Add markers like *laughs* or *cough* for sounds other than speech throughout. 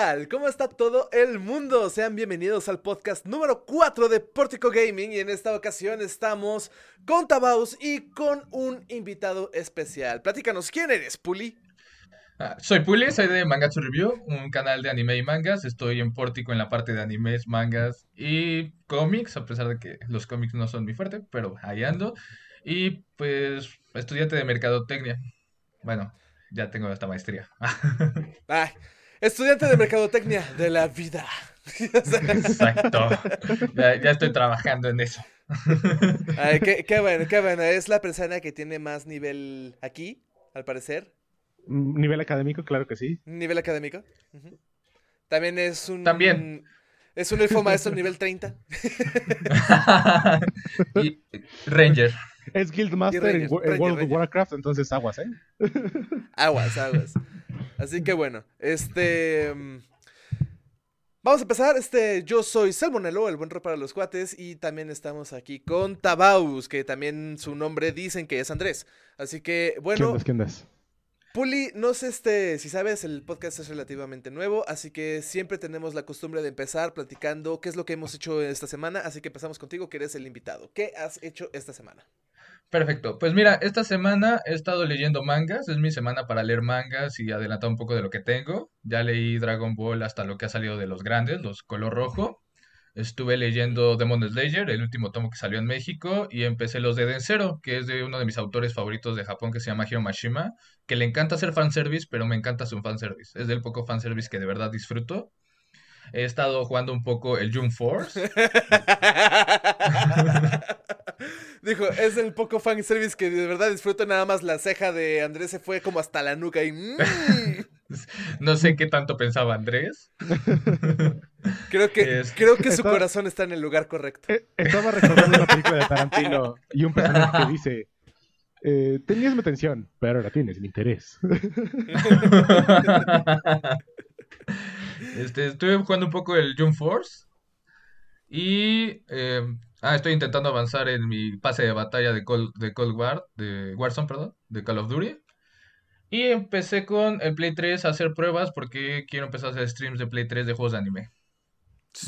tal? ¿Cómo está todo el mundo? Sean bienvenidos al podcast número 4 de Portico Gaming y en esta ocasión estamos con Tabaus y con un invitado especial. Platícanos, ¿quién eres, Puli? Ah, soy Puli, soy de Mangatsu Review, un canal de anime y mangas. Estoy en Pórtico en la parte de animes, mangas y cómics, a pesar de que los cómics no son mi fuerte, pero ahí ando. Y pues estudiante de mercadotecnia. Bueno, ya tengo esta maestría. *laughs* Ay, estudiante de mercadotecnia de la vida. Exacto. Ya, ya estoy trabajando en eso. Ay, qué, qué bueno, qué bueno. Es la persona que tiene más nivel aquí, al parecer. Nivel académico, claro que sí. Nivel académico. También es un. También. Es un elfo maestro nivel 30. *laughs* y Ranger. Es Guildmaster en, en World of. Warcraft, entonces aguas, ¿eh? Aguas, aguas. Así que bueno, este. mm, Vamos a empezar. Este, yo soy Salmonelo, el buen rock para los cuates. Y también estamos aquí con Tabaus, que también su nombre dicen que es Andrés. Así que, ¿Quién bueno, es? ¿Quién es? Puli, no sé este, si sabes, el podcast es relativamente nuevo, así que siempre tenemos la costumbre de empezar platicando qué es lo que hemos hecho esta semana, así que empezamos contigo, que eres el invitado. ¿Qué has hecho esta semana? Perfecto. Pues mira, esta semana he estado leyendo mangas. Es mi semana para leer mangas y adelantar un poco de lo que tengo. Ya leí Dragon Ball hasta lo que ha salido de los grandes, los color rojo. Estuve leyendo Demon Slayer, el último tomo que salió en México, y empecé los de Densero, que es de uno de mis autores favoritos de Japón que se llama Hiro Mashima, que le encanta hacer fanservice, pero me encanta su fanservice. Es del poco fanservice que de verdad disfruto. He estado jugando un poco el Jump Force. *laughs* Dijo, es el poco fan service que de verdad disfruto nada más la ceja de Andrés se fue como hasta la nuca y mm, *laughs* No sé qué tanto pensaba Andrés. *laughs* creo que Es- creo que su corazón está en el lugar correcto. Eh, estaba recordando una película de Tarantino y un personaje que dice: eh, Tenías mi atención, pero ahora tienes mi interés. *laughs* Este, estuve jugando un poco el Jump Force. Y eh, ah, estoy intentando avanzar en mi pase de batalla de Cold, de Cold War, de Warzone, perdón, de Call of Duty. Y empecé con el Play 3 a hacer pruebas porque quiero empezar a hacer streams de Play 3 de juegos de anime.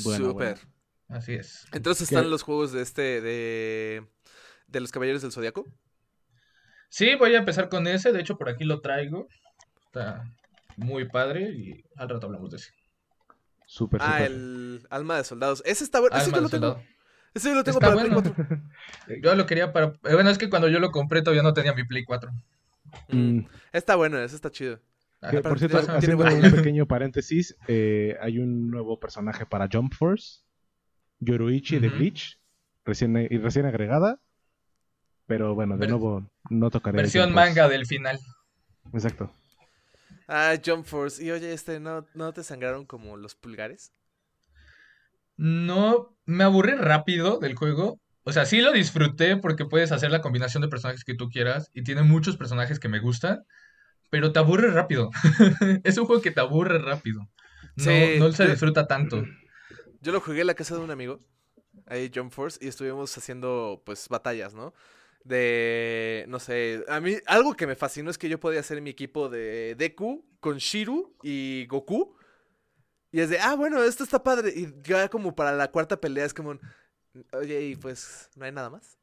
Bueno, Súper. bueno. Así es. Entonces ¿Qué? están los juegos de este de de los Caballeros del Zodiaco. Sí, voy a empezar con ese. De hecho, por aquí lo traigo. Está muy padre y al rato hablamos de ese. Súper, Ah, el Alma de Soldados. Ese está bueno. Ese Alma yo del lo tengo. Soldado. Ese lo tengo Está para Play bueno. 4. *laughs* Yo lo quería para... eh, Bueno, es que cuando yo lo compré todavía no tenía mi Play 4. Mm, Está bueno, ese está chido. Que, aparte por cierto, tiene- haciendo un pequeño paréntesis, eh, hay un nuevo personaje para Jump Force: Yoruichi de. Bleach, recién, y recién agregada. Pero bueno, de Ver- nuevo, no tocaré. Versión Jump Force. manga del final. Exacto. Ah, Jump Force. Y oye, este, ¿no, ¿no te sangraron como los pulgares? No, me aburrí rápido del juego. O sea, sí lo disfruté porque puedes hacer la combinación de personajes que tú quieras y tiene muchos personajes que me gustan, pero te aburre rápido. *laughs* Es un juego que te aburre rápido. No, Sí, no se yo- disfruta tanto. Yo lo jugué en la casa de un amigo, ahí Jump Force, y estuvimos haciendo, pues, batallas, ¿no? De, no sé, a mí algo que me fascinó es que yo podía hacer mi equipo de Deku con Shiru y Goku. Y es de, ah, bueno, esto está padre. Y ya como para la cuarta pelea es como, oye, y pues, ¿no hay nada más?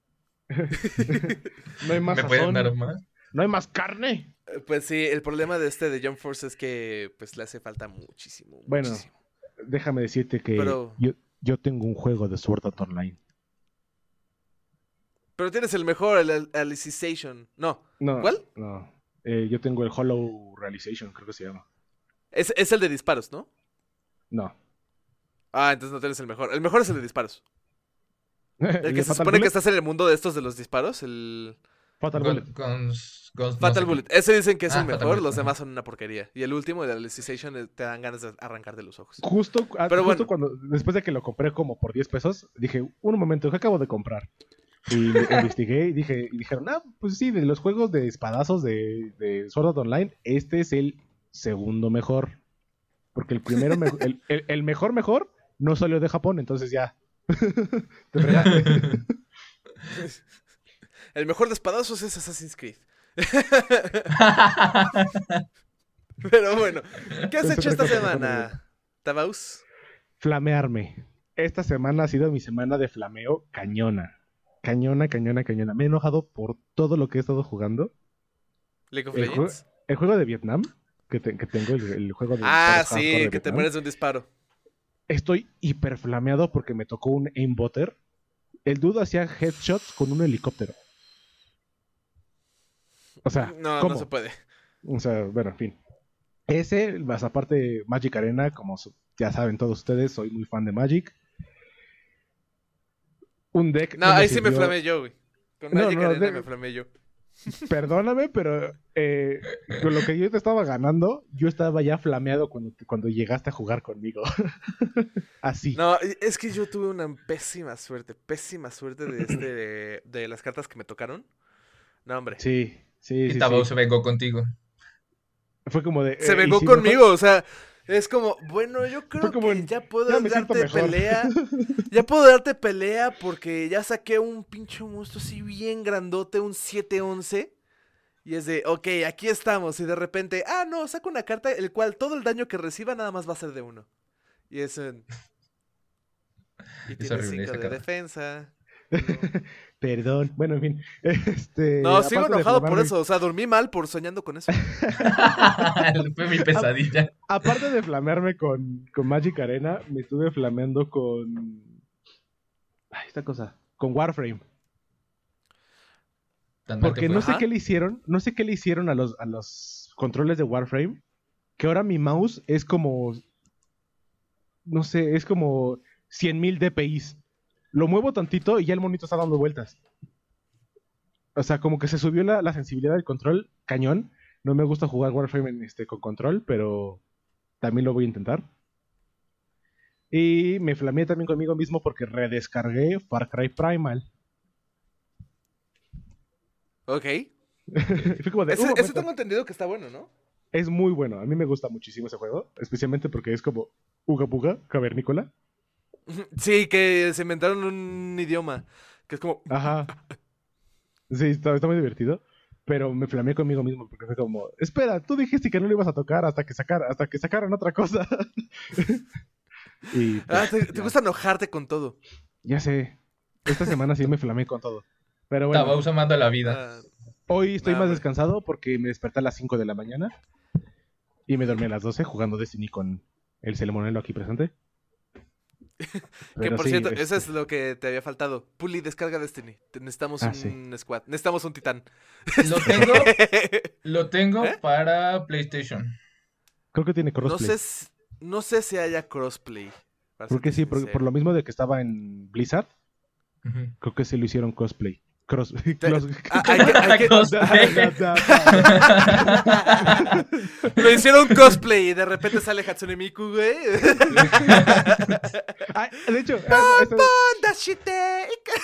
*laughs* No hay más ¿Me pueden sazón, dar más? no hay más carne. Eh, Pues sí, el problema de este de Jump Force es que, pues, le hace falta muchísimo, Bueno, muchísimo. Déjame decirte que Pero- yo, yo tengo un juego de Sword Art Online. Pero tienes el mejor, el, el Alicization. No, No, ¿Cuál? No. Eh, yo tengo el Hollow Realization, creo que se llama. es, es el de disparos, ¿no? No. Ah, entonces no tienes el mejor. El mejor es el de disparos. *laughs* El ¿Y que se supone que estás en el mundo de estos de los disparos, el Fatal Bullet. no Fatal sé qué. Bullet. Ese dicen que es Ah, el Fatal mejor, los demás son una porquería. Y el último, el Alicization, eh, te dan ganas de arrancar de los ojos. Justo, ah, Pero justo bueno. cuando, después de que lo compré como por 10 pesos, dije, un momento, ¿qué acabo de comprar? Y *laughs* investigué y dije, y dijeron, ah, pues sí, de los juegos de espadazos de, de Sword Art Online, este es el segundo mejor. Porque el primero, me- el, el- el mejor mejor no salió de Japón, entonces ya. *laughs* Te fregaste. El mejor de espadazos es Assassin's Creed. *laughs* Pero bueno, ¿qué has hecho esta semana? Tabaus. Flamearme. Esta semana ha sido mi semana de flameo cañona. Cañona, cañona, cañona. Me he enojado por todo lo que he estado jugando. League of El, Legends. el juego de Vietnam, que, te- que tengo, el, el juego de... Ah, sí, que te mueres de un disparo. Estoy hiper flameado porque me tocó un aimbotter. El dude hacía headshots con un helicóptero. O sea, No, ¿cómo? no se puede. O sea, bueno, en fin. Ese, más aparte Magic Arena, como ya saben todos ustedes, soy muy fan de Magic. Un deck. No, ahí sí me flamé yo, güey. Con No, Magic no, Arena de- me flamé yo. Perdóname, pero eh, con lo que yo te estaba ganando, yo estaba ya flameado cuando, cuando llegaste a jugar conmigo. *laughs* Así. No, es que yo tuve una pésima suerte, pésima suerte de este de, de las cartas que me tocaron. No, hombre. Sí, sí, Y sí. Tabau sí. se vengó contigo. Fue como de. Se eh, vengó ¿y si mejor- conmigo, o sea, es como, bueno, yo creo como que en, ya puedo "Ya me siento darte mejor". pelea. *laughs* Ya puedo darte pelea porque ya saqué un pinche monstruo así bien grandote, un 7-11. Y es de, ok, aquí estamos. Y de repente, ah, no, saco una carta el cual todo el daño que reciba nada más va a ser de uno. Y es un... *laughs* Y tiene horrible 5 esa de carta. defensa. *laughs* Perdón. Bueno, en fin. *laughs* Este, No, sigo enojado por eso. O sea, dormí mal por soñando con eso. *laughs* Fue mi pesadilla. Aparte de flamearme con, con Magic Arena, me estuve flameando con. Ay, esta cosa. Con Warframe. Porque fue. no sé Ajá. qué le hicieron. No sé qué le hicieron a los, a los controles de Warframe. Que ahora mi mouse es como. No sé, es como 100.000 DPIs. Lo muevo tantito y ya el monito está dando vueltas. O sea, como que se subió la, la sensibilidad del control cañón. No me gusta jugar Warframe en este, con control, pero también lo voy a intentar. Y me flameé también conmigo mismo porque redescargué Far Cry Primal. Ok. *laughs* De, Ese, "Un ese momento". tengo entendido que está bueno, ¿no? Es muy bueno. A mí me gusta muchísimo ese juego. Especialmente porque es como Uga Buga, cavernícola. *laughs* Sí, que se inventaron un idioma. Que es como... Ajá. Sí, está, está muy divertido. Pero me flameé conmigo mismo porque fue como, espera, tú dijiste que no lo ibas a tocar hasta que sacar, hasta que sacaran otra cosa. *laughs* y Ah, pues, te, te gusta enojarte con todo. ya sé. Esta semana sí me flameé con todo. Pero bueno, Tabau amando la vida. Ah, hoy estoy nah, más descansado porque me desperté a las 5 de la mañana. Y me dormí a las 12 jugando Destiny con el Celemonelo aquí presente. *laughs* que por sí, cierto, este, eso es lo que te había faltado. Puli, descarga Destiny. Necesitamos Ah, un sí. squad. Necesitamos un titán. Lo tengo, *laughs* lo tengo ¿Eh? para PlayStation. Creo que tiene no, crossplay. sé no sé si haya crossplay. para Creo que serte sí, por, por lo mismo de que estaba en Blizzard, creo que sí lo hicieron cosplay. Cross, Te- close- Ah, hay que- hay que- Cosplay. Lo hicieron cosplay y de repente sale Hatsune Miku, güey. Ay, *laughs* de hecho, ah, shite.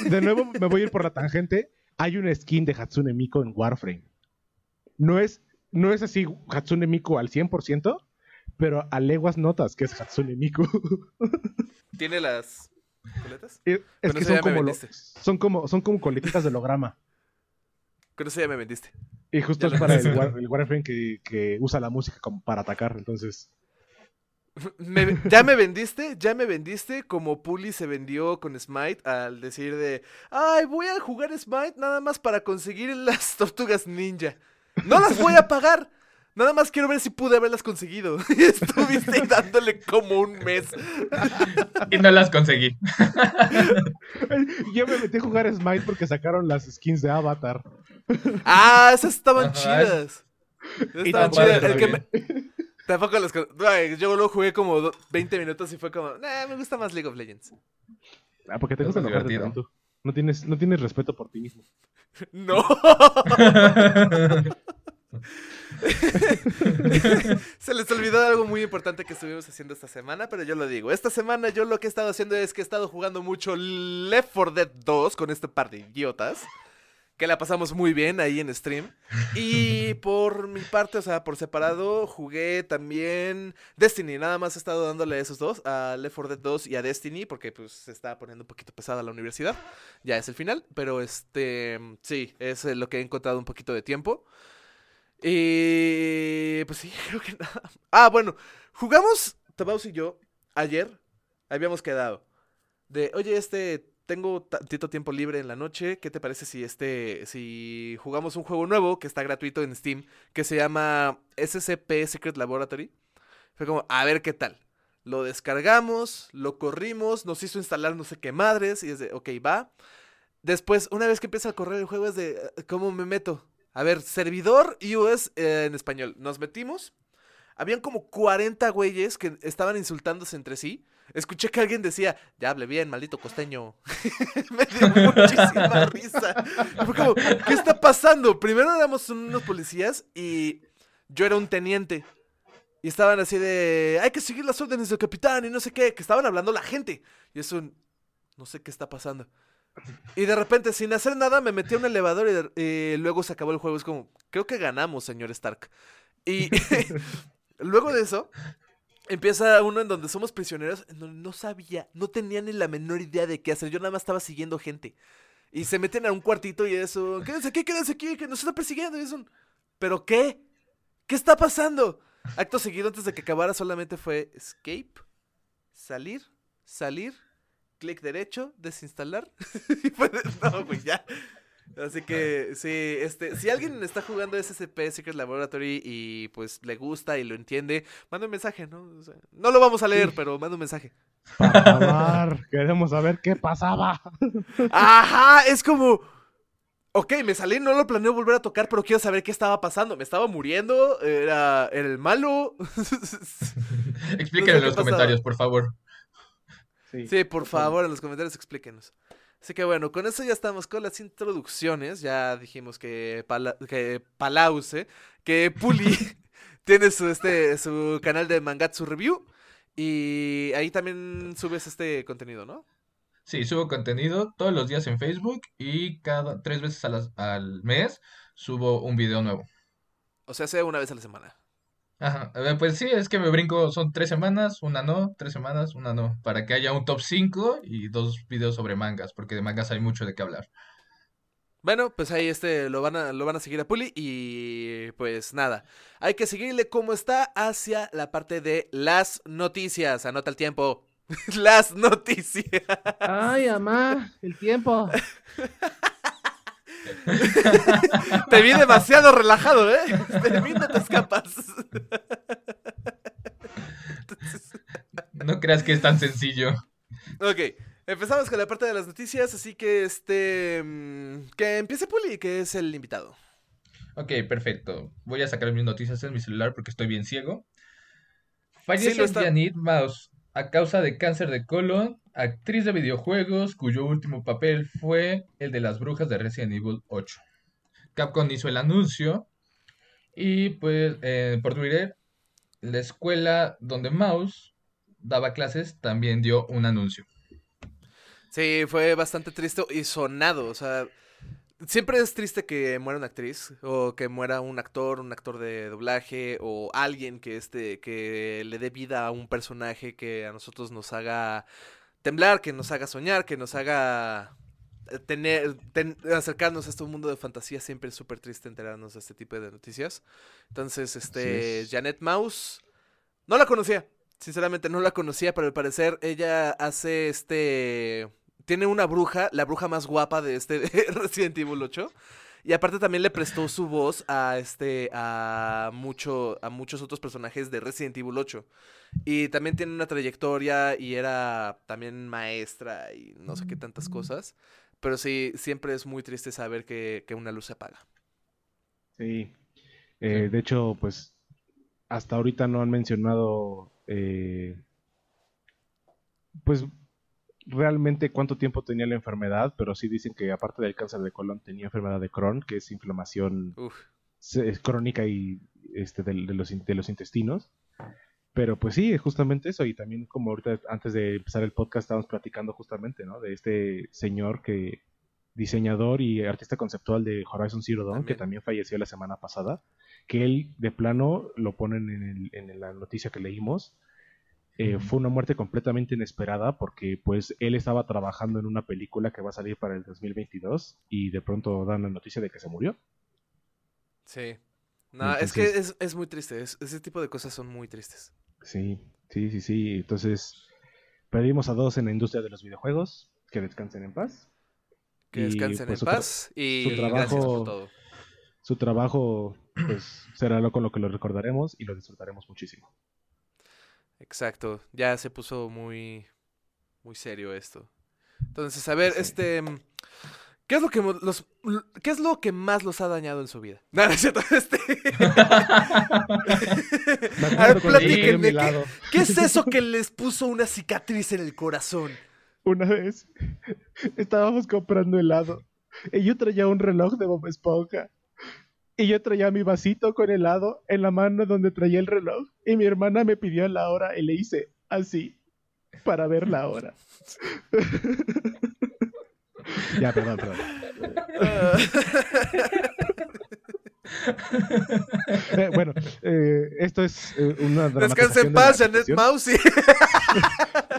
de nuevo me voy a ir por la tangente. Hay una skin de Hatsune Miku en Warframe. No es, no es así Hatsune Miku al 100%, pero a leguas notas que es Hatsune Miku. ¿Tiene las coletas? es que son como, lo- son como son como coletitas de holograma. Con eso ya me vendiste. Y justo Ya es para el, el Warframe que, que usa la música como para atacar. Entonces, *laughs* Me- ya me vendiste, ya me vendiste como Puli se vendió con Smite al decir de, ay, voy a jugar Smite nada más para conseguir las tortugas ninja. No las voy a pagar. Nada más quiero ver si pude haberlas conseguido. *laughs* Y estuviste ahí dándole como un mes. Y no las conseguí. yo me metí a jugar Smite porque sacaron las skins de Avatar. Ah, esas estaban Ajá, chidas. Esas estaban tampoco chidas. las El que me- Tampoco las... Ay, Yo lo jugué como do- 20 minutos y fue como, nah, me gusta más League of Legends. Ah, porque te gusta divertido. tanto. No tienes, no tienes respeto por ti mismo. *laughs* No. *laughs* *laughs* Se les olvidó algo muy importante que estuvimos haciendo esta semana, pero yo lo digo. Esta semana yo lo que he estado haciendo es que he estado jugando mucho Left 4 Dead 2 con este par de idiotas. Que la pasamos muy bien ahí en stream. Y por mi parte, o sea, por separado, jugué también Destiny. Nada más he estado dándole a esos dos, a Left 4 Dead 2 y a Destiny, porque pues se está poniendo un poquito pesada la universidad. Ya es el final, pero este, sí, es lo que he encontrado un poquito de tiempo. Y pues sí, *laughs* creo que nada. Ah, bueno, jugamos Tabaus y yo ayer habíamos quedado de, oye, este, tengo tantito tiempo libre en la noche, ¿qué te parece si este, si jugamos un juego nuevo que está gratuito en Steam, que se llama SCP Secret Laboratory? Fue como, a ver qué tal. Lo descargamos, lo corrimos, nos hizo instalar no sé qué madres, y es de, ok, va. Después, una vez que empieza a correr el juego, es de, ¿cómo me meto? A ver, servidor iOS eh, en español. Nos metimos. Habían como 40 güeyes que estaban insultándose entre sí. Escuché que alguien decía, ya hable bien, maldito costeño. *laughs* Me dio muchísima risa. Fue como, ¿qué está pasando? Primero éramos unos policías y yo era un teniente. Y estaban así de, hay que seguir las órdenes del capitán y no sé qué, que estaban hablando la gente. Y eso, no sé qué está pasando. Y de repente, sin hacer nada, me metí a un elevador y, luego se acabó el juego. Es como, creo que ganamos, señor Stark. Y *laughs* luego de eso, empieza uno en donde somos prisioneros, no sabía, no tenía ni la menor idea de qué hacer. Yo nada más estaba siguiendo gente. Y se meten a un cuartito y eso, quédense aquí, quédense aquí, que nos están persiguiendo. Y eso, ¿pero qué? ¿Qué está pasando? Acto seguido, antes de que acabara, solamente fue escape, salir, salir, clic derecho, desinstalar. *laughs* no, güey, ya. Así que sí, este, si alguien está jugando SCP Secret Laboratory y pues le gusta y lo entiende, manda un mensaje, ¿no? no lo vamos a leer, pero manda un mensaje. Para queremos saber qué pasaba. Ajá, es como, ok, me salí, no lo planeo volver a tocar, pero quiero saber qué estaba pasando. Me estaba muriendo, era, el malo. *laughs* Explíquenlo en los comentarios, por favor. Sí, por favor, en los comentarios explíquenos. Así que bueno, con eso ya estamos con las introducciones. Ya dijimos que, que Palause, que Puli *laughs* *laughs* tiene su, este, su canal de Mangatsu Review. Y ahí también subes este contenido, ¿no? Sí, subo contenido todos los días en Facebook y cada tres veces al mes subo un video nuevo. O sea, sea una vez a la semana. Ajá, pues sí, es que me brinco, son tres semanas, una no, tres semanas, una no, para que haya un top 5 y dos videos sobre mangas, porque de mangas hay mucho de qué hablar. Bueno, pues ahí este lo van a, lo van a seguir a Puli y pues nada, hay que seguirle como está hacia la parte de las noticias, anota el tiempo, *laughs* las noticias. Ay, mamá, el tiempo. *laughs* *laughs* te vi demasiado relajado, ¿eh? De te escapas. No creas que es tan sencillo. Ok, empezamos con la parte de las noticias, así que este. Mm, que empiece Puli, que es el invitado. Ok, perfecto. Voy a sacar mis noticias en mi celular porque estoy bien ciego. Fallece sí, Mouse a causa de cáncer de colon actriz de videojuegos cuyo último papel fue el de las brujas de Resident Evil 8. Capcom hizo el anuncio y pues eh, por Twitter la escuela donde Mouse daba clases también dio un anuncio. Sí, fue bastante triste y sonado, o sea, siempre es triste que muera una actriz o que muera un actor, un actor de doblaje o alguien que este que le dé vida a un personaje que a nosotros nos haga temblar, que nos haga soñar, que nos haga eh, tener, acercarnos a este mundo de fantasía. Siempre es súper triste enterarnos de este tipo de noticias. Entonces, este, Janet Mouse, no la conocía. Sinceramente no la conocía, pero al parecer ella hace este... Tiene una bruja, la bruja más guapa de este *laughs* Resident Evil 8. Y aparte también le prestó su voz a este a mucho a muchos otros personajes de Resident Evil 8. Y también tiene una trayectoria y era también maestra y no sé qué tantas cosas. Pero sí, siempre es muy triste saber que, una luz se apaga. Sí. Eh, de hecho, pues hasta ahorita no han mencionado eh, pues realmente cuánto tiempo tenía la enfermedad, pero sí dicen que aparte del cáncer de colon tenía enfermedad de Crohn, que es inflamación crónica y este de, los, de los intestinos. Pero pues sí, justamente eso. Y también como ahorita antes de empezar el podcast estábamos platicando justamente, ¿no? De este señor que diseñador y artista conceptual de Horizon Zero Dawn, que también falleció la semana pasada, que él de plano lo ponen en, en la noticia que leímos, eh, fue una muerte completamente inesperada porque pues él estaba trabajando en una película que va a salir para el 2022 y de pronto dan la noticia de que se murió. Sí. No, es que es, muy triste. ese tipo de cosas son muy tristes. Sí, sí, sí, sí. Entonces, Perdimos a dos en la industria de los videojuegos. Que descansen en paz. Que Y, descansen pues, en paz y su gracias trabajo- por todo. Su trabajo, pues, será lo con lo que lo recordaremos y lo disfrutaremos muchísimo. Exacto, ya se puso muy muy serio esto. Entonces, a ver, Sí. este ¿qué es lo que los qué es lo que más los ha dañado en su vida? *laughs* No es cierto, este. *laughs* A ver, platíquenme, ¿qué-. ¿Qué es eso *laughs* que les puso una cicatriz en el corazón? Una vez estábamos comprando helado y yo traía un reloj de Bob Esponja. Y yo traía mi vasito con helado en la mano donde traía el reloj. Y mi hermana me pidió la hora y le hice así para ver la hora. *laughs* ya, perdón, perdón. *laughs* Eh, bueno, eh, esto es eh, una Descansa en dramatización de paz, Janet. Mouse.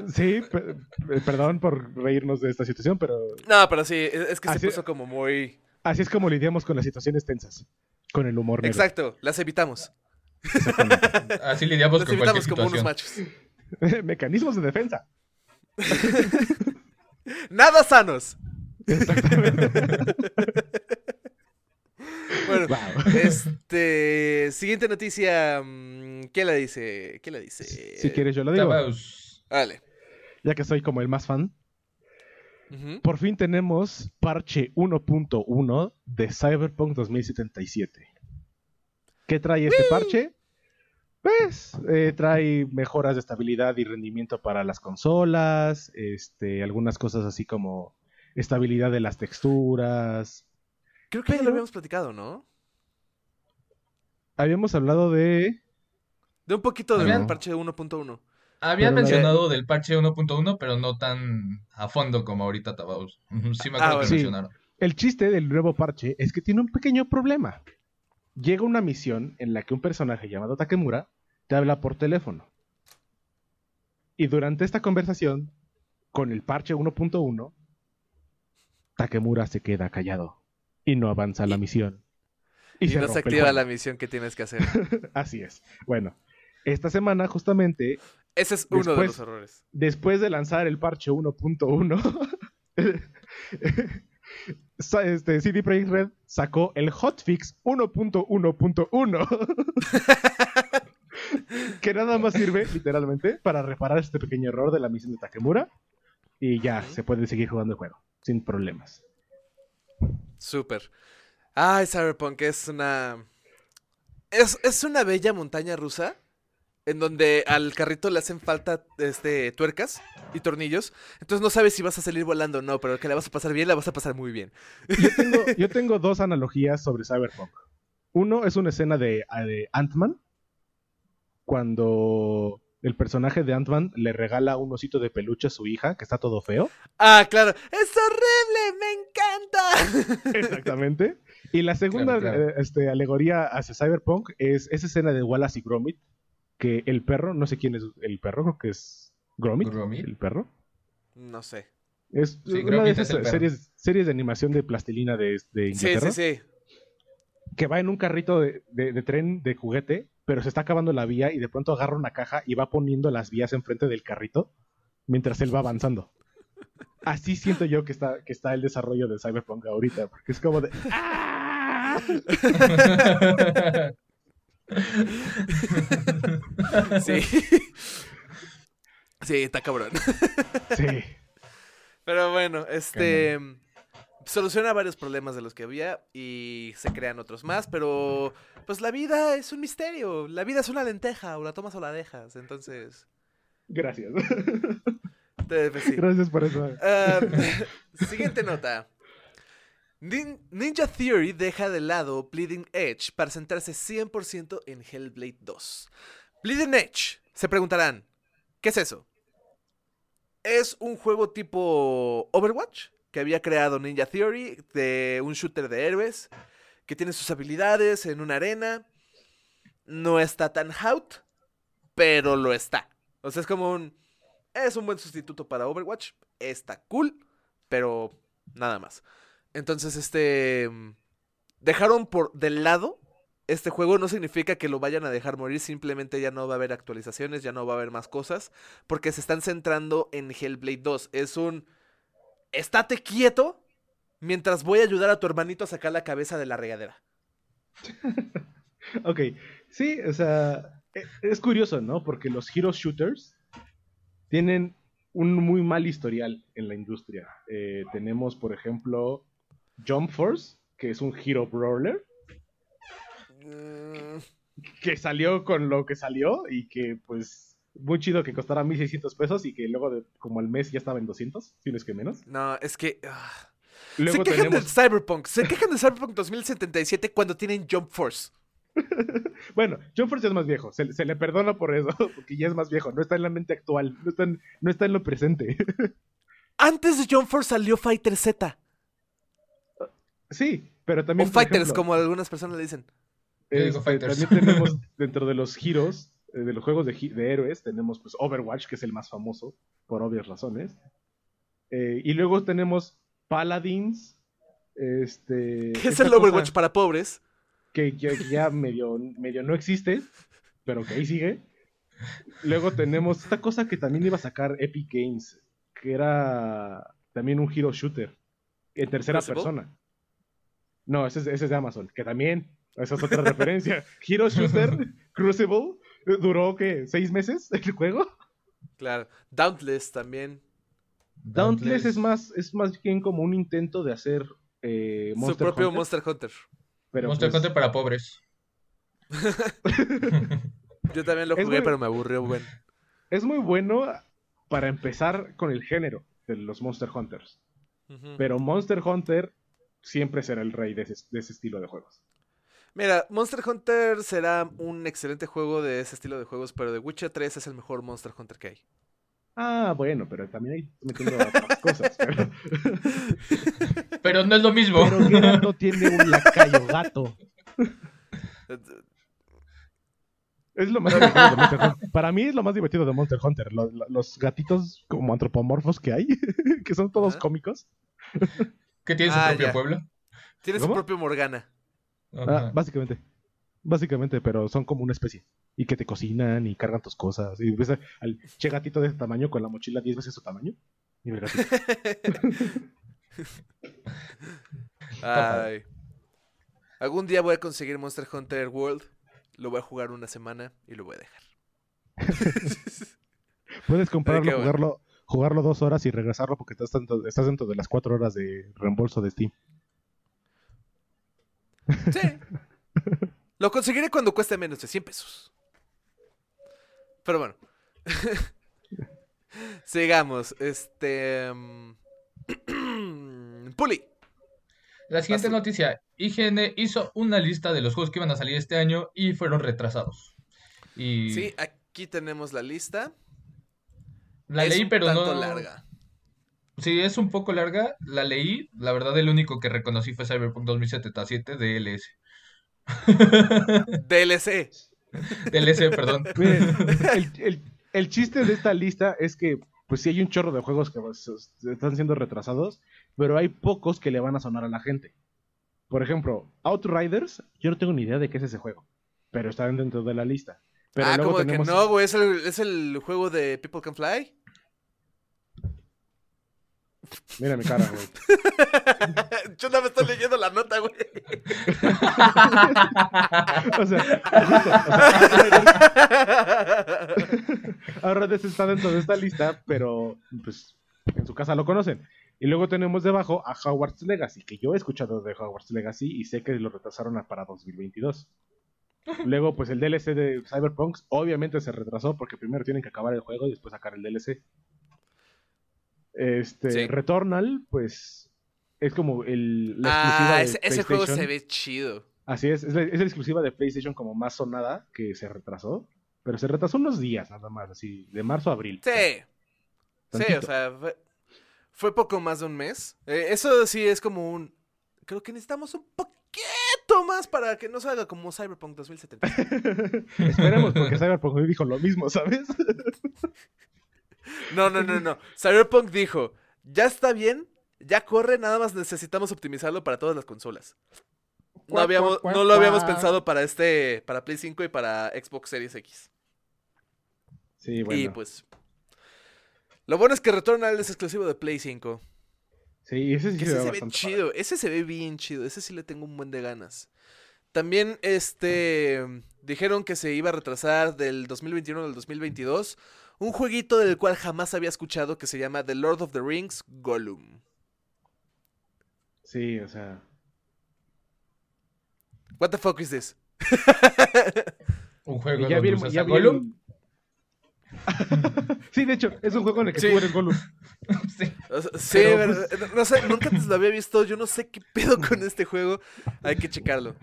*laughs* Sí, eh, perdón por reírnos de esta situación, pero No, pero sí, es que se puso como muy así es como lidiamos con las situaciones tensas. Con el humor negro. Exacto, las evitamos. Así lidiamos Las con cualquier evitamos como unos machos. *laughs* Mecanismos de defensa. *laughs* Nada sanos. Exactamente. *laughs* Bueno, Wow. este. Siguiente noticia. mm, ¿Quién la dice? ¿Quién la dice? Si quieres, yo lo digo. Vale. Ya que soy como el más fan. Por fin tenemos parche 1.1 de Cyberpunk 2077. ¿Qué trae este parche? Pues eh, trae mejoras de estabilidad y rendimiento para las consolas, este, algunas cosas así como estabilidad de las texturas. Creo que ya lo Pero- habíamos platicado, ¿no? Habíamos hablado de... De un poquito del Habían- parche 1.1. Habían Pero no- mencionado del parche 1.1, pero no tan a fondo como ahorita Tabaus. Sí me acuerdo Ah, que bueno. Sí. mencionaron. El chiste del nuevo parche es que tiene un pequeño problema. Llega una misión en la que un personaje llamado Takemura te habla por teléfono. Y durante esta conversación, con el parche 1.1, Takemura se queda callado y no avanza la misión. Y, se no se activa la misión que tienes que hacer. *laughs* Así es. Bueno, esta semana justamente, Ese es uno de los errores. después de lanzar el parche 1.1, *laughs* sa- este, CD Projekt Red sacó el hotfix 1.1.1. *laughs* que nada más sirve, literalmente, para reparar este pequeño error de la misión de Takemura. Y ya, se puede seguir jugando el juego, sin problemas. Súper. Ay, Cyberpunk es una. Es, es una bella montaña rusa. En donde al carrito le hacen falta este, tuercas y tornillos. Entonces no sabes si vas a salir volando o no, pero que la vas a pasar bien, la vas a pasar muy bien. Yo tengo, *laughs* yo tengo dos analogías sobre Cyberpunk. Uno es una escena de, de Ant-Man, cuando el personaje de Ant-Man le regala un osito de peluche a su hija, que está todo feo. Ah, claro. ¡Es horrible! ¡Me encanta! *laughs* Exactamente. Y la segunda Claro, claro. eh, este, alegoría hacia Cyberpunk es esa escena de Wallace y Gromit, que el perro, no sé quién es el perro, creo que es Gromit, Gromit. el perro. No sé. Es Sí, una de es esas perro. series, series de animación de plastilina de, de Sí, Inglaterra. sí, sí. que va en un carrito de, de- de tren de juguete, pero se está acabando la vía y de pronto agarra una caja y va poniendo las vías enfrente del carrito mientras él va avanzando. Así siento yo que está, que está el desarrollo de Cyberpunk ahorita, porque es como de... ¡Ah! *laughs* Sí. *laughs* Sí, está cabrón. Sí, Pero bueno, este soluciona varios problemas de los que había y se crean otros más, pero pues la vida es un misterio, la vida es una lenteja, o la tomas o la dejas, entonces gracias. te- pues, sí. Gracias por eso. Ah, *laughs* siguiente nota. Nin- Ninja Theory deja de lado Bleeding Edge para centrarse 100% en Hellblade 2. Bleeding Edge, se preguntarán, ¿qué es eso? Es un juego tipo Overwatch que había creado Ninja Theory de un shooter de héroes que tiene sus habilidades en una arena. No está tan out, pero lo está. O sea, es como un... Es un buen sustituto para Overwatch. Está cool, pero nada más. Entonces, este... mm, Dejaron por del lado este juego no significa que lo vayan a dejar morir, simplemente ya no va a haber actualizaciones, ya no va a haber más cosas, porque se están centrando en Hellblade 2. Es un... Estate quieto mientras voy a ayudar a tu hermanito a sacar la cabeza de la regadera. *laughs* ok, sí, o sea, e- es curioso, ¿no? Porque los hero shooters tienen un muy mal historial en la industria. Eh, tenemos, por ejemplo, Jump Force, que es un hero brawler, Mm, que salió con lo que salió y que, pues, muy chido que costara 1600 pesos y que luego, de, como al mes, ya estaba en 200, si no es que menos. no, es que... ah. Luego se quejan tenemos, del Cyberpunk. Se quejan del Cyberpunk 2077 cuando tienen Jump Force. *laughs* bueno, Jump Force ya es más viejo, se, se le perdona por eso, *laughs* porque ya es más viejo, no está en la mente actual, no está en, no está en lo presente. *laughs* Antes de Jump Force salió Fighter Z. sí, pero O también... por Fighters, ejemplo, como algunas personas le dicen. Digo Este, Fighters. También tenemos *laughs* dentro de los heroes, eh, de los juegos de, héroes, tenemos pues Overwatch, que es el más famoso, por obvias razones. Eh, y luego tenemos Paladins, este... *laughs* ¿Qué es el Overwatch para pobres? Que, que ya medio, medio no existe, pero que ahí sigue. Luego tenemos esta cosa que también iba a sacar Epic Games, que era también un hero shooter, en tercera ¿Crucible? persona. No, ese es, ese es de Amazon, que también, esa es otra *laughs* referencia. Hero Shooter, Crucible, eh, duró, ¿qué? ¿Seis meses el juego? Claro. Dauntless también. Dauntless es más, es más bien como un intento de hacer eh, Su propio Hunter, Monster Hunter. pero Monster pues, Hunter para pobres. *laughs* *laughs* Yo también lo Es jugué, muy- pero me aburrió, bueno. es muy bueno para empezar con el género de los Monster Hunters. Pero Monster Hunter siempre será el rey de ese, de ese estilo de juegos. Mira, Monster Hunter será un excelente juego de ese estilo de juegos, pero The Witcher 3 es el mejor Monster Hunter que hay. Ah, bueno, pero también hay metiendo otras *laughs* cosas. Pero, *laughs* Pero no es lo mismo. pero Geralt no tiene un lacayo gato. Es lo más *laughs* divertido de Monster Hunter. Para mí es lo más divertido de Monster Hunter. Lo- lo- los gatitos como antropomorfos que hay, que son todos cómicos. Que tiene su Ah, propio ya. pueblo. Tiene su ¿Cómo? propio Morgana. Ah, básicamente. Básicamente, pero son como una especie. Y que te cocinan y cargan tus cosas. Y ves al che gatito de ese tamaño con la mochila 10 veces su tamaño. Y el gatito. *laughs* Ay. Algún día voy a conseguir Monster Hunter World. Lo voy a jugar una semana y lo voy a dejar. *laughs* Puedes comprarlo, *laughs* qué bueno. jugarlo, jugarlo dos horas y regresarlo porque estás dentro, estás dentro de las cuatro horas de reembolso de Steam. Sí. *laughs* Lo conseguiré cuando cueste menos de 100 pesos. Pero bueno. *laughs* Sigamos. Este. mm, *clears throat* Puli. La siguiente noticia. IGN hizo una lista de los juegos que iban a salir este año y fueron retrasados. Y Sí, aquí tenemos la lista. La Es leí, un pero tanto no. larga. Sí, es un poco larga. La leí. La verdad, el único que reconocí fue Cyberpunk 2077 DLS. DLC. DLC, perdón. *laughs* Miren, el, el- el chiste de esta lista es que, pues sí hay un chorro de juegos que pues, están siendo retrasados, pero hay pocos que le van a sonar a la gente. Por ejemplo, Outriders, yo no tengo ni idea de qué es ese juego, pero está dentro de la lista. Pero ah, luego como de tenemos- que no, güey. ¿Es el, es el juego de People Can Fly. Mira mi cara, güey. *laughs* Yo no me estoy leyendo la nota, güey. *laughs* O sea, Outriders está dentro de esta lista, pero pues en su casa lo conocen. Y luego tenemos debajo a Hogwarts Legacy, que yo he escuchado de Hogwarts Legacy y sé que lo retrasaron para 2022. Luego, pues el DLC de Cyberpunk obviamente se retrasó porque primero tienen que acabar el juego y después sacar el DLC. Este, Sí. Returnal, pues es como el, la exclusiva Ah, de ese, ese juego se ve chido. Así es, es la, es la exclusiva de PlayStation como más sonada que se retrasó. Pero se retrasó unos días nada más, así, de marzo a abril. Sí. Sí, o sea, fue, fue poco más de un mes. Eh, eso sí es como un. Creo que necesitamos un poquito más para que no salga como Cyberpunk 2070. *laughs* Esperemos, porque Cyberpunk dijo lo mismo, ¿sabes? No, no, no, no. Cyberpunk dijo: Ya está bien, ya corre, nada más necesitamos optimizarlo para todas las consolas. no, habíamos, no lo habíamos pensado para este, para Play 5 y para Xbox Series X. Sí, bueno. Y pues. Lo bueno es que Returnal es exclusivo de Play 5. Sí, ese sí Que se ese ve se ve bastante chido, ese se ve bien chido, ese sí le tengo un buen de ganas. También, este, dijeron que se iba a retrasar del 2021 al 2022 un jueguito del cual jamás había escuchado que se llama The Lord of the Rings Gollum. Sí, o sea. What the fuck is this? Un juego ya donde vi usas ya a Gollum. *laughs* sí, de hecho, es un juego en el que Sí. tú eres Gollum. *laughs* Sí. O sea, sí, Pero, ver- no sé, nunca te lo había visto, yo no sé qué pedo con este juego, hay que checarlo.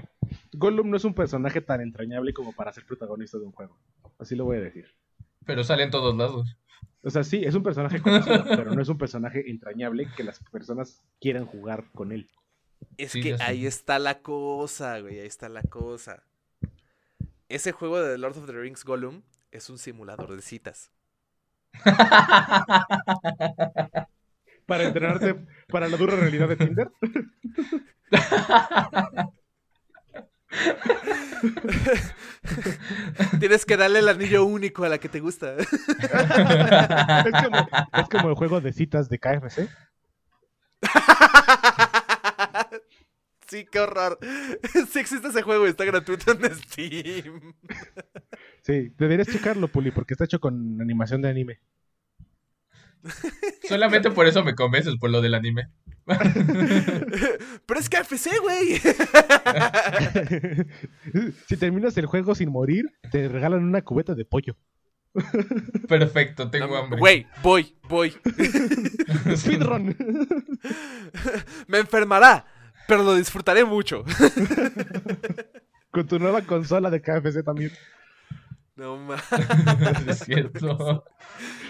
Gollum no es un personaje tan entrañable como para ser protagonista de un juego. Así lo voy a decir. Pero sale en todos lados. O sea, sí, es un personaje conocido, *laughs* pero no es un personaje entrañable que las personas quieran jugar con él. Es Sí, que ahí está la cosa, güey, ahí está la cosa. Ese juego de The Lord of the Rings Gollum es un simulador de citas. *laughs* Para entrenarte para la dura realidad de Tinder. *laughs* Tienes que darle el anillo único a la que te gusta. *laughs* Es como, es como el juego de citas de KFC. sí, qué horror. Sí existe ese juego y está gratuito en Steam. Sí, deberías checarlo, Puli, porque está hecho con animación de anime. *laughs* Solamente por eso me convences, por lo del anime. Pero es KFC, güey. *laughs* si terminas el juego sin morir, te regalan una cubeta de pollo. Perfecto, tengo hambre. Güey, voy, voy. *laughs* Speedrun. Me enfermará, pero lo disfrutaré mucho. Con tu nueva consola de KFC también. No mames. *laughs* es cierto.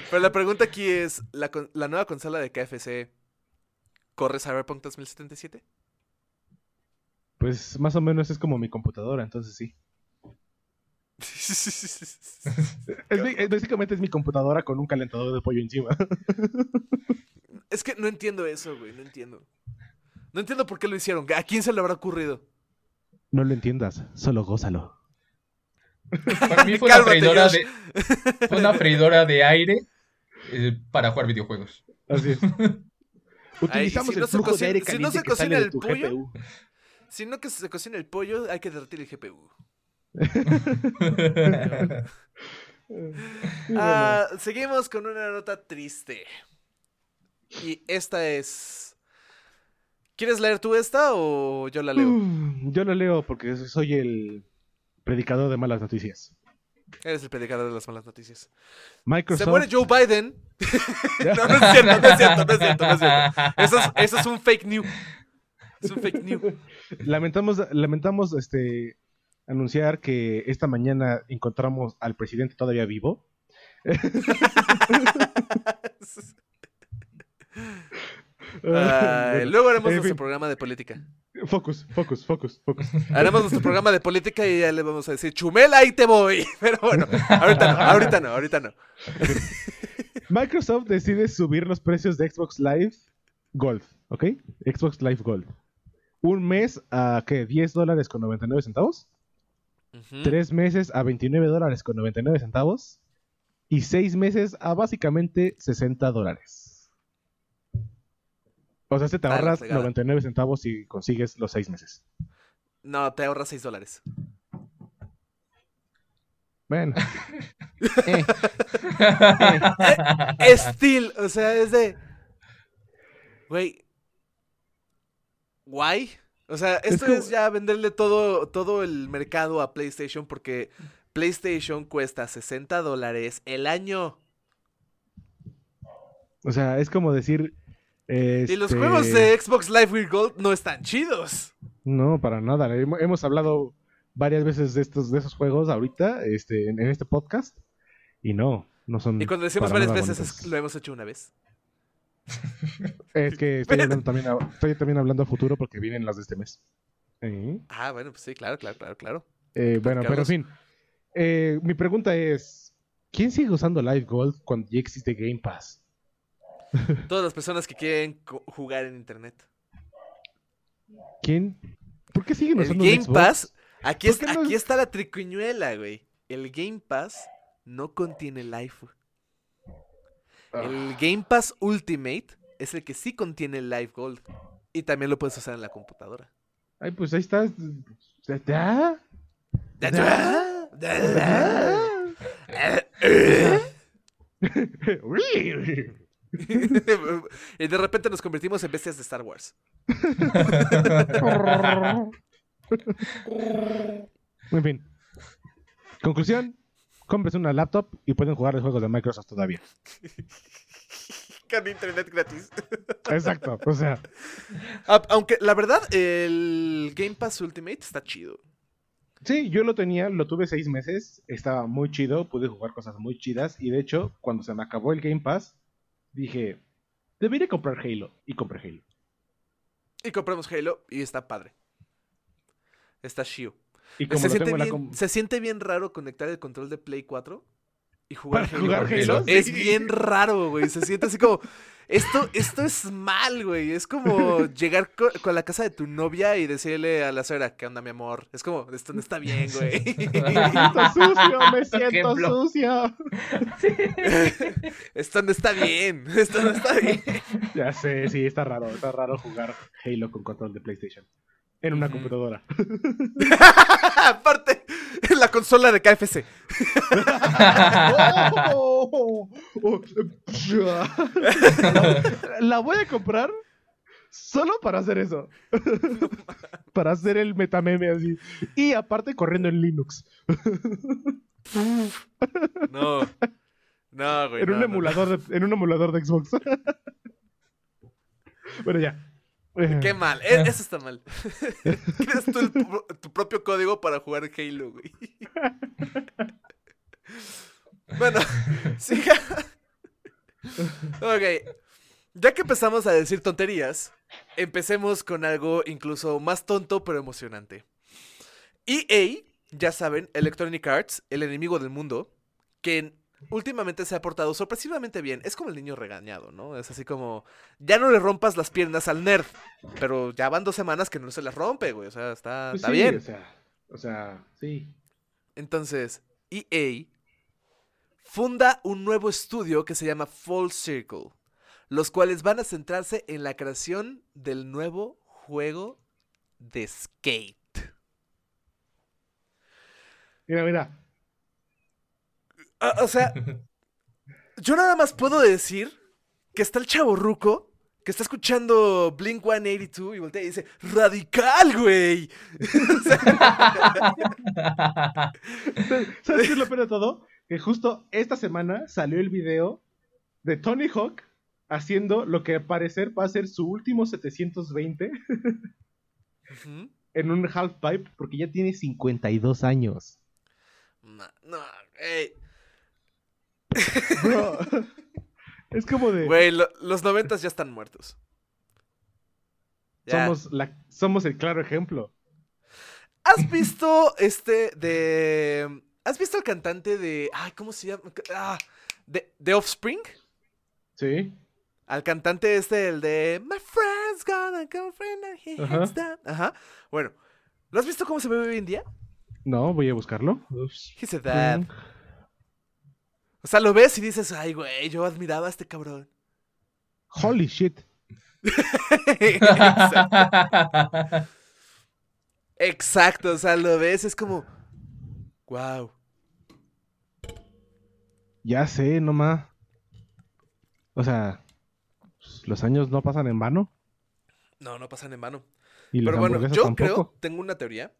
Pero la pregunta aquí es, ¿la, la nueva consola de KFC corre Cyberpunk 2077? Pues más o menos es como mi computadora, entonces sí. *laughs* Es mi- es- básicamente es mi computadora con un calentador de pollo encima. es que no entiendo eso, güey, no entiendo. No entiendo por qué lo hicieron. ¿A quién se le habrá ocurrido? No lo entiendas, solo gózalo. Para mí fue una Cálmate, freidora de, fue una freidora de aire eh, para jugar videojuegos. Así es. *laughs* Utilizamos si no el se flujo de cocina- aire si no caliente se cocina de el pollo, GPU. Si no que se cocina el pollo, hay que derretir el GPU. *laughs* *laughs* Ah, seguimos con una nota triste. Y esta es... ¿Quieres leer tú esta o yo la leo? Yo lo leo porque soy el predicador de malas noticias. Eres el predicador de las malas noticias. Microsoft. Se muere Joe Biden. *laughs* no, no es cierto, no es cierto, no es cierto, no es cierto. Eso es, eso es un fake news. Es un fake news. Lamentamos, lamentamos este anunciar que esta mañana encontramos al presidente todavía vivo. *laughs* Luego haremos en nuestro programa de política. Focus, focus, focus, focus. *laughs* Haremos nuestro programa de política y ya le vamos a decir, Chumela, ahí te voy. *laughs* Pero bueno, ahorita no, ahorita no, ahorita no. *laughs* Microsoft decide subir los precios de Xbox Live Gold, ¿ok? Xbox Live Gold. Un mes a ¿qué? 10 dólares con 99 centavos. Ujú. Tres meses a 29 dólares con 99 centavos. Y seis meses a básicamente 60 dólares. O sea, se te Ah, ahorras fregada. 99 centavos si consigues los seis meses. No, te ahorras 6 dólares. Bueno. *laughs* Eh, Still, o sea, es de. Güey. Guay. O sea, esto como- es ya venderle todo, todo el mercado a PlayStation porque PlayStation cuesta 60 dólares el año. o sea, es como decir. Y los este, juegos de Xbox Live with Gold no están chidos. No, para nada. Hem- Hemos hablado varias veces de estos, de esos juegos ahorita, este, en, en este podcast. Y no, no son. Y cuando decimos varias veces, es- lo hemos hecho una vez. Es que estoy *laughs* hablando también a, estoy también hablando a futuro porque vienen las de este mes. Eh, Ah, bueno, pues sí, claro, claro, claro, claro. eh, bueno, pero en fin. Eh, mi pregunta es: ¿quién sigue usando Live Gold cuando ya existe Game Pass? *laughs* Todas las personas que quieren jugar en internet. ¿Quién? ¿Por qué siguen El usando un Game Xbox? Pass, aquí, ¿Por es- no- aquí está la tricuñuela, güey. El Game Pass no contiene Live. Ah. El Game Pass Ultimate es el que sí contiene Live Gold. Y también lo puedes usar en la computadora. Ay, pues ahí está. ¿Ya? ¿Ya? *laughs* y de repente nos convertimos en bestias de Star Wars. Muy bien. Conclusión. Cómprense una laptop y pueden jugar los juegos de Microsoft todavía. *laughs* Con internet gratis. Exacto. O sea, A- Aunque la verdad, el Game Pass Ultimate está chido. sí, yo lo tenía, lo tuve seis meses. Estaba muy chido, pude jugar cosas muy chidas. Y de hecho, cuando se me acabó el Game Pass, dije, debería comprar Halo. Y compré Halo. Y compramos Halo y está padre. Está chido. Y como Se siente, bien, com- se siente bien raro conectar el control de Play 4 y jugar Para Halo. jugar Halo. Es sí. bien raro, güey. Se siente así como. Esto, esto es mal, güey. Es como *laughs* llegar co- con, la casa de tu novia y decirle a la suegra, ¿qué onda, mi amor? Es como, esto no está bien, güey. *laughs* *laughs* Me siento sucio, me siento sucio. esto no está bien. Esto no está bien. Ya sé, sí, está raro. Está raro jugar Halo con control de PlayStation. En una computadora. *laughs* Aparte, en la consola de KFC. Oh, oh, la, *laughs* la voy a comprar solo para hacer eso. *laughs* para hacer el metameme así. Y aparte corriendo en Linux. No. No, güey. en, no, un no, no. emulador de, en un emulador de Xbox. bueno, ya. Qué mal, e- eso está mal. *laughs* Creas tú el tu propio código para jugar Halo, güey. *laughs* bueno, *laughs* siga. ok. Ya que empezamos a decir tonterías, empecemos con algo incluso más tonto pero emocionante. EA, ya saben, Electronic Arts, el enemigo del mundo, que últimamente se ha portado sorpresivamente bien. Es como el niño regañado, ¿no? Es así como, ya no le rompas las piernas al nerd, pero ya van dos semanas que no se las rompe, güey. O sea, está, pues está sí, bien. O sea, o sea, sí. Entonces, EA funda un nuevo estudio que se llama Full Circle, los cuales van a centrarse en la creación del nuevo juego de skate. Mira, mira. Ah, o sea, *laughs* yo nada más puedo decir que está el chavo ruco que está escuchando Blink 182 y voltea y dice, radical, güey. *laughs* *laughs* ¿Sabes qué es lo peor de todo? Que justo esta semana salió el video de Tony Hawk haciendo lo que al parecer va a ser su último 720 Ujú. en un half pipe porque ya tiene 52 años. No, no, ey. Bro, *laughs* es como de Güey, lo- los noventas ya están muertos. Somos la somos el claro ejemplo. ¿Has visto este de... ¿Has visto al cantante de... Ay, ¿cómo se llama? Ah, de, de Offspring? Sí. Al cantante este, el de My friend's gonna go friend and he Ajá. down. Ajá. Bueno, ¿lo has visto cómo se ve hoy en día? No, voy a buscarlo. He's a dad. O sea, lo ves y dices, ay, güey, yo admiraba a este cabrón. Holy shit. *laughs* Exacto. Exacto, o sea, lo ves, es como, wow. Ya sé, nomás. O sea, los años no pasan en vano. No, no pasan en vano. Pero bueno, yo tampoco. creo, tengo una teoría,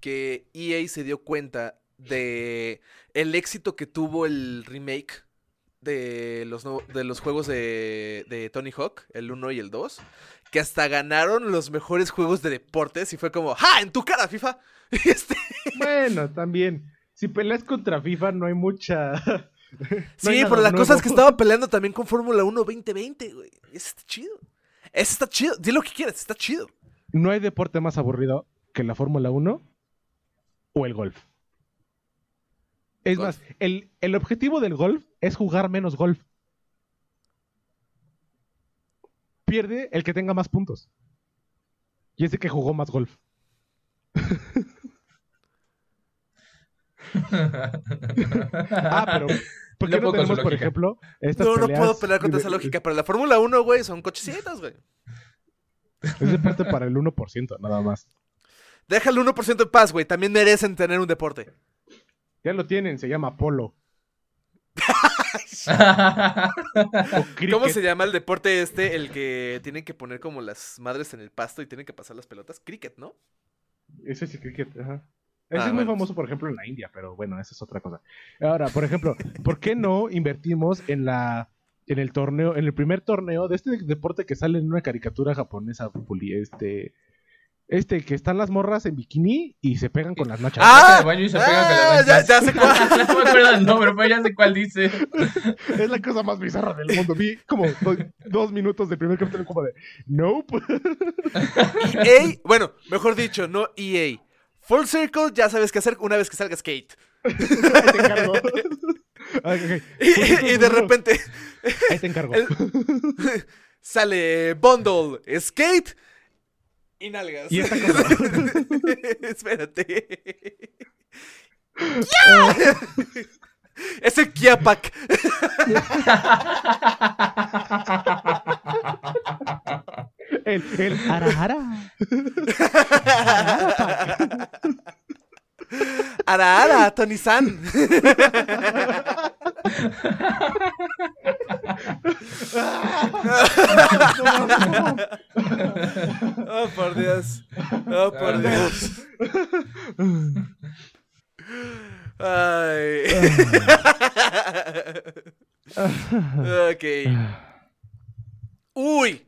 que EA se dio cuenta de el éxito que tuvo el remake de los, nuevo- de los juegos de, de Tony Hawk, el 1 y el 2, que hasta ganaron los mejores juegos de deportes y fue como, ¡ja! ¡En tu cara, FIFA! *laughs* Este, Bueno, también. Si peleas contra FIFA no hay mucha. *laughs* No sí, pero la cosa es que estaba peleando también con Fórmula 1 2020, güey. Ese está chido. Ese está chido. Di lo que quieras, está chido. No hay deporte más aburrido que la Fórmula 1 o el golf. Es Golf. más, el, el objetivo del golf es jugar menos golf. Pierde el que tenga más puntos. Y ese que jugó más golf. *laughs* Ah, pero ¿por qué No no, tenemos, por ejemplo, estas No, no peleas puedo pelear contra de- esa lógica, pero la Fórmula 1, güey, son cochecitas, güey. Es de parte para el 1%, nada más. Deja el 1% en paz, güey. También merecen tener un deporte. Ya lo tienen, se llama polo. *laughs* ¿Cómo se llama el deporte este? El que tienen que poner como las madres en el pasto y tienen que pasar las pelotas. Cricket, ¿no? Ese sí, cricket, ajá. Ese Ah, es muy famoso, por ejemplo, en la India, pero bueno, esa es otra cosa. Ahora, por ejemplo, ¿por qué no invertimos en la en el torneo, en el primer torneo de este deporte que sale en una caricatura japonesa, este este que están las morras en bikini y se pegan con las nachas? ¡Ah! baño y se pegan con las ya, manchas. ya sé cuál. *laughs* no me acuerdo el nombre, pero ya sé cuál dice. Es la cosa más bizarra del mundo. Vi como do- dos minutos del primer capítulo como de Nope. *laughs* EA, bueno, mejor dicho, no EA. Full Circle, ya sabes qué hacer una vez que salga Skate. Ahí te encargo. Y, y de repente Ahí te encargo. el- *laughs* sale Bundle, Skate y nalgas. Y esta cosa. *laughs* Espérate. ¡Ya! Es el Kia Pack. El, el arahara. Ara, ara, Tony San. *laughs* Oh, por Dios. Oh, por Dios. Ay. ok. Uy.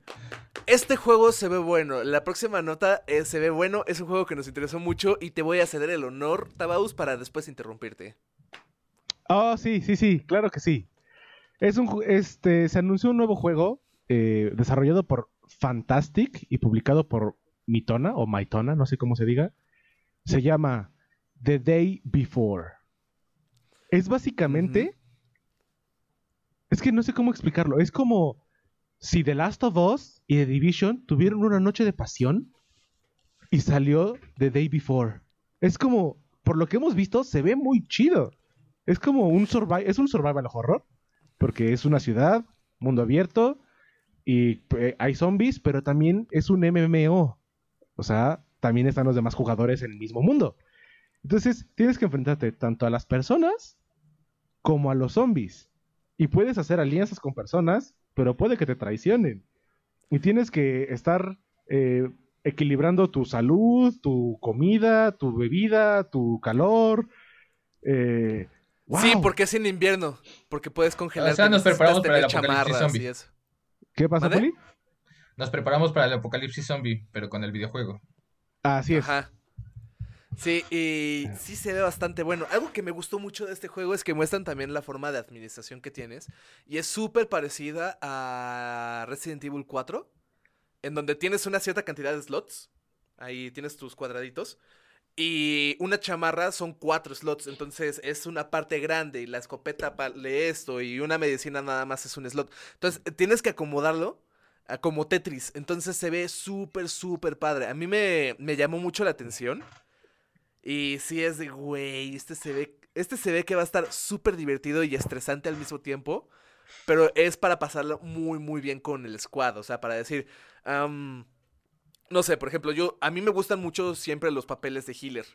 Este juego se ve bueno. La próxima nota eh, se ve bueno. Es un juego que nos interesó mucho y te voy a ceder el honor, Tabaus, para después interrumpirte. Oh, sí, sí, sí, claro que sí. Es un, este, se anunció un nuevo juego eh, desarrollado por Fantastic y publicado por Mitona o Maitona, no sé cómo se diga. Se llama The Day Before. Es básicamente... Es que no sé cómo explicarlo. Es como si The Last of Us y The Division tuvieron una noche de pasión y salió The Day Before. Es como, por lo que hemos visto, se ve muy chido. Es como un survival, es un survival horror, porque es una ciudad, mundo abierto, y eh, hay zombies, pero también es un MMO. O sea, también están los demás jugadores en el mismo mundo. Entonces, tienes que enfrentarte tanto a las personas como a los zombies. Y puedes hacer alianzas con personas, pero puede que te traicionen. Y tienes que estar eh, equilibrando tu salud, tu comida, tu bebida, tu calor. Eh, Sí, porque es en invierno. Porque puedes congelar. O sea, nos preparamos para el apocalipsis zombie. ¿Qué pasa. Poli? Nos preparamos para el apocalipsis zombie, pero con el videojuego. Así es. Ajá. Sí, y sí se ve bastante bueno. Algo que me gustó mucho de este juego es que muestran también la forma de administración que tienes. Y es súper parecida a Resident Evil 4, en donde tienes una cierta cantidad de slots. Ahí tienes tus cuadraditos. Y una chamarra son cuatro slots, entonces es una parte grande y la escopeta vale esto y una medicina nada más es un slot. Entonces tienes que acomodarlo como Tetris, entonces se ve súper, súper padre. A mí me, me llamó mucho la atención y sí es de, güey, este se ve, este se ve que va a estar súper divertido y estresante al mismo tiempo, pero es para pasarlo muy, muy bien con el squad, o sea, para decir... no sé, por ejemplo, yo a mí me gustan mucho siempre los papeles de healer.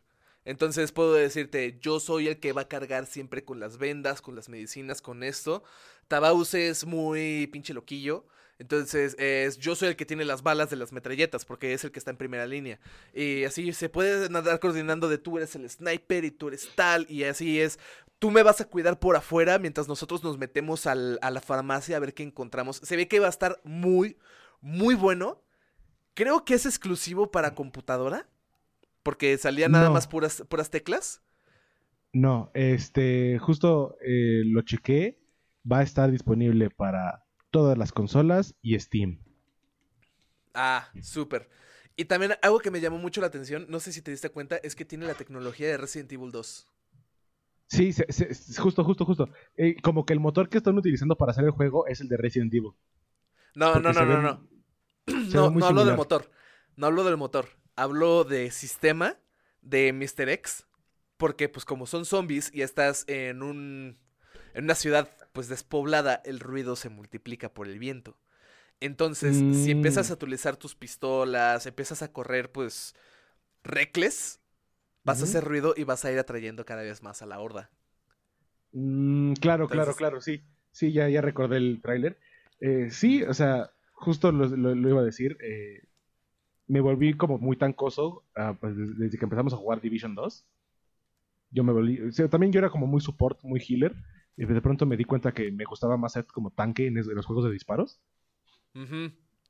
Entonces puedo decirte, yo soy el que va a cargar siempre con las vendas, con las medicinas, con esto. Tabaus es muy pinche loquillo. Entonces, es, yo soy el que tiene las balas de las metralletas, porque es el que está en primera línea. Y así se puede andar coordinando de tú eres el sniper y tú eres tal, y así es. Tú me vas a cuidar por afuera mientras nosotros nos metemos al- a la farmacia a ver qué encontramos. Se ve que va a estar muy, muy bueno. Creo que es exclusivo para computadora. Porque salía nada No. más puras, puras teclas. No, este, justo eh, lo chequé. Va a estar disponible para todas las consolas y Steam. Ah, súper. Y también algo que me llamó mucho la atención, no sé si te diste cuenta, es que tiene la tecnología de Resident Evil 2. Sí, se- se- se- justo, justo, justo. Eh, como que el motor que están utilizando para hacer el juego es el de Resident Evil. No, no, no, no, no. No, no hablo del motor. No hablo del motor. Hablo de sistema de Mr. X. Porque, pues, como son zombies y estás en un. en una ciudad, pues, despoblada, el ruido se multiplica por el viento. Entonces, si empiezas Mm. a utilizar tus pistolas, empiezas a correr, pues, reckless, vas a hacer ruido y vas a ir atrayendo cada vez más a la horda. Mm, claro, claro, claro, sí. Sí, ya, ya recordé el tráiler. Eh, sí, o sea, justo lo, lo- lo iba a decir. eh, me volví como muy tancoso ah, pues, des- desde, que empezamos a jugar Division 2. Yo me volví... o sea, también yo era como muy support, muy healer. Y de pronto me di cuenta que me gustaba más ser como tanque en, los juegos de disparos.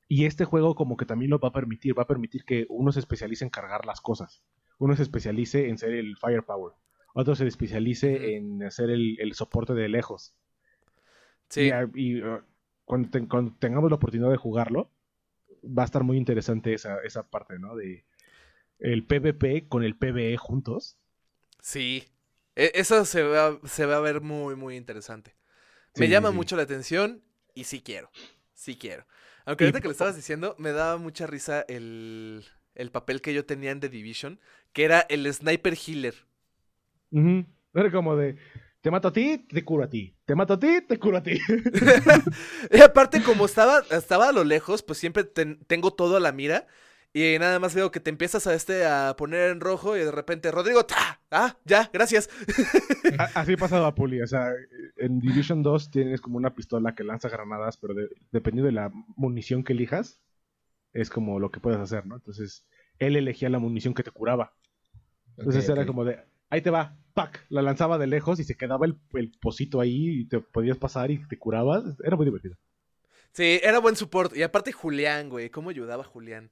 Y este juego como que también lo va a permitir, va a permitir que uno se especialice en cargar las cosas. Uno se especialice en ser el firepower. Otro se especialice en hacer el, el soporte de lejos. Sí. Y, ah, y, ah, cuando, te- cuando tengamos la oportunidad de jugarlo, va a estar muy interesante esa, esa parte, ¿no? De el PvP con el PvE juntos. Sí. E- Eso se va, se va a ver muy, muy interesante. Me Sí, llama sí. mucho la atención y sí quiero. Sí quiero. Aunque ahorita que lo estabas diciendo, me daba mucha risa el, el papel que yo tenía en The Division, que era el sniper healer. Era como de, te mato a ti, te curo a ti. Te mato a ti, te curo a ti. *laughs* Y aparte, como estaba, estaba a lo lejos, pues siempre ten- tengo todo a la mira. Y nada más veo que te empiezas a este a poner en rojo y de repente, Rodrigo, ¡ta! Ah, ya, gracias. Así pasaba Puli, o sea, en Division 2 tienes como una pistola que lanza granadas, pero de- dependiendo de la munición que elijas, es como lo que puedes hacer, ¿no? Entonces, él elegía la munición que te curaba. Entonces era como de, ahí te va, ¡pac! La lanzaba de lejos y se quedaba el, el pocito ahí y te podías pasar y te curabas. Era muy divertido. Sí, era buen support. Y aparte Julián, güey, ¿cómo ayudaba Julián?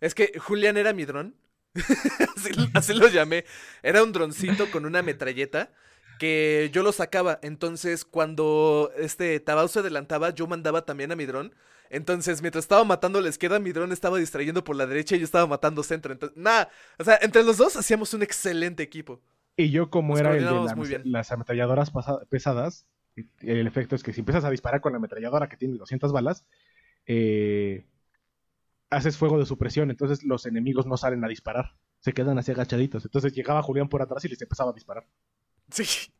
Es que Julián era mi dron. *laughs* así, así lo llamé. Era un droncito con una metralleta que yo lo sacaba. Entonces, cuando este Tabao se adelantaba, yo mandaba también a mi dron. Entonces, mientras estaba matando a la izquierda, mi dron estaba distrayendo por la derecha y yo estaba matando centro. Entonces, nada, o sea, entre los dos hacíamos un excelente equipo. Y yo como Nos era el de la- las ametralladoras pesadas, el efecto es que si empiezas a disparar con la ametralladora que tiene 200 balas, eh, haces fuego de supresión, entonces los enemigos no salen a disparar, se quedan así agachaditos. Entonces llegaba Julián por atrás y les empezaba a disparar. Sí. *laughs*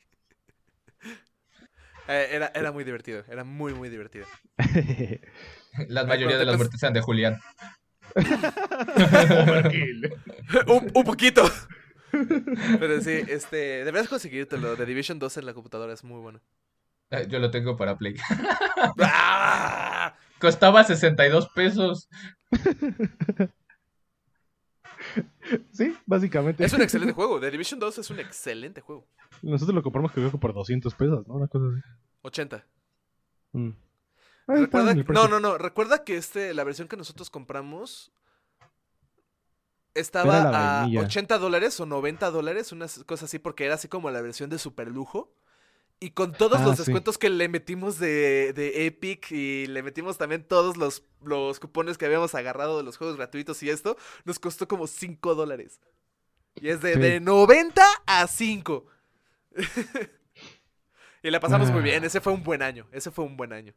Eh, Era, era muy divertido, era muy, muy divertido. La mayoría de las muertes eran de Julián. *laughs* *laughs* Un poquito. Pero sí, este, deberías conseguírtelo. The Division 2 en la computadora es muy bueno. Eh, Yo lo tengo para Play. ¡Ah! Costaba 62 pesos. *laughs* sí, básicamente. Es un excelente *laughs* juego. The Division 2 es un excelente juego. Nosotros lo compramos creo que por 200 pesos, ¿no? Una cosa así. 80. Mm. Recuerda precio. no, no, no. Recuerda que este, la versión que nosotros compramos estaba a vainilla. 80 dólares o 90 dólares, una cosa así, porque era así como la versión de super lujo. Y con todos Ah, los sí. descuentos que le metimos de, de Epic y le metimos también todos los, los cupones que habíamos agarrado de los juegos gratuitos y esto, nos costó como 5 dólares. Y es de, Sí. de 90 a 5. *laughs* y la pasamos muy Ah. bien. Ese fue un buen año. Ese fue un buen año.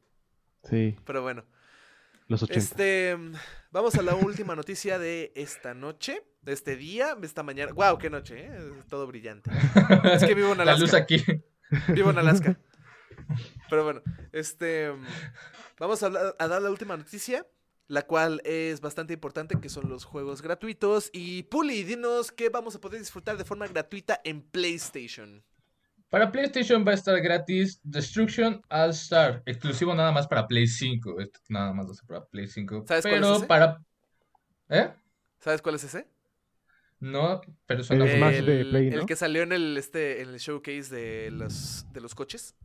Sí, Pero bueno. los 80. Este, vamos a la última noticia de esta noche, de este día, de esta mañana. Wow, qué noche, ¿eh? Todo brillante. Es que vivo en *laughs* La luz Alaska. aquí. Vivo en Alaska. Pero bueno, este, vamos a, hablar- a dar la última noticia, la cual es bastante importante, que son los juegos gratuitos. Y Puli, dinos qué vamos a poder disfrutar de forma gratuita en PlayStation. Para PlayStation va a estar gratis Destruction All Star, exclusivo nada más para Play 5. Esto nada más va a ser para Play 5. ¿Sabes cuál es ese? para. ¿Eh? ¿Sabes cuál es ese? No, pero suena El bien. de Play, ¿no? el que salió en el, este, en el showcase de los, de los coches.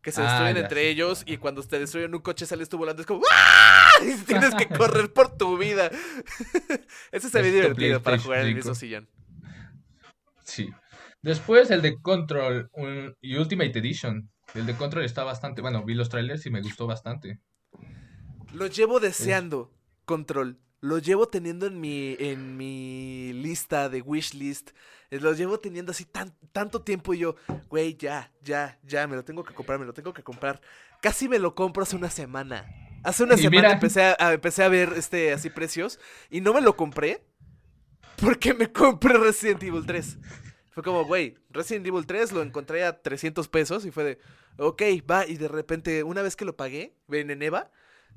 Que se Ah, destruyen ya, entre sí. ellos y cuando te destruyen un coche sales tú volando. Es como ¡Ah! Y *laughs* tienes que correr por tu vida. *laughs* Ese se ve divertido para jugar en el 5. mismo sillón. Sí. Después el de Control un- y Ultimate Edition. El de Control está bastante. Bueno, vi los trailers y me gustó bastante. Lo llevo deseando, Control. Lo llevo teniendo en mi, en mi lista de wishlist. Eh, Lo llevo teniendo así tan, tanto tiempo y yo, güey, ya, ya, ya, me lo tengo que comprar, me lo tengo que comprar. Casi me lo compro hace una semana. Hace una Y semana mira. empecé, a, a- empecé a ver este así precios y no me lo compré. porque me compré Resident Evil 3. Fue como, güey, Resident Evil 3 lo encontré a 300 pesos y fue de, ok, va. Y de repente, una vez que lo pagué, en Eneva,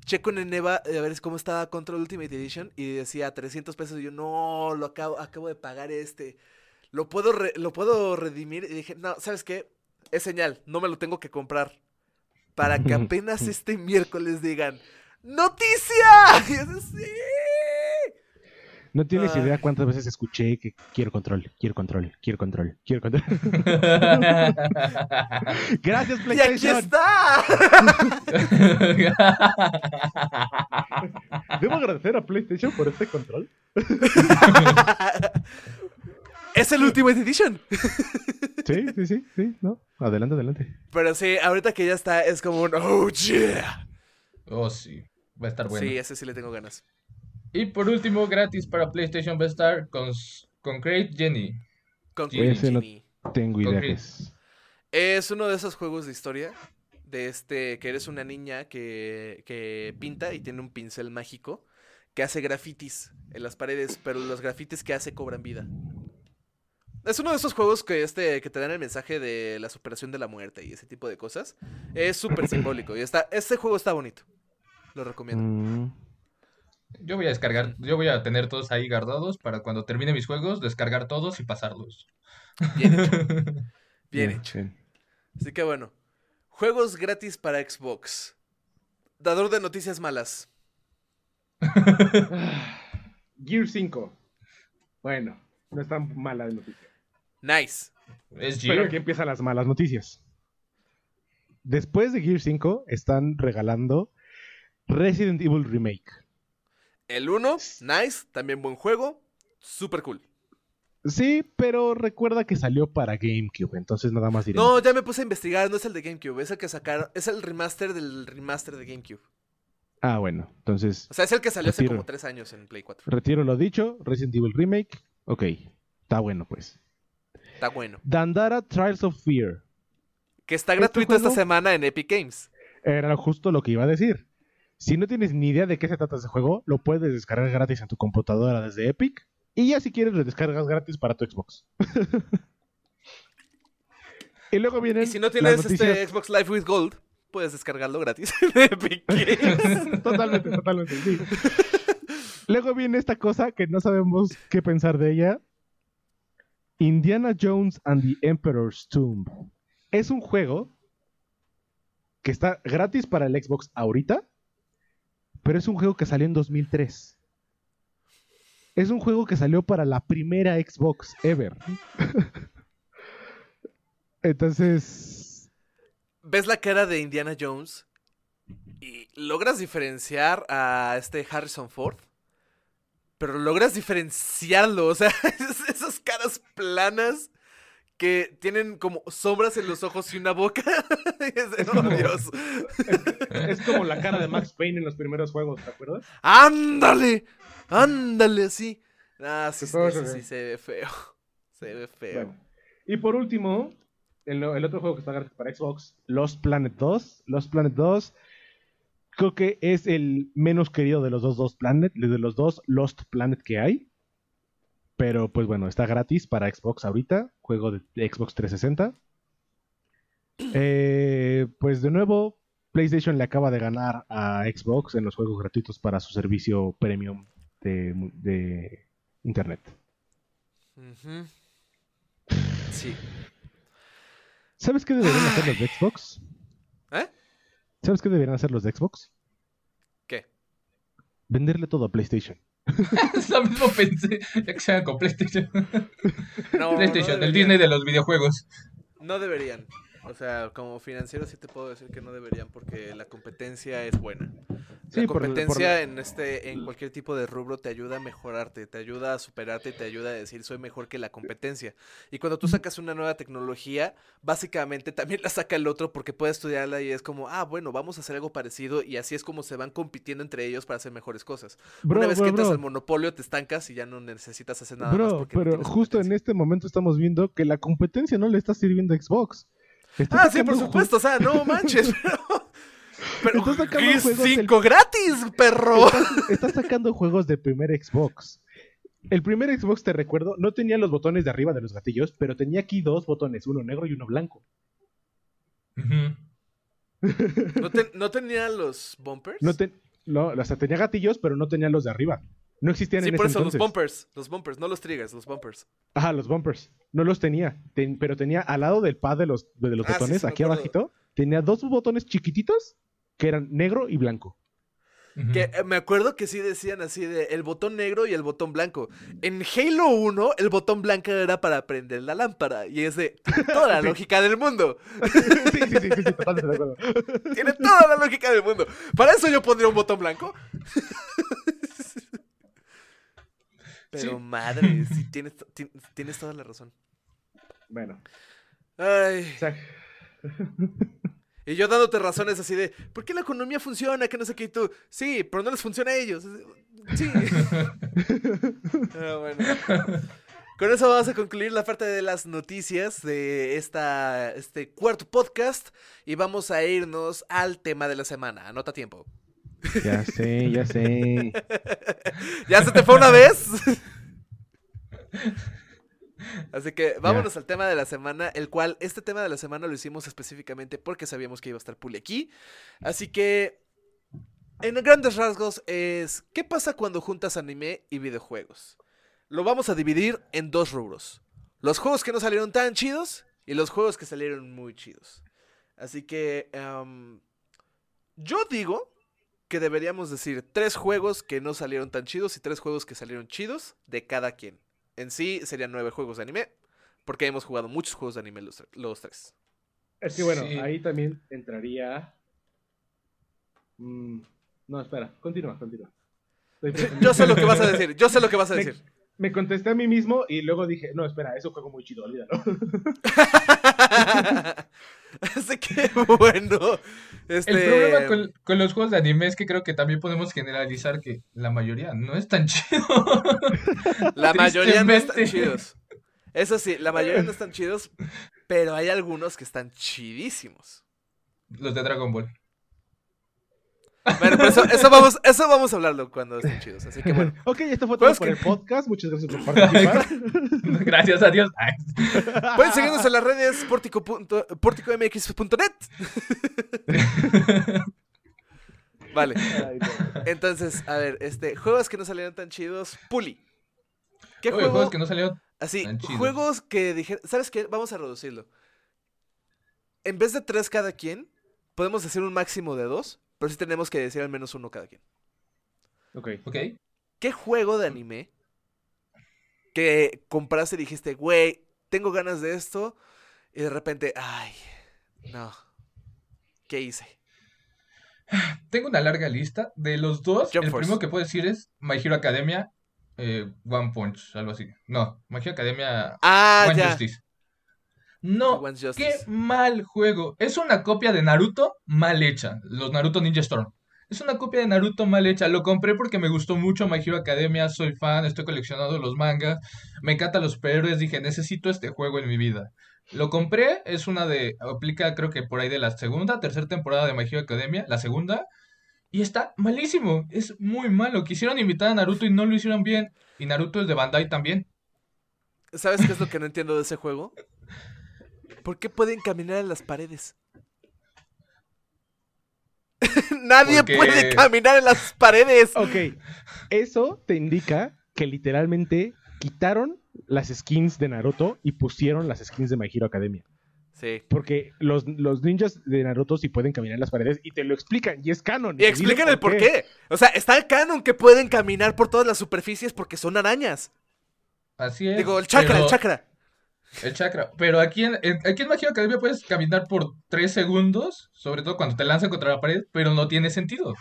checo en Eneva a ver cómo estaba Control Ultimate Edition y decía 300 pesos. Y yo, no, lo acabo, acabo de pagar este. Lo puedo, lo puedo redimir. Y dije, no, ¿sabes qué? Es señal, no me lo tengo que comprar. Para que *laughs* apenas este miércoles digan, ¡Noticia! *laughs* Y yo, sí. No tienes Ay. idea cuántas veces escuché que quiero control, quiero control, quiero control, quiero control. *laughs* Gracias, ¡Y aquí PlayStation. está! *laughs* Debo agradecer a PlayStation por este control. *laughs* es el Ultimate Edition. Sí, sí, sí, sí, no. Adelante, adelante. Pero sí, ahorita que ya está, es como un oh yeah. oh, sí. Va a estar bueno. Sí, ese sí le tengo ganas. Y por último, gratis para PlayStation va a estar con, Concrete Jenny. Con no- Genie. Tengo idea es. Es uno de esos juegos de historia. De este, que eres una niña que, que pinta y tiene un pincel mágico. Que hace grafitis en las paredes, pero los grafitis que hace cobran vida. Es uno de esos juegos que, este, que te dan el mensaje de la superación de la muerte y ese tipo de cosas. Es súper simbólico. Y está, este juego está bonito. Lo recomiendo. Mm, Yo voy a descargar, yo voy a tener todos ahí guardados para cuando termine mis juegos, descargar todos y pasarlos. Bien hecho. *laughs* Bien bien, hecho. bien. Así que bueno. Juegos gratis para Xbox. Dador de noticias malas. *laughs* Gear 5. Bueno, no es tan mala la noticia. Nice. Es Pero Gear. aquí empiezan las malas noticias. Después de Gear 5 están regalando Resident Evil Remake. El 1, nice. También buen juego. Super cool. Sí, pero recuerda que salió para GameCube, entonces nada más diré. No, ya me puse a investigar. No es el de GameCube. Es el que sacaron. Es el remaster del remaster de GameCube. Ah, bueno, entonces O sea, es el que salió hace como 3 años en Play 4. retiro lo dicho, Resident Evil Remake. Ok, está bueno pues. Está bueno. Dandara Trials of Fear. Que está ¿Este gratuito esta semana en Epic Games. Era justo lo que iba a decir. Si no tienes ni idea de qué se trata ese juego, lo puedes descargar gratis en tu computadora desde Epic. Y ya si quieres lo descargas gratis para tu Xbox. *laughs* y luego vienen Y si no las tienes noticias- este Xbox Live with Gold, puedes descargarlo gratis *laughs* en Epic Games. *laughs* Totalmente, totalmente, sí. Luego viene esta cosa que no sabemos qué pensar de ella. Indiana Jones and the Emperor's Tomb. Es un juego que está gratis para el Xbox ahorita, pero es un juego que salió en 2003. Es un juego que salió para la primera Xbox ever. *laughs* Entonces, ves la cara de Indiana Jones y logras diferenciar a este Harrison Ford, pero logras diferenciarlo, o sea, es- *laughs* esas caras planas que tienen como sombras en los ojos y una boca. *laughs* Es "Oh, Dios. *laughs* es como la cara de Max *laughs* Payne en los primeros juegos, ¿te acuerdas? ¡Ándale! ¡Ándale, sí! Ah, sí, sí, se ve feo. Se ve feo. Bueno. Y por último, el, el otro juego que está gratis para Xbox, Lost Planet 2. Lost Planet 2 creo que es el menos querido de los dos, dos Planet, de los dos Lost Planet que hay. Pero pues bueno, está gratis para Xbox ahorita, juego de Xbox 360. Eh, pues de nuevo, PlayStation le acaba de ganar a Xbox en los juegos gratuitos para su servicio premium de, de Internet. Sí. ¿Sabes qué deberían hacer los de Xbox? ¿Eh? ¿Sabes qué deberían hacer los de Xbox? ¿Qué? Venderle todo a PlayStation. *laughs* Es lo mismo pensé. Ya que se hagan con PlayStation. No, *laughs* PlayStation, no el. Disney de los videojuegos. No deberían. O sea, como financiero sí te puedo decir que no deberían porque la competencia es buena. La Sí, competencia por- en este en cualquier tipo de rubro te ayuda a mejorarte, te ayuda a superarte, te ayuda a decir soy mejor que la competencia. Y cuando tú sacas una nueva tecnología, básicamente también la saca el otro porque puede estudiarla y es como, ah, bueno, vamos a hacer algo parecido y así es como se van compitiendo entre ellos para hacer mejores cosas. Bro, una vez bro, que entras al monopolio te estancas y ya no necesitas hacer nada más porque pero justo en este momento estamos viendo que la competencia no le está sirviendo a Xbox. Está Ah, sí, por supuesto, o sea, no manches, *laughs* pero... Pero Está sacando juegos del- 5 gratis, perro. Está, está sacando juegos de primer Xbox. El primer Xbox, te recuerdo, no tenía los botones de arriba de los gatillos, pero tenía aquí dos botones, uno negro y uno blanco. ¿No, te- no tenía los bumpers? No, te- no, o sea, tenía gatillos, pero no tenía los de arriba. No existían sí, en por ese eso, entonces. los bumpers. Los bumpers, no los triggers, los bumpers. Ajá, los bumpers. No los tenía. Ten- pero tenía al lado del pad de los, de los Ah, sí, botones, sí me aquí abajito, tenía dos botones chiquititos que eran negro y blanco. Ujú. Que eh, me acuerdo que sí decían así de el botón negro y el botón blanco. En Halo 1, el botón blanco era para prender la lámpara. Y es de tiene *laughs* toda la Sí. lógica del mundo. *laughs* sí, sí, sí, sí, sí, totalmente de acuerdo. Tiene toda la lógica del mundo. Para eso yo pondría un botón blanco. *laughs* Pero Sí. madre, sí, tienes, ti- tienes toda la razón. Bueno, Ay. *laughs* Y yo dándote razones así de, ¿por qué la economía funciona? Que no sé qué y tú. Sí, pero no les funciona a ellos. Sí. *laughs* Bueno. Con eso vamos a concluir la parte de las noticias de esta, este cuarto podcast y vamos a irnos al tema de la semana. Anota tiempo. Ya sé, ya sé. *laughs* ¿Ya se te fue una vez? *laughs* Así que vámonos al tema de la semana, el cual este tema de la semana lo hicimos específicamente porque sabíamos que iba a estar Puli aquí. Así que, en grandes rasgos, es ¿qué pasa cuando juntas anime y videojuegos? Lo vamos a dividir en dos rubros. Los juegos que no salieron tan chidos y los juegos que salieron muy chidos. Así que, em, yo digo que deberíamos decir tres juegos que no salieron tan chidos y tres juegos que salieron chidos de cada quien. En sí serían nueve juegos de anime, porque hemos jugado muchos juegos de anime los, los tres. Es que bueno, Sí. ahí también entraría. Mm, no, espera, continúa, continúa. *laughs* Yo sé lo que vas a *laughs* decir, yo sé lo que vas a Me- decir. Me contesté a mí mismo y luego dije, no, espera, es un juego muy chido, olvídalo. *laughs* Así que bueno. Este... El problema con, con los juegos de anime es que creo que también podemos generalizar que la mayoría no es tan *laughs* chido. La mayoría no están chidos. Eso sí, la mayoría no están *laughs* chidos, pero hay algunos que están chidísimos. Los de Dragon Ball. Bueno, pero eso, eso vamos, eso vamos a hablarlo cuando estén chidos. Así que bueno. ok, esto fue todo Juegos por que- el podcast. Muchas gracias por participar. *laughs* Gracias a Dios. Pueden seguirnos en las redes portico porticomx.net. *laughs* Vale. Entonces, a ver, este, juegos que no salieron tan chidos. Puli. ¿Qué Oye, juego? juegos que no salieron. Así, tan chidos. juegos que dije, ¿sabes qué? Vamos a reducirlo. En vez de tres cada quien, podemos decir un máximo de dos, pero sí tenemos que decir al menos uno cada quien. Ok. Ok. ¿Qué juego de anime que compraste y dijiste, güey, tengo ganas de esto? Y de repente, ay, no. ¿Qué hice? *sighs* Tengo una larga lista. De los dos, Jump el Force. primero que puedo decir es My Hero Academia, eh, One Punch, algo así. No, My Hero Academia, Ah, One ya. Justice. No, qué mal juego. Es una copia de Naruto mal hecha. Los Naruto Ninja Storm. Es una copia de Naruto mal hecha. Lo compré porque me gustó mucho My Hero Academia. Soy fan, estoy coleccionando los mangas. Me encantan los superhéroes. Dije, necesito este juego en mi vida. Lo compré. Es una de. Aplica, creo que por ahí de la segunda, tercera temporada de My Hero Academia. La segunda. Y está malísimo. Es muy malo. Quisieron invitar a Naruto y no lo hicieron bien. Y Naruto es de Bandai también. ¿Sabes qué es lo que no entiendo de ese juego? ¿Por qué pueden caminar en las paredes? *laughs* Nadie Porque- puede caminar en las paredes. Ok. Eso te indica que literalmente quitaron las skins de Naruto y pusieron las skins de My Hero Academia. Sí. Porque los, los ninjas de Naruto sí pueden caminar en las paredes y te lo explican y es canon. Y explican el por qué. O sea, está el canon que pueden caminar por todas las superficies porque son arañas. Así es. Digo, el chakra, el chakra. El chakra. Pero aquí en, en- aquí en Hero Academia puedes caminar por 3 segundos, sobre todo cuando te lanzan contra la pared, pero no tiene sentido.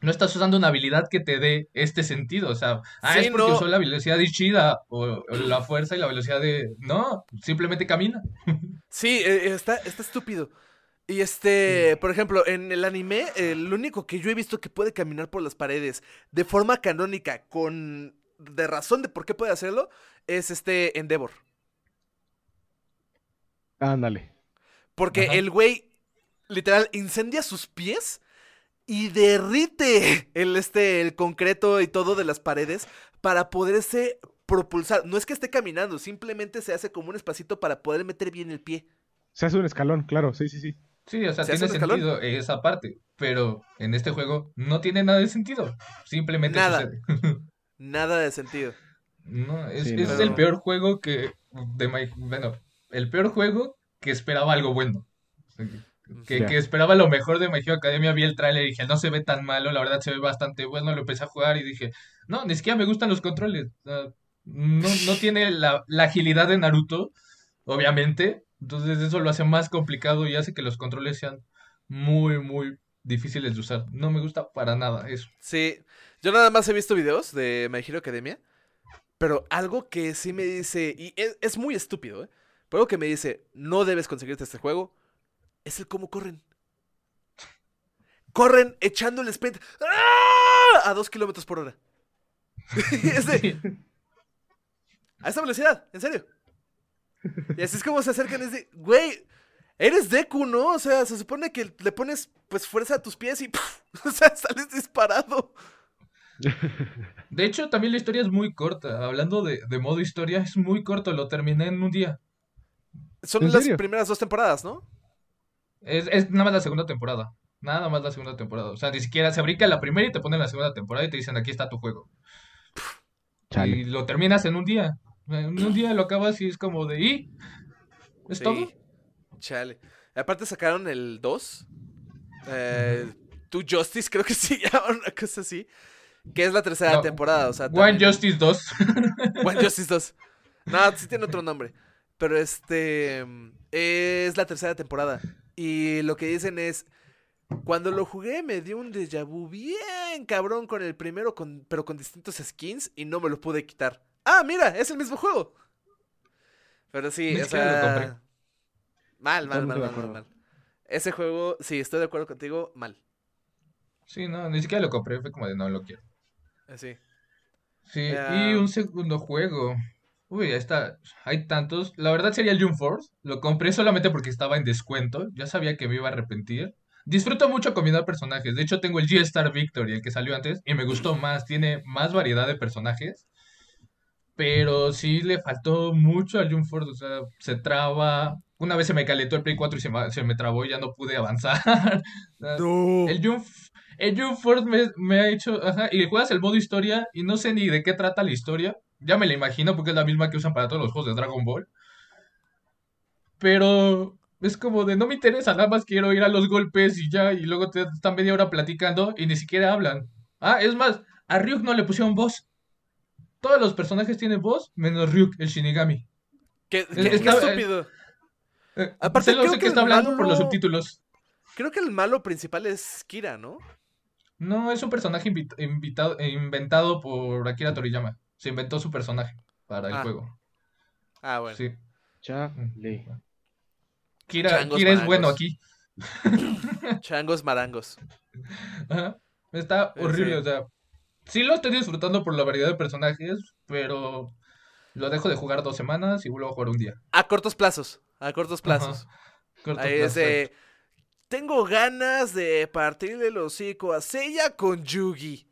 No estás usando una habilidad que te dé este sentido. O sea, ah, Sí, es porque no. usó la velocidad de Ishida o, o la fuerza y la velocidad de. No, simplemente camina. *laughs* Sí, eh, está, está estúpido. Y este, por ejemplo, en el anime, el único que yo he visto que puede caminar por las paredes de forma canónica, con de razón de por qué puede hacerlo, es este Endeavor. Ándale. Porque Ajá. el güey, literal, incendia sus pies y derrite *laughs* el, este, el concreto y todo de las paredes para poderse propulsar. No es que esté caminando, simplemente se hace como un espacito para poder meter bien el pie. Se hace un escalón, claro, sí, sí, sí. Sí, o sea, ¿Se tiene sentido esa parte, pero en este juego no tiene nada de sentido. Simplemente Nada. sucede. Nada de sentido. No, es, Sí, es no. el peor juego que de My- bueno, el peor juego que esperaba algo bueno. Que, que esperaba lo mejor de My Hero Academia, vi el tráiler y dije, no se ve tan malo, la verdad se ve bastante bueno, lo empecé a jugar y dije, no, ni siquiera me gustan los controles. no, no *laughs* tiene la, la agilidad de Naruto, obviamente, entonces eso lo hace más complicado y hace que los controles sean muy, muy difíciles de usar. No me gusta para nada eso. Sí, yo nada más he visto videos de My Hero Academia, pero algo que sí me dice, y es, es muy estúpido, ¿eh? Pero algo que me dice, no debes conseguirte este juego, es el cómo corren. Corren echando el sprint ¡ah! a dos kilómetros por hora. *laughs* A esa velocidad, en serio. Y así es como se acercan, es de, güey, eres Deku, ¿no? O sea, se supone que le pones pues fuerza a tus pies y *laughs* o sea, sales disparado. De hecho, también la historia es muy corta. Hablando de modo historia, es muy corto, lo terminé en un día. Son ¿En las serio? primeras dos temporadas, ¿no? Es, es nada más la segunda temporada. Nada más la segunda temporada. O sea, ni siquiera se brinca la primera y te ponen la segunda temporada y te dicen, aquí está tu juego. Chale. Y lo terminas en un día. En un día lo acabas y es como de, ¿y? ¿Es Sí. todo? Chale. Aparte sacaron el 2. Eh, Two Justice, creo que *laughs* sí, una cosa así. Que es la tercera No, temporada, o sea. One también- Justice 2. One Justice 2. No, sí tiene otro nombre. Pero este. mm, Es la tercera temporada. Y lo que dicen es. Cuando lo jugué me dio un déjà vu bien cabrón con el primero, con, pero con distintos skins y no me lo pude quitar. Ah, mira, es el mismo juego. Pero sí, Ni o siquiera lo sea. compré. Mal, mal, mal, mal, mal. Ese juego, sí, estoy de acuerdo contigo, mal. Sí, no, ni siquiera lo compré. Fue como de, no lo quiero. Así. Sí, Ya. y un segundo juego. Uy, ahí está. Hay tantos. La verdad sería el Jump Force. Lo compré solamente porque estaba en descuento. Ya sabía que me iba a arrepentir. Disfruto mucho combinar personajes. De hecho, tengo el G-Star Victory, el que salió antes, y me gustó más. Tiene más variedad de personajes. Pero sí le faltó mucho al Jump Force. O sea, se traba. Una vez se me calentó el Play 4 y se me, se me trabó y ya no pude avanzar. *laughs* No. el Jump, el Force me, me ha hecho. Ajá, y juegas el modo historia y no sé ni de qué trata la historia. Ya me la imagino porque es la misma que usan para todos los juegos de Dragon Ball. Pero es como de no me interesa, nada más quiero ir a los golpes y ya. Y luego te están media hora platicando y ni siquiera hablan. Ah, es más, a Ryuk no le pusieron voz. Todos los personajes tienen voz, menos Ryuk, el Shinigami. Qué, qué- está- eh, estúpido. Eh, Aparte, creo que que está el hablando por los subtítulos. Creo que el malo principal es Kira, ¿no? No, es un personaje invi- invitado, eh, inventado por Akira Toriyama. Se inventó su personaje para el Ah, juego. Ah, bueno. Sí. Chale. Kira, Changos Kira es bueno aquí. *laughs* *laughs* Changos marangos. Ajá. Está horrible, sí. o sea. Sí lo estoy disfrutando por la variedad de personajes, pero lo dejo de jugar dos semanas y vuelvo a jugar un día. A cortos plazos. A cortos plazos. Corto Ahí plazo. es de, Tengo ganas de partirle el hocico a Seiya con Yugi.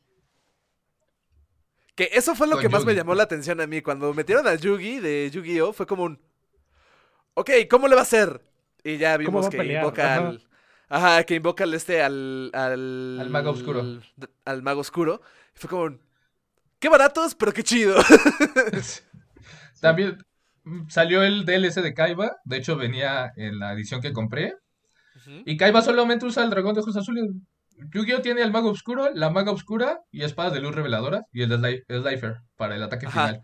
Que eso fue lo que más me llamó la atención a mí. Cuando metieron a Yugi de Yu-Gi-Oh! fue como un. Ok, ¿cómo le va a hacer? Y ya ¿Cómo vimos que invoca Ajá. al. Ajá, que invoca al este al. Al, Al mago oscuro. Al, al mago oscuro. Y fue como un. Qué baratos, pero qué chido. *laughs* También mm, salió el DLC de Kaiba, de hecho venía en la edición que compré. Y Kaiba solamente usa el dragón de ojos azules. Yu-Gi-Oh tiene el mago oscuro, la maga oscura y espadas de luz reveladoras y el Sli- Slifer para el ataque Ajá. final.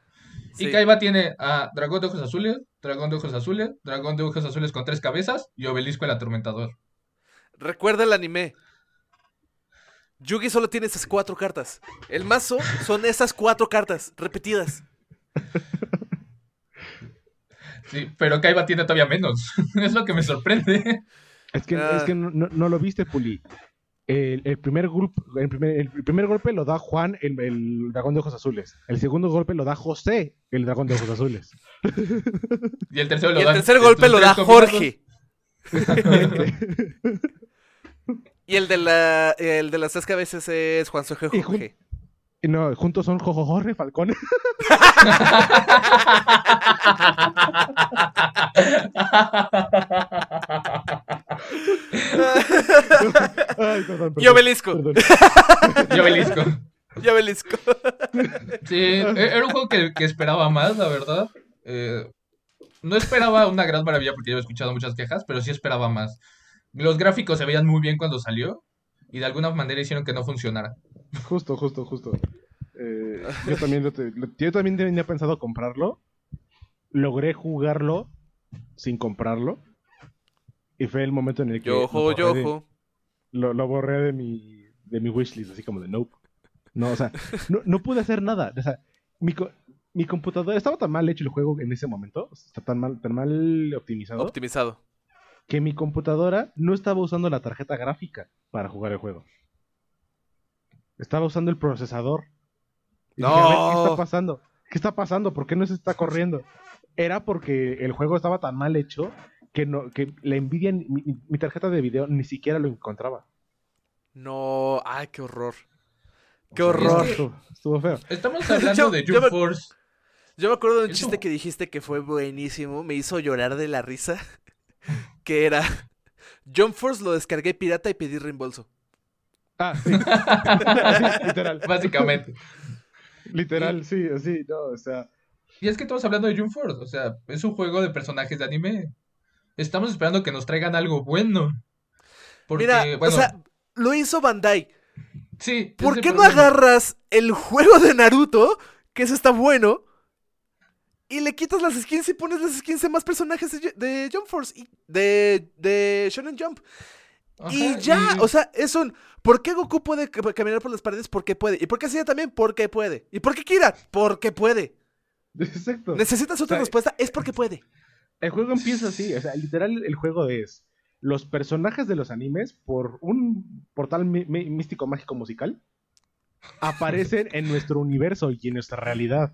Sí. Y Kaiba tiene a dragón de ojos azules, dragón de ojos azules, dragón de ojos azules con tres cabezas y obelisco el atormentador. Recuerda el anime. Yugi solo tiene esas cuatro cartas. El mazo son esas cuatro cartas repetidas. Sí, pero Kaiba tiene todavía menos. *laughs* es lo que me sorprende. Es que, Ah. es que no, no- no lo viste, Puli. El, el primer golpe, el, primer, el primer golpe lo da Juan, el, el dragón de ojos azules. El segundo golpe lo da José, el dragón de ojos azules. *laughs* Y el tercero lo Y el dan tercer golpe lo da. Jorge. *laughs* Y el de la el de las tres cabezas es Juan Soje Y Jorge. No, juntos son Jojojorre Falcón. *laughs* Ay, perdón, perdón. Y obelisco. Perdón. Yo obelisco. Y obelisco. Sí, e- era un juego que, que esperaba más, la verdad. Eh, no esperaba una gran maravilla porque yo he escuchado muchas quejas, pero sí esperaba más. Los gráficos se veían muy bien cuando salió y de alguna manera hicieron que no funcionara. Justo, justo, justo. Eh, yo, también lo te- lo- yo también tenía pensado comprarlo. Logré jugarlo sin comprarlo. Y fue el momento en el que lo Yojo, de, yojo. lo, lo borré de mi, de mi wishlist, así como de nope. No, o sea, *laughs* no, no pude hacer nada. O sea, mi, co- mi computadora estaba tan mal hecho el juego en ese momento, está tan mal, tan mal optimizado, Optimizado. que mi computadora no estaba usando la tarjeta gráfica para jugar el juego. Estaba usando el procesador. Y dije, a ver, ¿qué No. está pasando? ¿Qué está pasando? ¿Por qué no se está corriendo? *laughs* Era porque el juego estaba tan mal hecho que no que la Nvidia, mi, mi tarjeta de video ni siquiera lo encontraba. No, ay, qué horror. Qué horror. Estuvo, feo. Estamos *laughs* hablando Yo- de yo Jump me- Force. Yo me acuerdo de un Eso- chiste que dijiste que fue buenísimo, me hizo llorar de la risa, *laughs* que era Jump Force lo descargué pirata y pedí reembolso. Ah, sí. *laughs* Sí, literal. Básicamente. Literal, sí, sí, no, o sea. Y es que estamos hablando de Jump Force, o sea, es un juego de personajes de anime. Estamos esperando que nos traigan algo bueno. Porque, Mira, bueno, o sea, lo hizo Bandai. sí. ¿Por qué no agarras el juego de Naruto, que ese está bueno, y le quitas las skins y pones las skins de más personajes de, de Jump Force y de, de Shonen Jump? y ya, y- o sea, es un. ¿Por qué Goku puede ca- caminar por las paredes? Porque puede. ¿Y por qué Seiya también? Porque puede. ¿Y por qué Kira? Porque puede. *laughs* Exacto. ¿Necesitas otra O sea, respuesta? Es porque puede. El juego empieza así, o sea, *laughs* literal el juego es los personajes de los animes por un portal místico mágico musical aparecen en nuestro universo y en nuestra realidad.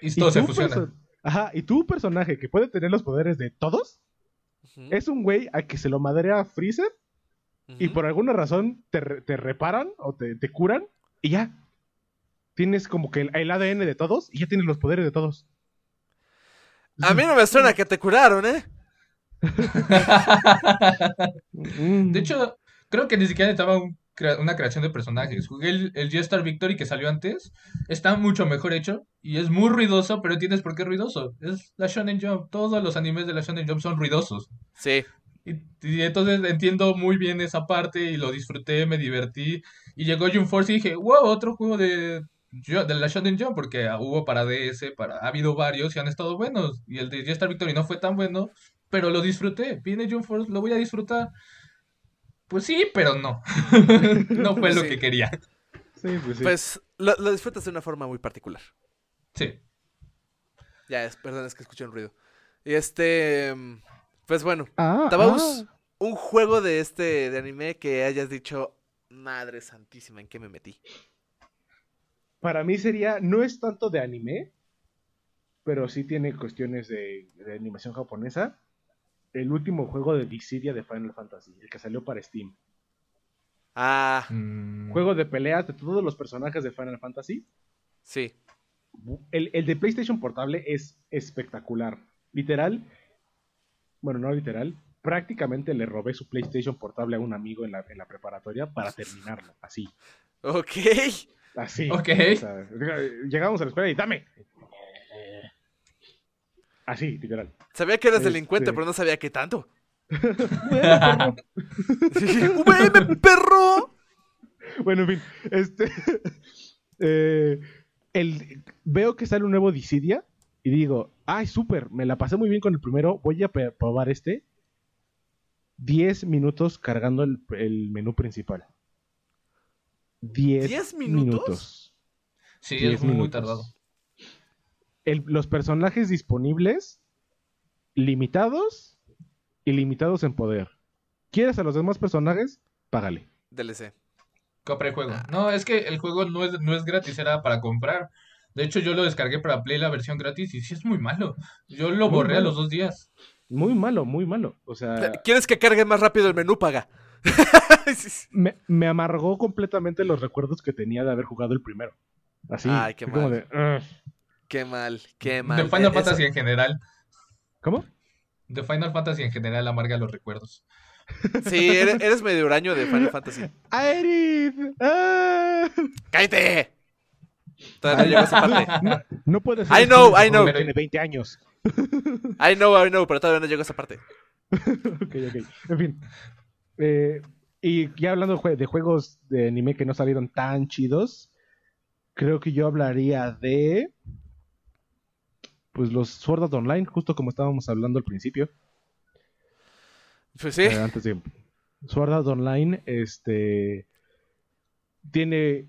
y todo se fusiona. Ajá, y tu personaje que puede tener los poderes de todos es un güey a que se lo madrea Freezer y por alguna razón te, re- te reparan o te, te curan y ya. Tienes como que el, el ADN de todos y ya tienes los poderes de todos. A mí no me suena que te curaron, ¿eh? Mm. De hecho, creo que ni siquiera necesitaba un una creación de personajes. Jugué el, el G-Star Victory que salió antes. Está mucho mejor hecho y es muy ruidoso, pero entiendes por qué es ruidoso. Es la Shonen Jump. Todos los animes de la Shonen Jump son ruidosos. Sí. Y, y entonces entiendo muy bien esa parte y lo disfruté, me divertí. Y llegó Jump Force y dije, wow, otro juego de, yo- de la Shonen Jump, porque ah, hubo para DS, para, ha habido varios y han estado buenos. Y el de G-Star Victory no fue tan bueno, pero lo disfruté. Viene Jump Force, lo voy a disfrutar. Pues sí, pero no. *laughs* no fue lo Sí. que quería. Sí, pues sí. Pues lo, lo disfrutas de una forma muy particular. Sí. Ya, es, perdón, es que escuché un ruido. Y este. mm, Pues bueno, Ah, Tabaus, ah. un juego de este de anime que hayas dicho, madre santísima, ¿en qué me metí? Para mí sería, no es tanto de anime, pero sí tiene cuestiones de, de animación japonesa. El último juego de Dissidia de Final Fantasy, el que salió para Steam. Ah, Mm, Juego de peleas de todos los personajes de Final Fantasy. sí. El, el de PlayStation Portable es espectacular. Literal, bueno, no literal, prácticamente le robé su PlayStation Portable a un amigo en la, en la preparatoria para terminarlo, así. Ok. Así. Ok. O sea, llegamos a la escuela y dame. Así, literal. Sabía que eras Este- delincuente, pero no sabía qué tanto. *laughs* Bueno, ¡VM, perro! Bueno, en fin, este. *laughs* eh, el, veo que sale un nuevo Dissidia y digo, ay, súper, me la pasé muy bien con el primero, voy a probar este. 10 minutos cargando el, el menú principal. 10 ¿10 minutos? minutos. sí, 10 es muy minutos. tardado. El- los personajes disponibles, limitados y limitados en poder. ¿Quieres a los demás personajes? Págale. DLC. Compré el juego. No, es que el juego no es, no es gratis, era para comprar. De hecho, yo lo descargué para Play la versión gratis y sí es muy malo. Yo lo Muy borré a los dos días. Muy malo, muy malo. O sea, ¿Quieres que cargue más rápido el menú? Paga. *laughs* me, me amargó completamente los recuerdos que tenía de haber jugado el primero. Así. Ay, qué mal. de. Qué mal, qué mal. De Final Eh, eso- Fantasy en general. ¿Cómo? De Final Fantasy en general amarga los recuerdos. Sí, eres, eres medio huraño de Final Fantasy. ¡Aerith! ¡Ah! ¡Cállate! Todavía no llego a esa parte. *laughs* No, no puede ser. I know, I know. Tiene 20 años. I know, I know, pero todavía no llego a esa parte. *laughs* ok, ok. En fin. Eh, y ya hablando de jue- de juegos de anime que no salieron tan chidos, creo que yo hablaría de. Pues los Sword Art Online, justo como estábamos hablando al principio. Pues sí. eh, antes de. Sword Art Online, este. Tiene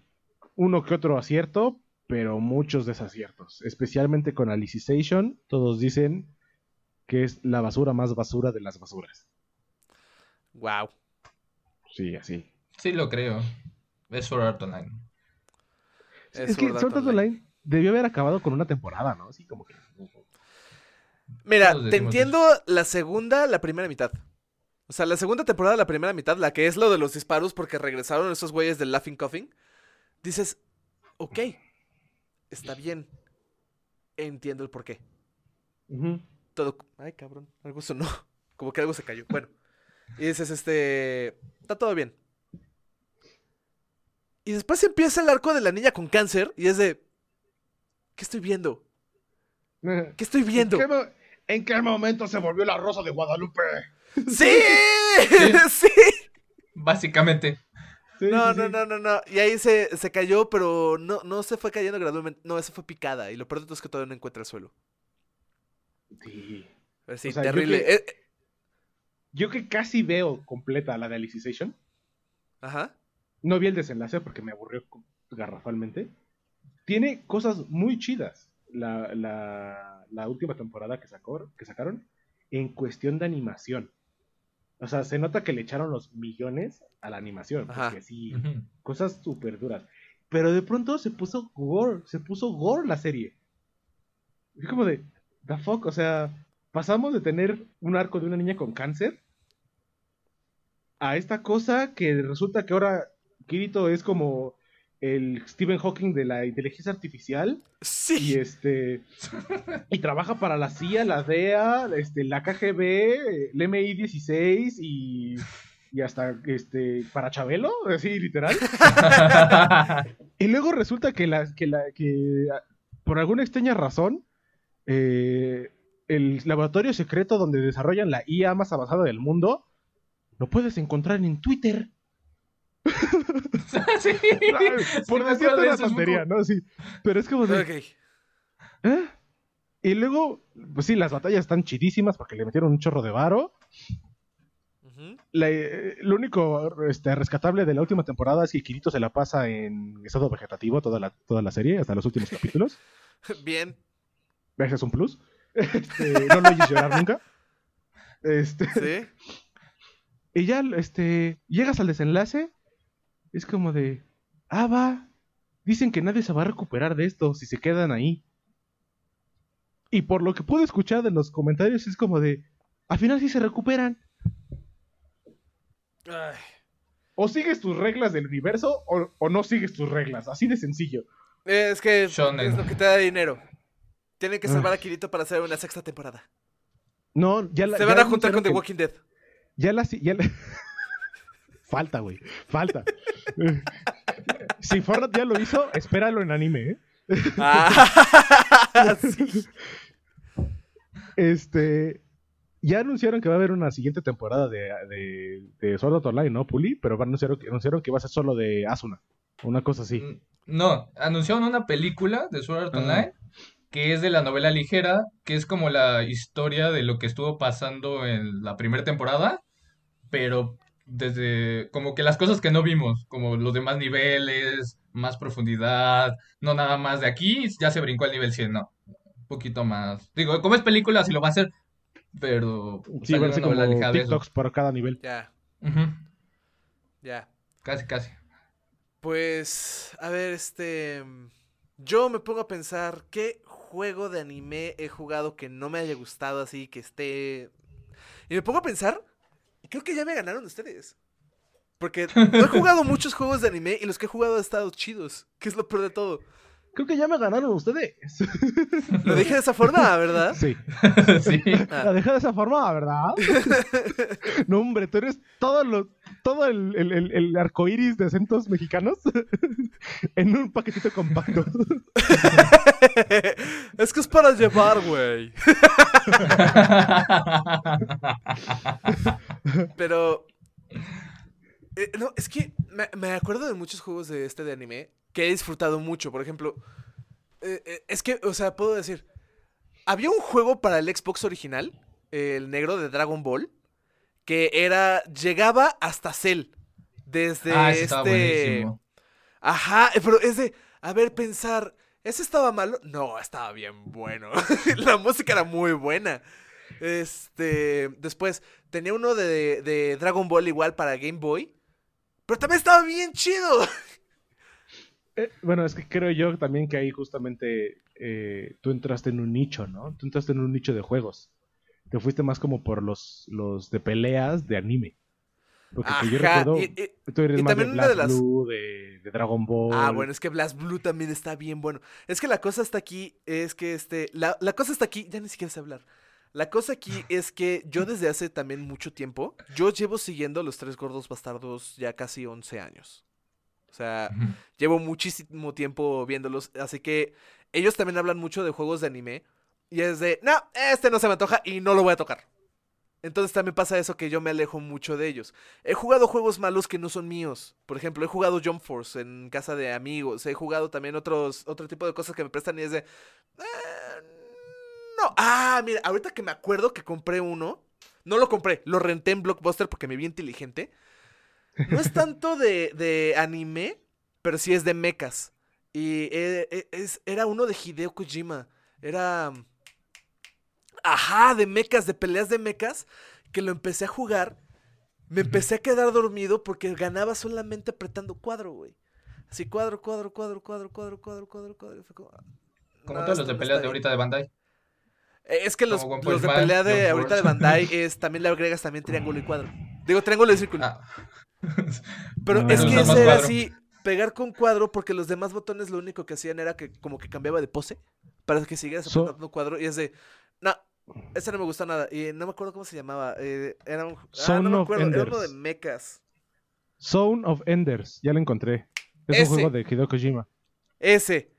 uno que otro acierto, pero muchos desaciertos. Especialmente con Alicization, todos dicen que es la basura más basura de las basuras. Wow. Sí, así. Sí, lo creo. Es Sword Art Online. Es, que Sword Art Online debió haber acabado con una temporada, ¿no? Así como que. Mira, te entiendo la segunda, la primera mitad. O sea, la segunda temporada, la primera mitad, la que es lo de los disparos porque regresaron esos güeyes del Laughing Coffin. Dices, ok, está bien. Entiendo el porqué. Ujú. Todo. Ay, cabrón, algo sonó. *laughs* Como que algo se cayó. Bueno. Y dices, este. Está todo bien. Y después empieza el arco de la niña con cáncer y es de. ¿Qué estoy viendo? *laughs* ¿Qué estoy viendo? ¿En qué, mo- en qué momento se volvió la rosa de Guadalupe? *laughs* ¡Sí! *laughs* ¡Sí! Básicamente. Sí, No, sí, no, sí. no, no, no. Y ahí se, se cayó, pero no, no se fue cayendo gradualmente. No, esa fue picada. Y lo peor de todo es que todavía no encuentra el suelo. Sí. Pero sí, O sea, yo terrible. que- Eh, eh, Yo que casi veo completa la de Alicization. Ajá. No vi el desenlace porque me aburrió garrafalmente. Tiene cosas muy chidas. La, la, la última temporada que, sacó, que sacaron en cuestión de animación. O sea, se nota que le echaron los millones a la animación. Ajá. Porque sí, cosas súper duras. Pero de pronto se puso gore, se puso gore la serie. Es como de, the fuck, o sea, pasamos de tener un arco de una niña con cáncer a esta cosa que resulta que ahora Kirito es como el Stephen Hawking de la inteligencia artificial y Sí. este y trabaja para la CIA, la DEA, este, la KGB, el MI16 y, y hasta este para Chabelo, así literal. *laughs* Y luego resulta que, la, que, la, que por alguna extraña razón, eh, el laboratorio secreto donde desarrollan la IA más avanzada del mundo, lo puedes encontrar en Twitter. *laughs* sí. *laughs* por me decirte una muy tontería, ¿no? Sí. Pero es como de... ¿eh? Y luego, pues sí, las batallas están chidísimas porque le metieron un chorro de varo. La- eh, lo único este, rescatable de la última temporada es que Kirito se la pasa en estado vegetativo toda la, toda la serie, hasta los últimos capítulos. *laughs* Bien. Ese es un plus. Este, no lo oyes llorar nunca. Este, Sí. *laughs* y ya este, llegas al desenlace. Es como de. Ah, va. Dicen que nadie se va a recuperar de esto si se quedan ahí. Y por lo que puedo escuchar de los comentarios, es como de. Al final sí se recuperan. Ay. O sigues tus reglas del universo o, o no sigues tus reglas. Así de sencillo. Es que Shonen. es lo que te da dinero. Tienen que salvar a Kirito para hacer una sexta temporada. No, ya la, Se ya van a juntar anunciaron con The Walking Dead. Ya la. Ya la- *laughs* Falta, güey. Falta. *laughs* si Fortnite ya lo hizo, espéralo en anime, ¿eh? Ah, *laughs* sí. Este. Ya anunciaron que va a haber una siguiente temporada de, de, de Sword Art Online, ¿no, Puli? Pero van a anunciar, anunciaron que va a ser solo de Asuna. Una cosa así. Mm, No, anunciaron una película de Sword Art Ah. Online que es de la novela ligera, que es como la historia de lo que estuvo pasando en la primera temporada, pero desde como que las cosas que no vimos, como los demás niveles, más profundidad, no nada más de aquí, ya se brincó al nivel 100, no, un poquito más. Digo, como es película, sí lo va a hacer, pero Sí, salió van a ser una novela como ligera de eso. TikToks por cada nivel. Ya, ya. Casi, casi. Pues, a ver, este. Yo me pongo a pensar qué juego de anime he jugado que no me haya gustado así, que esté. Y me pongo a pensar, y creo que ya me ganaron ustedes. Porque no he jugado *laughs* muchos juegos de anime y los que he jugado han estado chidos, que es lo peor de todo. Creo que ya me ganaron ustedes. *laughs* Lo dije de esa forma, ¿verdad? Sí. *laughs* sí. Ah. La dejé de esa forma, ¿verdad? *laughs* No, hombre, tú eres todo lo, todo el, el, el, el arco iris de acentos mexicanos en un paquetito compacto. es que es para llevar, güey. Pero. eh, no, es que me, me acuerdo de muchos juegos de este de anime que he disfrutado mucho. Por ejemplo, eh, eh, es que, o sea, puedo decir. Había un juego para el Xbox original, el negro de Dragon Ball, que era. Llegaba hasta Cell. Desde ah, este. buenísimo. Ajá, pero es de, a ver, pensar, ¿ese estaba malo? No, estaba bien bueno. *laughs* La música era muy buena. Este, después, tenía uno de, de Dragon Ball igual para Game Boy, pero también estaba bien chido. *laughs* Eh, bueno, es que creo yo también que ahí justamente eh, tú entraste en un nicho, ¿no? Tú entraste en un nicho de juegos. Te fuiste más como por los, los de peleas de anime. Porque que yo Ajá, recuerdo, y- y- tú eres y más de también de Black las- Blue, de, de Dragon Ball. Ah, bueno, es que Blast Blue también está bien bueno. Es que la cosa está aquí, es que este, la, la cosa está aquí, ya ni siquiera sé hablar. La cosa aquí *laughs* es que yo desde hace también mucho tiempo, yo llevo siguiendo los tres gordos bastardos ya casi 11 años. O sea, llevo muchísimo tiempo viéndolos, así que ellos también hablan mucho de juegos de anime. Y es de, no, este no se me antoja y no lo voy a tocar. Entonces también pasa eso que yo me alejo mucho de ellos. He jugado juegos malos que no son míos. Por ejemplo, he jugado Jump Force en casa de amigos. He jugado también otros, otro tipo de cosas que me prestan y es de... "Eh, no. Ah, mira, ahorita que me acuerdo que compré uno. No lo compré, lo renté en Blockbuster porque me vi inteligente. No es tanto de, de anime, pero sí es de mechas. Y eh, eh, es, era uno de Hideo Kojima. Era... Ajá, de mechas, de peleas de mechas. Que lo empecé a jugar. Me empecé a quedar dormido porque ganaba solamente apretando cuadro, güey. Así cuadro, cuadro, cuadro, cuadro, cuadro, cuadro, cuadro, cuadro. como, Como "No, todos los de peleas de bien". ahorita de Bandai. Es que los, los de pelea de ahorita de. Bandai *laughs* es también le agregas también triángulo y cuadro. Digo triángulo y círculo. Ah. *laughs* Pero No, es que ese era así, pegar con cuadro, porque los demás botones lo único que hacían era que como que cambiaba de pose para que siguieras So- apretando cuadro. Y es de, no, ese no me gustó nada. Y no me acuerdo cómo se llamaba. eh, era un. Ah, Son no me of acuerdo. Era uno de Enders. mechas. Zone of Enders, ya lo encontré. Es Ese. un juego de Hideo Kojima. Ese.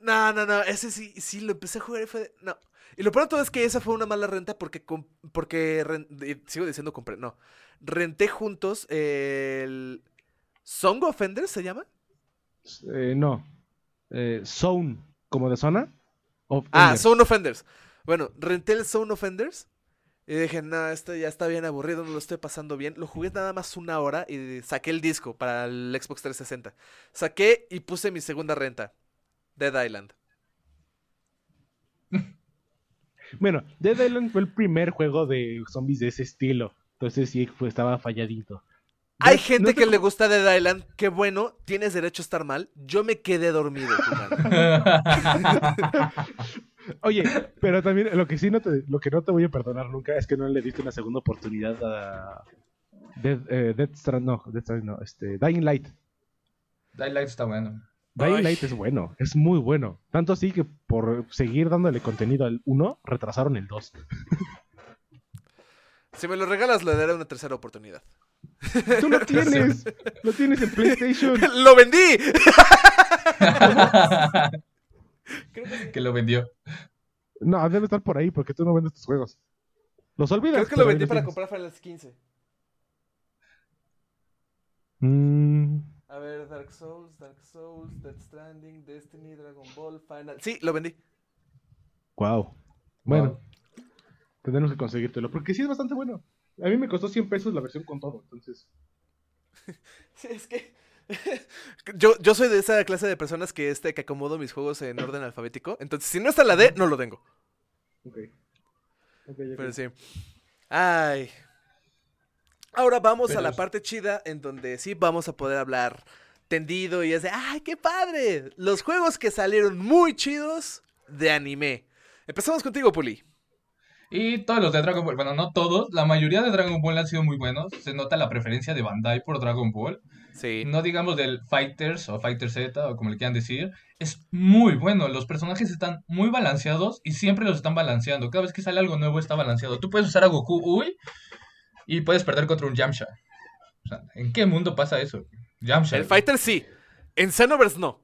No, no, no. Ese sí, sí, lo empecé a jugar y fue de, No. Y lo todo es que esa fue una mala renta porque. porque sigo diciendo compré. No. Renté juntos el. ¿Song of Enders se llama? Eh, no. Eh, Zone, como de zona. Ah. Zone Offenders. Bueno, renté el Zone Offenders. Y dije, no, esto ya está bien aburrido, no lo estoy pasando bien. Lo jugué nada más una hora y saqué el disco para el Xbox 360. Saqué y puse mi segunda renta. Dead Island. Bueno, Dead Island fue el primer juego de zombies de ese estilo. Entonces sí, fue- estaba falladito. Hay No- gente no te que le gusta Dead Island. Qué bueno, tienes derecho a estar mal. Yo me quedé dormido. *laughs* Oye, pero también lo que sí no te, lo que no te voy a perdonar nunca es que no le diste una segunda oportunidad a Dead, eh, Death Strand- no, Death Strand- no, este, Dying Light. Dying Light está bueno. Dying. Light es bueno, es muy bueno. Tanto así que por seguir dándole contenido al 1, retrasaron el 2. si me lo regalas, le daré una tercera oportunidad. Tú lo tienes, *laughs* lo tienes en PlayStation. *laughs* ¡Lo vendí! *laughs* que lo vendió. No, debe estar por ahí porque tú no vendes tus juegos. Los olvidas. Creo que lo vendí para comprar Final Fantasy 15. Mm, A ver, Dark Souls, Dark Souls, Death Stranding, Destiny, Dragon Ball, Final. Sí, lo vendí. wow. Bueno, Wow. tendremos que conseguírtelo porque sí es bastante bueno. A mí me costó 100 pesos la versión con todo, entonces. Sí, *laughs* es que. *laughs* yo, yo soy de esa clase de personas que, este, que acomodo mis juegos en orden alfabético. Entonces, si no está la D, no lo tengo. Ok. Ok, ok. Pero sí. Ay. Ahora vamos a la parte chida en donde sí vamos a poder hablar tendido y es de, ¡ay, qué padre! Los juegos que salieron muy chidos de anime. Empezamos contigo, Puli. Y todos los de Dragon Ball, bueno, no todos, la mayoría de Dragon Ball han sido muy buenos. Se nota la preferencia de Bandai por Dragon Ball. Sí. No digamos del Fighters o Fighter Z o como le quieran decir. Es muy bueno. Los personajes están muy balanceados y siempre los están balanceando. Cada vez que sale algo nuevo está balanceado. Tú puedes usar a Goku Uy y puedes perder contra un Yamcha. O sea, ¿en qué mundo pasa eso? Yamcha. En Fighter sí. En Xenoverse no.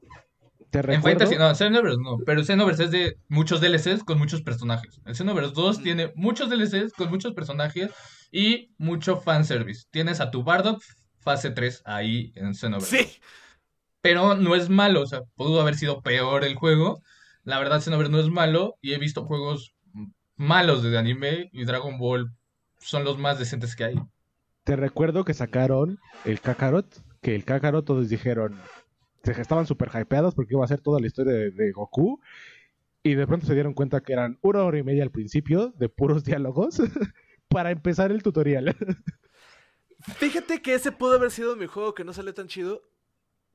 Te En Fighter sí, no, Xenoverse no, pero Xenoverse es de muchos DLCs con muchos personajes. El Xenoverse 2 Mm. tiene muchos DLCs con muchos personajes y mucho fanservice. Tienes a tu Bardock fase 3 ahí en Xenoverse. Sí. Pero no es malo, o sea, pudo haber sido peor el juego. La verdad, Xenoverse no es malo y he visto juegos malos de anime y Dragon Ball son los más decentes que hay. te recuerdo que sacaron el Kakarot, que el Kakarot todos dijeron, se estaban súper hypeados porque iba a ser toda la historia de, de Goku. Y de pronto se dieron cuenta que eran una hora y media al principio de puros *laughs* diálogos para empezar el tutorial. Fíjate que ese pudo haber sido mi juego que no salió tan chido.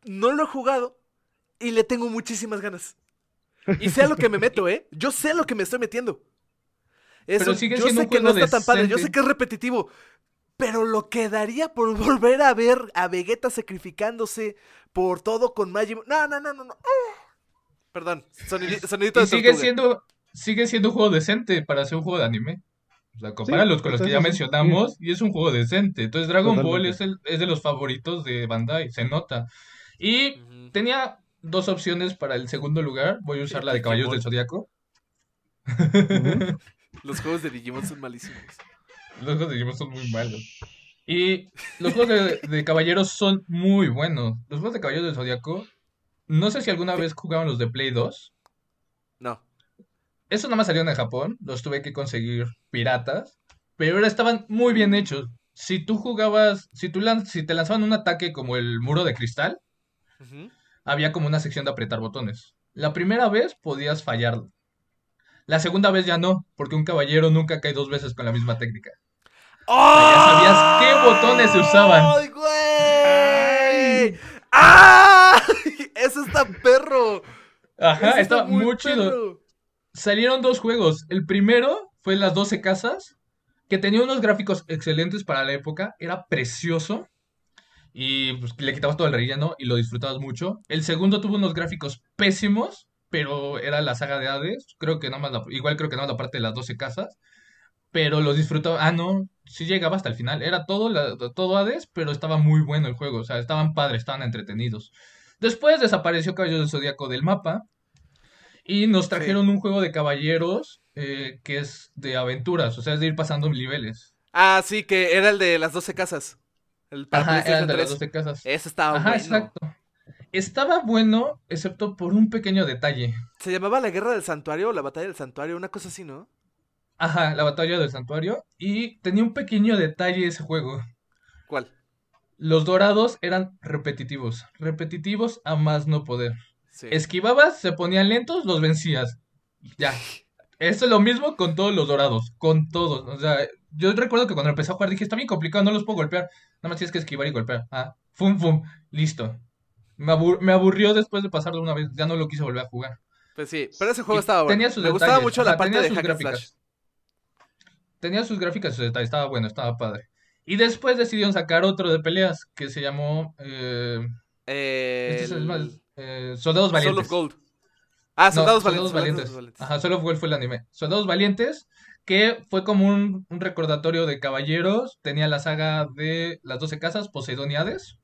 No lo he jugado y le tengo muchísimas ganas. Y sé a lo que me meto, ¿eh? Yo sé a lo que me estoy metiendo. Eso, Pero sigue yo siendo sé que no está tan padre, yo sé que es repetitivo. Pero lo que daría por *laughs* volver a ver a Vegeta sacrificándose por todo con Majin... No, no, no, no, no. Ah. Perdón, sonidi- sonidito de sigue siendo, sigue siendo un juego decente para ser un juego de anime. O sea, compáralos con los que ya mencionamos y es un juego decente. Entonces Dragon Ball es, el, es de los favoritos de Bandai, se nota. Y tenía dos opciones para el segundo lugar. Voy a usar la de Caballeros del Zodiaco. Los juegos de Digimon son malísimos. Los juegos de Digimon son muy malos. Y los juegos de, de caballeros son muy buenos. Los juegos de caballeros del Zodiaco, no sé si alguna vez jugaron los de Play 2. No. Eso nada más salieron en Japón, los tuve que conseguir piratas, pero ahora estaban muy bien hechos. Si tú jugabas, si tú si te lanzaban un ataque como el muro de cristal, había como una sección de apretar botones. La primera vez podías fallarlo. La segunda vez ya no, porque un caballero nunca cae dos veces con la misma técnica. Ya sabías qué botones se usaban. ¡Ay, güey! ¡Ah! ¡Eso está perro! Ajá, está muy chido. perro. Salieron dos juegos. El primero fue Las 12 Casas, que tenía unos gráficos excelentes para la época. Era precioso. Y pues, le quitabas todo el relleno y lo disfrutabas mucho. El segundo tuvo unos gráficos pésimos, pero era la saga de Hades. Creo que nada más la- igual creo que nada más la parte de las 12 casas. Pero los disfrutaba. Ah, no, sí llegaba hasta el final. Era todo, la- todo Hades, pero estaba muy bueno el juego. O sea, estaban padres, estaban entretenidos. Después desapareció Caballeros del Zodíaco del mapa. Y nos trajeron un juego de caballeros eh, que es de aventuras, o sea, es de ir pasando niveles. Ah, sí, que era el de las 12 casas. El Ajá, de las 3. 12 casas. Ese estaba Ajá, bueno. exacto. Estaba bueno, excepto por un pequeño detalle. Se llamaba la guerra del santuario o la batalla del santuario, una cosa así, ¿no? Ajá, la batalla del santuario. Y tenía un pequeño detalle ese juego. ¿Cuál? Los dorados eran repetitivos. Repetitivos a más no poder. Sí. Esquivabas, se ponían lentos, los vencías. Ya. Esto es lo mismo con todos los dorados. Con todos. O sea, yo recuerdo que cuando empecé a jugar dije, está bien complicado, no los puedo golpear. Nada más tienes que esquivar y golpear. Ah, fum, fum. Listo. Me, abur- me aburrió después de pasarlo una vez. Ya no lo quise volver a jugar. Pues sí, pero ese juego Y estaba bueno. tenía sus Me gustaba detalles. mucho la Ajá, parte tenía de sus hack and gráficas. slash. Tenía sus gráficas sus detalles. Estaba bueno, estaba padre. Y después decidieron sacar otro de peleas que se llamó eh, Eh, este es el más- eh, Soldados Soul Valientes. of Gold. Ah, No, Soldados Valientes. Valientes. Soldados Valientes. Ajá, Soul of Gold fue el anime. Soldados Valientes, que fue como un, un recordatorio de caballeros. Tenía la saga de las 12 casas, Poseidón y Hades.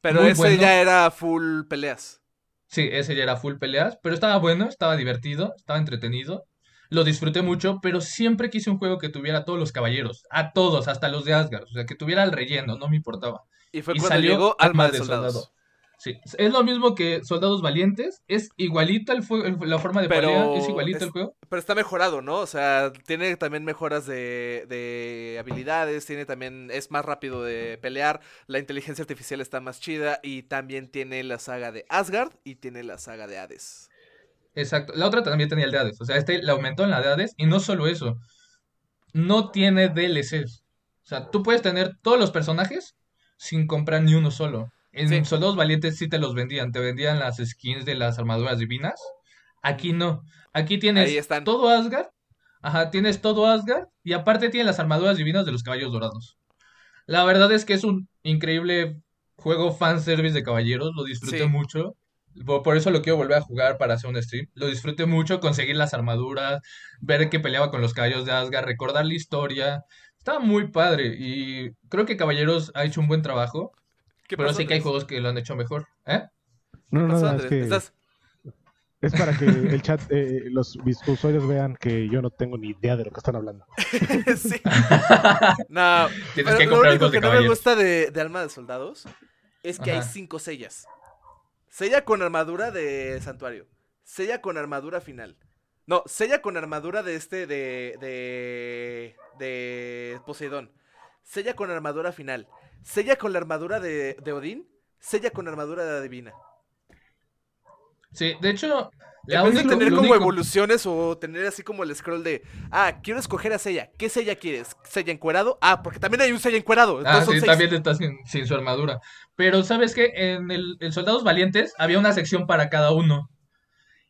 Pero Muy ese bueno. ya era full peleas. Sí, ese ya era full peleas, pero estaba bueno, estaba divertido, estaba entretenido. Lo disfruté mucho, pero siempre quise un juego que tuviera a todos los caballeros, a todos, hasta los de Asgard, o sea, que tuviera el relleno, no me importaba. Y fue Y cuando salió llegó Alma Alma de Soldados. Soldado. Sí, es lo mismo que Soldados Valientes, es igualito el la forma de Pero pelea, es igualito es- el juego. Pero está mejorado, ¿no? O sea, tiene también mejoras de, de habilidades, tiene también, es más rápido de pelear, la inteligencia artificial está más chida y también tiene la saga de Asgard y tiene la saga de Hades. Exacto. La otra también tenía el de Hades. O sea, este le aumentó en la de Hades. Y no solo eso. No tiene DLCs. O sea, tú puedes tener todos los personajes sin comprar ni uno solo. En Sí. Soldados Valientes sí te los vendían. Te vendían las skins de las armaduras divinas. Aquí no. Aquí tienes están. todo Asgard Ajá, tienes todo Asgard y aparte tiene las armaduras divinas de los caballos dorados. La verdad es que es un increíble juego fanservice de caballeros, lo disfruté Sí. mucho. Por, eso lo quiero volver a jugar para hacer un stream. Lo disfruté mucho, conseguir las armaduras, ver que peleaba con los caballos de Asgard, recordar la historia. Estaba muy padre y creo que Caballeros ha hecho un buen trabajo, ¿Qué pero sé que hay juegos que lo han hecho mejor. ¿Eh? No, ¿Qué no, no, es que ¿Estás- es para que *laughs* el chat, eh, los mis usuarios vean que yo no tengo ni idea de lo que están hablando. *laughs* sí. *laughs* No, Tienes pero que lo comprar único que no me gusta de, de Alma de Soldados es que hay cinco sellas. Sella con armadura de Santuario. Sella con armadura final. No, sella con armadura de este de. de. de Poseidón. Sella con armadura final. Sella con la armadura de, de Odín. Sella con armadura de Adivina. Sí, de hecho, la en vez de único- tener lo como único- evoluciones o tener así como el scroll de. Ah, quiero escoger a Sella. ¿Qué Sella quieres? ¿Sella encuerado? Ah, porque también hay un Sella encuerado. Ah, sí, seis. también está sin, sin su armadura. Pero ¿sabes qué? En el en Soldados Valientes había una sección para cada uno.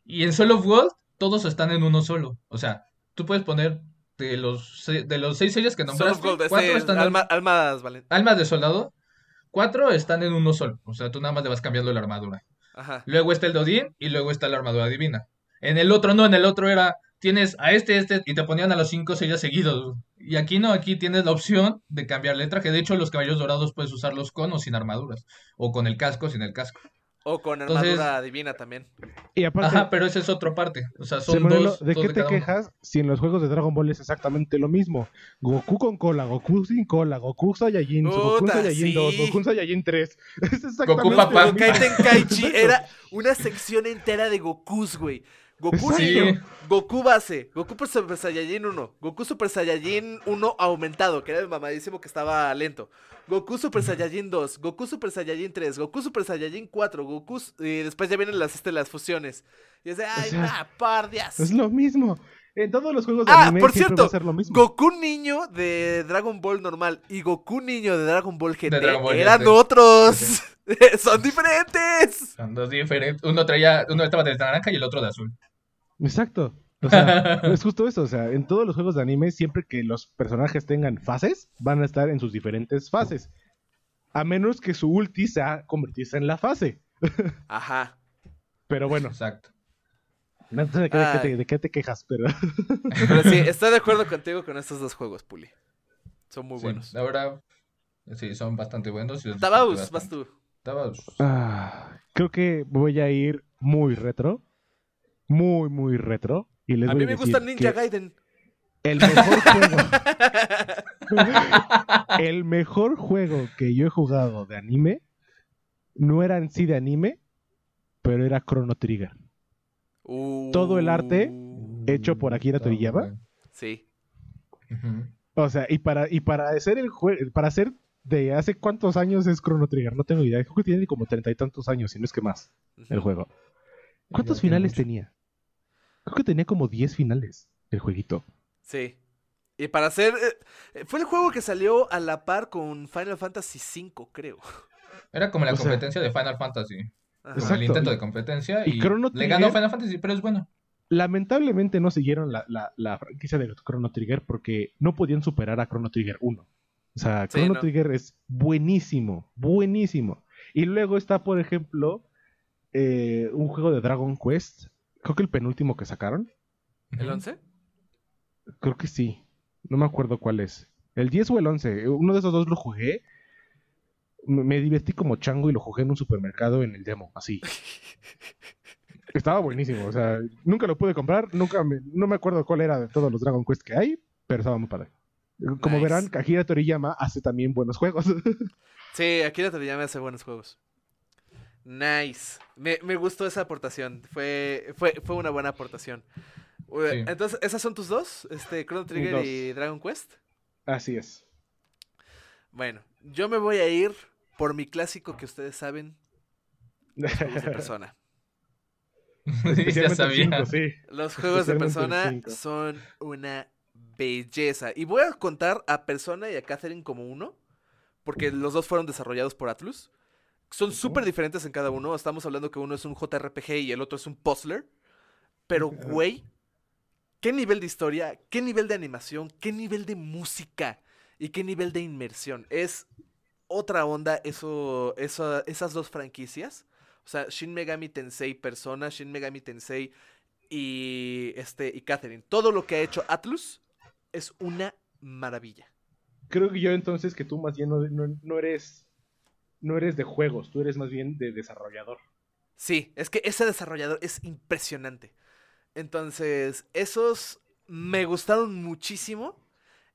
Y en Soul of Gold todos están en uno solo. O sea, tú puedes poner de los, de los seis sellos que Soul of nombraste, Gold, ese cuatro es están en- almas almas de soldado, cuatro están en uno solo. O sea, tú nada más le vas cambiando la armadura. Luego está el de Odín y luego está la armadura divina. En el otro no, en el otro era, tienes a este, este, y te ponían a los cinco sellos seguidos. Y aquí no, aquí tienes la opción de cambiar letra, que de hecho los caballos dorados puedes usarlos con o sin armaduras. O con el casco, sin el casco. O con Entonces- armadura divina también. Y aparte, Ajá, pero esa es otra parte. O sea, son dos, ¿de dos qué de te uno. quejas si en los juegos de Dragon Ball es exactamente lo mismo? Goku con cola, Goku sin cola, Goku Saiyajin, Goku Saiyajin 2, sí. Goku Saiyajin 3. *laughs* Es exactamente Goku papá. lo mismo. Gokai Tenkaichi *laughs* era una sección entera de Gokus, güey. Goku Sí. niño, Goku base, Goku Super Saiyajin 1, Goku Super Saiyajin 1 aumentado, que era el mamadísimo que estaba lento. Goku Super Saiyajin 2, Goku Super Saiyajin 3, Goku Super Saiyajin 4, Goku y después ya vienen las este, las fusiones. Y es de, ay, sea, va, por Dios. Es lo mismo. En todos los juegos de Ah, anime por siempre cierto, va a ser lo mismo. Goku niño de Dragon Ball normal y Goku niño de Dragon Ball GT Dragon Ball eran GT. otros. *laughs* Son diferentes. Son dos diferentes. Uno traía, uno estaba de naranja y el otro de azul. Exacto. O sea, *laughs* es justo eso. O sea, en todos los juegos de anime, siempre que los personajes tengan fases, van a estar en sus diferentes fases. A menos que su ulti sea convertirse en la fase. *laughs* Ajá. Pero bueno, Exacto. no sé de qué, de qué te, Ay. de qué te quejas, pero... *laughs* Pero sí, estoy de acuerdo contigo con estos dos juegos, Puli. Son muy Sí, buenos. la verdad, sí, son bastante buenos. Tabaus, vas bastante. tú. Tabaus. Ah, creo que voy a ir muy retro. Muy, muy retro. Y les A voy mí me decir gusta Ninja Gaiden. El mejor juego. *laughs* el mejor juego que yo he jugado de anime no era en sí de anime, pero era Chrono Trigger. Todo el arte Uh, hecho por Akira Toriyama. bueno. Sí. O sea, y para, y para hacer el juego, para hacer de hace cuántos años es Chrono Trigger, no tengo idea. Creo que tiene como treinta y tantos años, si no es que más, el juego. ¿Cuántos finales tenía? Creo que tenía como 10 finales el jueguito. Sí. Y para hacer. eh, fue el juego que salió a la par con Final Fantasy V, creo. Era como la O sea- competencia de Final Fantasy. Como el intento de competencia Y y, Chrono le ganó Trigger- Final Fantasy, pero es bueno. Lamentablemente no siguieron la, la- la franquicia de Chrono Trigger porque no podían superar a Chrono Trigger 1. O sea, Sí, Chrono no. Trigger es buenísimo, buenísimo. Y luego está, por ejemplo, eh, un juego de Dragon Quest. Creo que el penúltimo que sacaron. ¿El Ujú. 11? Creo que sí. No me acuerdo cuál es. El 10 o el 11. Uno de esos dos lo jugué. Me me divertí como chango y lo jugué en un supermercado en el demo, así. *laughs* Estaba buenísimo, o sea, nunca lo pude comprar, nunca me, no me acuerdo cuál era de todos los Dragon Quest que hay, pero estaba muy padre. Como Nice. verán, Akira Toriyama hace también buenos juegos. *laughs* Sí, Akira Toriyama hace buenos juegos. Nice. Me, me gustó esa aportación. Fue, fue, fue una buena aportación. Sí. Entonces, ¿esas son tus dos? Este, Chrono Trigger Dos. y Dragon Quest. Así es. Bueno, yo me voy a ir por mi clásico que ustedes saben, los juegos de persona. *laughs* ya sabía. cinco, sí. Los juegos de persona son una belleza. Y voy a contar a Persona y a Catherine como uno, porque los dos fueron desarrollados por Atlus. Son súper diferentes en cada uno. Estamos hablando que uno es un JRPG y el otro es un puzzler. Pero, güey, qué nivel de historia, qué nivel de animación, qué nivel de música y qué nivel de inmersión. Es otra onda eso, eso, esas dos franquicias. O sea, Shin Megami Tensei Persona, Shin Megami Tensei y, este, y Catherine. Todo lo que ha hecho Atlus es una maravilla. Creo que yo entonces que tú más bien no, no- no eres no eres de juegos, tú eres más bien de desarrollador. Sí, es que ese desarrollador es impresionante. Entonces, esos me gustaron muchísimo.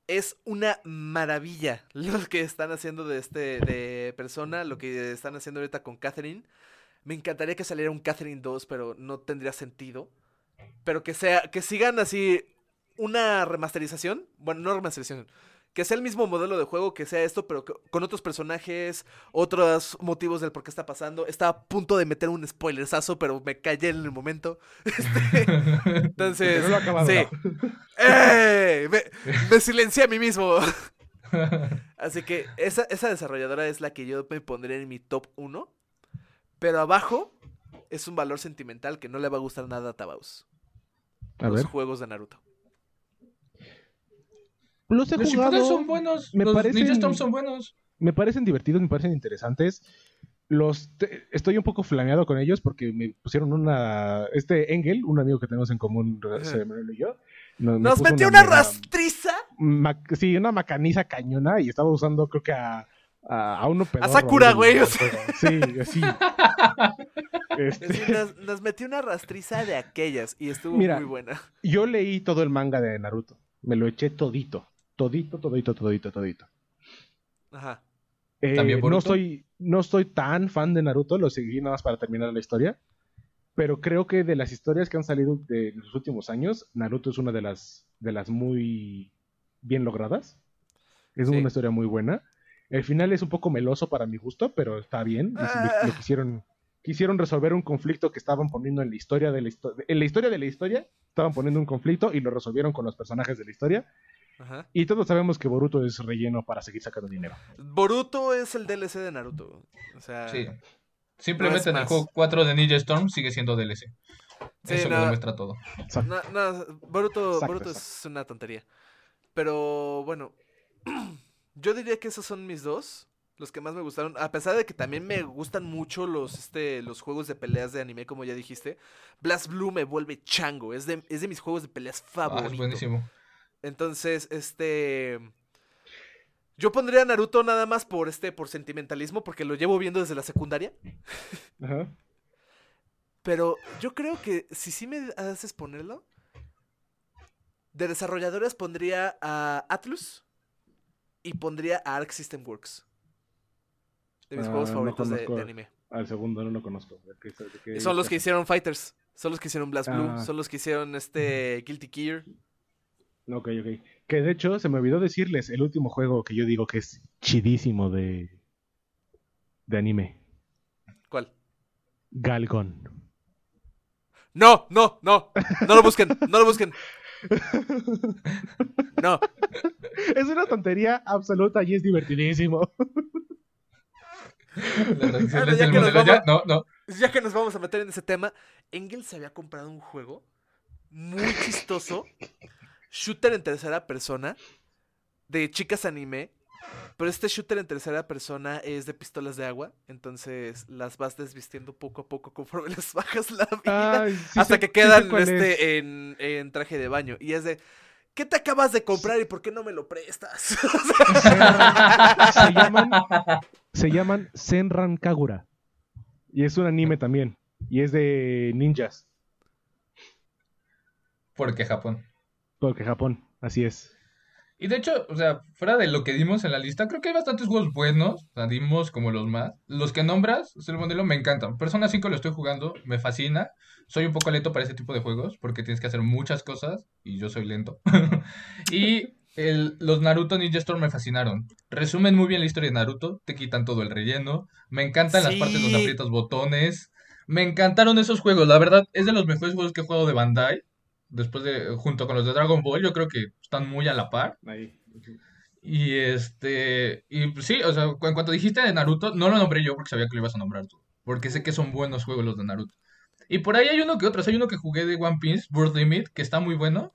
Es una maravilla *laughs* lo que están haciendo de este de persona, lo que están haciendo ahorita con Catherine. Me encantaría que saliera un Catherine 2, pero no tendría sentido. Pero que sea que sigan así una remasterización, bueno, no remasterización, que sea el mismo modelo de juego, que sea esto, pero que- con otros personajes, otros motivos del por qué está pasando. Estaba a punto de meter un spoilersazo, pero me callé en el momento. *laughs* Este, entonces, no lo acabado, sí. ¡Eh! Me, *laughs* me silencié a mí mismo. *laughs* Así que esa, esa desarrolladora es la que yo me pondré en mi top 1. Pero abajo es un valor sentimental que no le va a gustar nada a Tabaus. A los ver. juegos de Naruto. Los he Los jugado. Son buenos. me los parecen- Ninja Storm son buenos. Me parecen divertidos, me parecen interesantes. Los te- estoy un poco flameado con ellos porque me pusieron una este Engel, un amigo que tenemos en común, se me y yo. no- me Nos metió una rastriza ma- sí, una macaniza cañona y estaba usando creo que a a, a uno pedorro Sakura, ahí güey, o sea. Sí, así. *laughs* Este, Sí, nos, nos metió una rastriza de aquellas y estuvo Mira. muy buena. yo leí todo el manga de Naruto. Me lo eché todito. Todito, todito, todito, todito. Ajá. Eh, ¿También no soy no soy tan fan de Naruto, lo seguí nada más para terminar la historia. Pero creo que de las historias que han salido de los últimos años, Naruto es una de las de las muy bien logradas. Es Sí. una historia muy buena. El final es un poco meloso para mi gusto, pero está bien. Ah. lo- lo quisieron quisieron resolver un conflicto que estaban poniendo en la historia de la historia. En la historia de la historia estaban poniendo un conflicto y lo resolvieron con los personajes de la historia. Ajá. Y todos sabemos que Boruto es relleno para seguir sacando dinero. Boruto es el DLC de Naruto. O sea, Sí. Simplemente en el juego 4 de Ninja Storm sigue siendo DLC. Sí, Eso no. lo demuestra todo. no, no, Boruto, Exacto, Boruto exacto. es una tontería. Pero bueno, *clears throat* yo diría que esos son mis dos. Los que más me gustaron. A pesar de que también me gustan mucho los, este, los juegos de peleas de anime, como ya dijiste. Blast Blue me vuelve chango. Es de, es de mis juegos de peleas Ah, favoritos. es buenísimo. Entonces, este. Yo pondría a Naruto nada más por este, por sentimentalismo, porque lo llevo viendo desde la secundaria. *laughs* Ajá. Pero yo creo que si sí me haces ponerlo, de desarrolladores pondría a Atlus y pondría a Arc System Works. De mis Ah, juegos no favoritos de, anime. Al segundo no lo conozco. ¿De qué- de qué- Son los que hicieron Fighters. Son los que hicieron Blast Blue. Ah. Son los que hicieron este Guilty Gear. Ok, ok. Que de hecho, se me olvidó decirles el último juego que yo digo que es chidísimo de, de anime. ¿Cuál? Galgon. No, no, no. No lo busquen. No lo busquen. No. Es una tontería absoluta y es divertidísimo. Ahora, ya del que nos modelo, ya- vamos- No, no. Ya que nos vamos a meter en ese tema, Engel se había comprado un juego muy chistoso, shooter en tercera persona, de chicas anime, pero este shooter en tercera persona es de pistolas de agua, entonces las vas desvistiendo poco a poco conforme *laughs* les bajas la vida, Ay, sí hasta sé- que sí quedan es. este, en, en traje de baño, y es de... ¿Qué te acabas de comprar y por qué no me lo prestas? *laughs* Se llaman, se llaman Senran Kagura. Y es un anime también. Y es de ninjas. Porque Japón. Porque Japón, así es. Y de hecho, o sea, fuera de lo que dimos en la lista, creo que hay bastantes juegos buenos. O sea, dimos como los más. Los que nombras, el modelo me encantan. Persona 5 lo estoy jugando, me fascina. Soy un poco lento para ese tipo de juegos porque tienes que hacer muchas cosas y yo soy lento. *laughs* y el- los Naruto Ninja Storm me fascinaron. Resumen muy bien la historia de Naruto, te quitan todo el relleno. Me encantan las partes donde aprietas botones. Me encantaron esos juegos, la verdad es de los mejores juegos que he jugado de Bandai. Después de, junto con los de Dragon Ball, yo creo que están muy a la par. Ahí. Y este, y pues sí, o sea, en cuanto dijiste de Naruto, no lo nombré yo porque sabía que lo ibas a nombrar tú. Porque sé que son buenos juegos los de Naruto. Y por ahí hay uno que otros. Hay uno que jugué de One Piece, Birth Limit, que está muy bueno.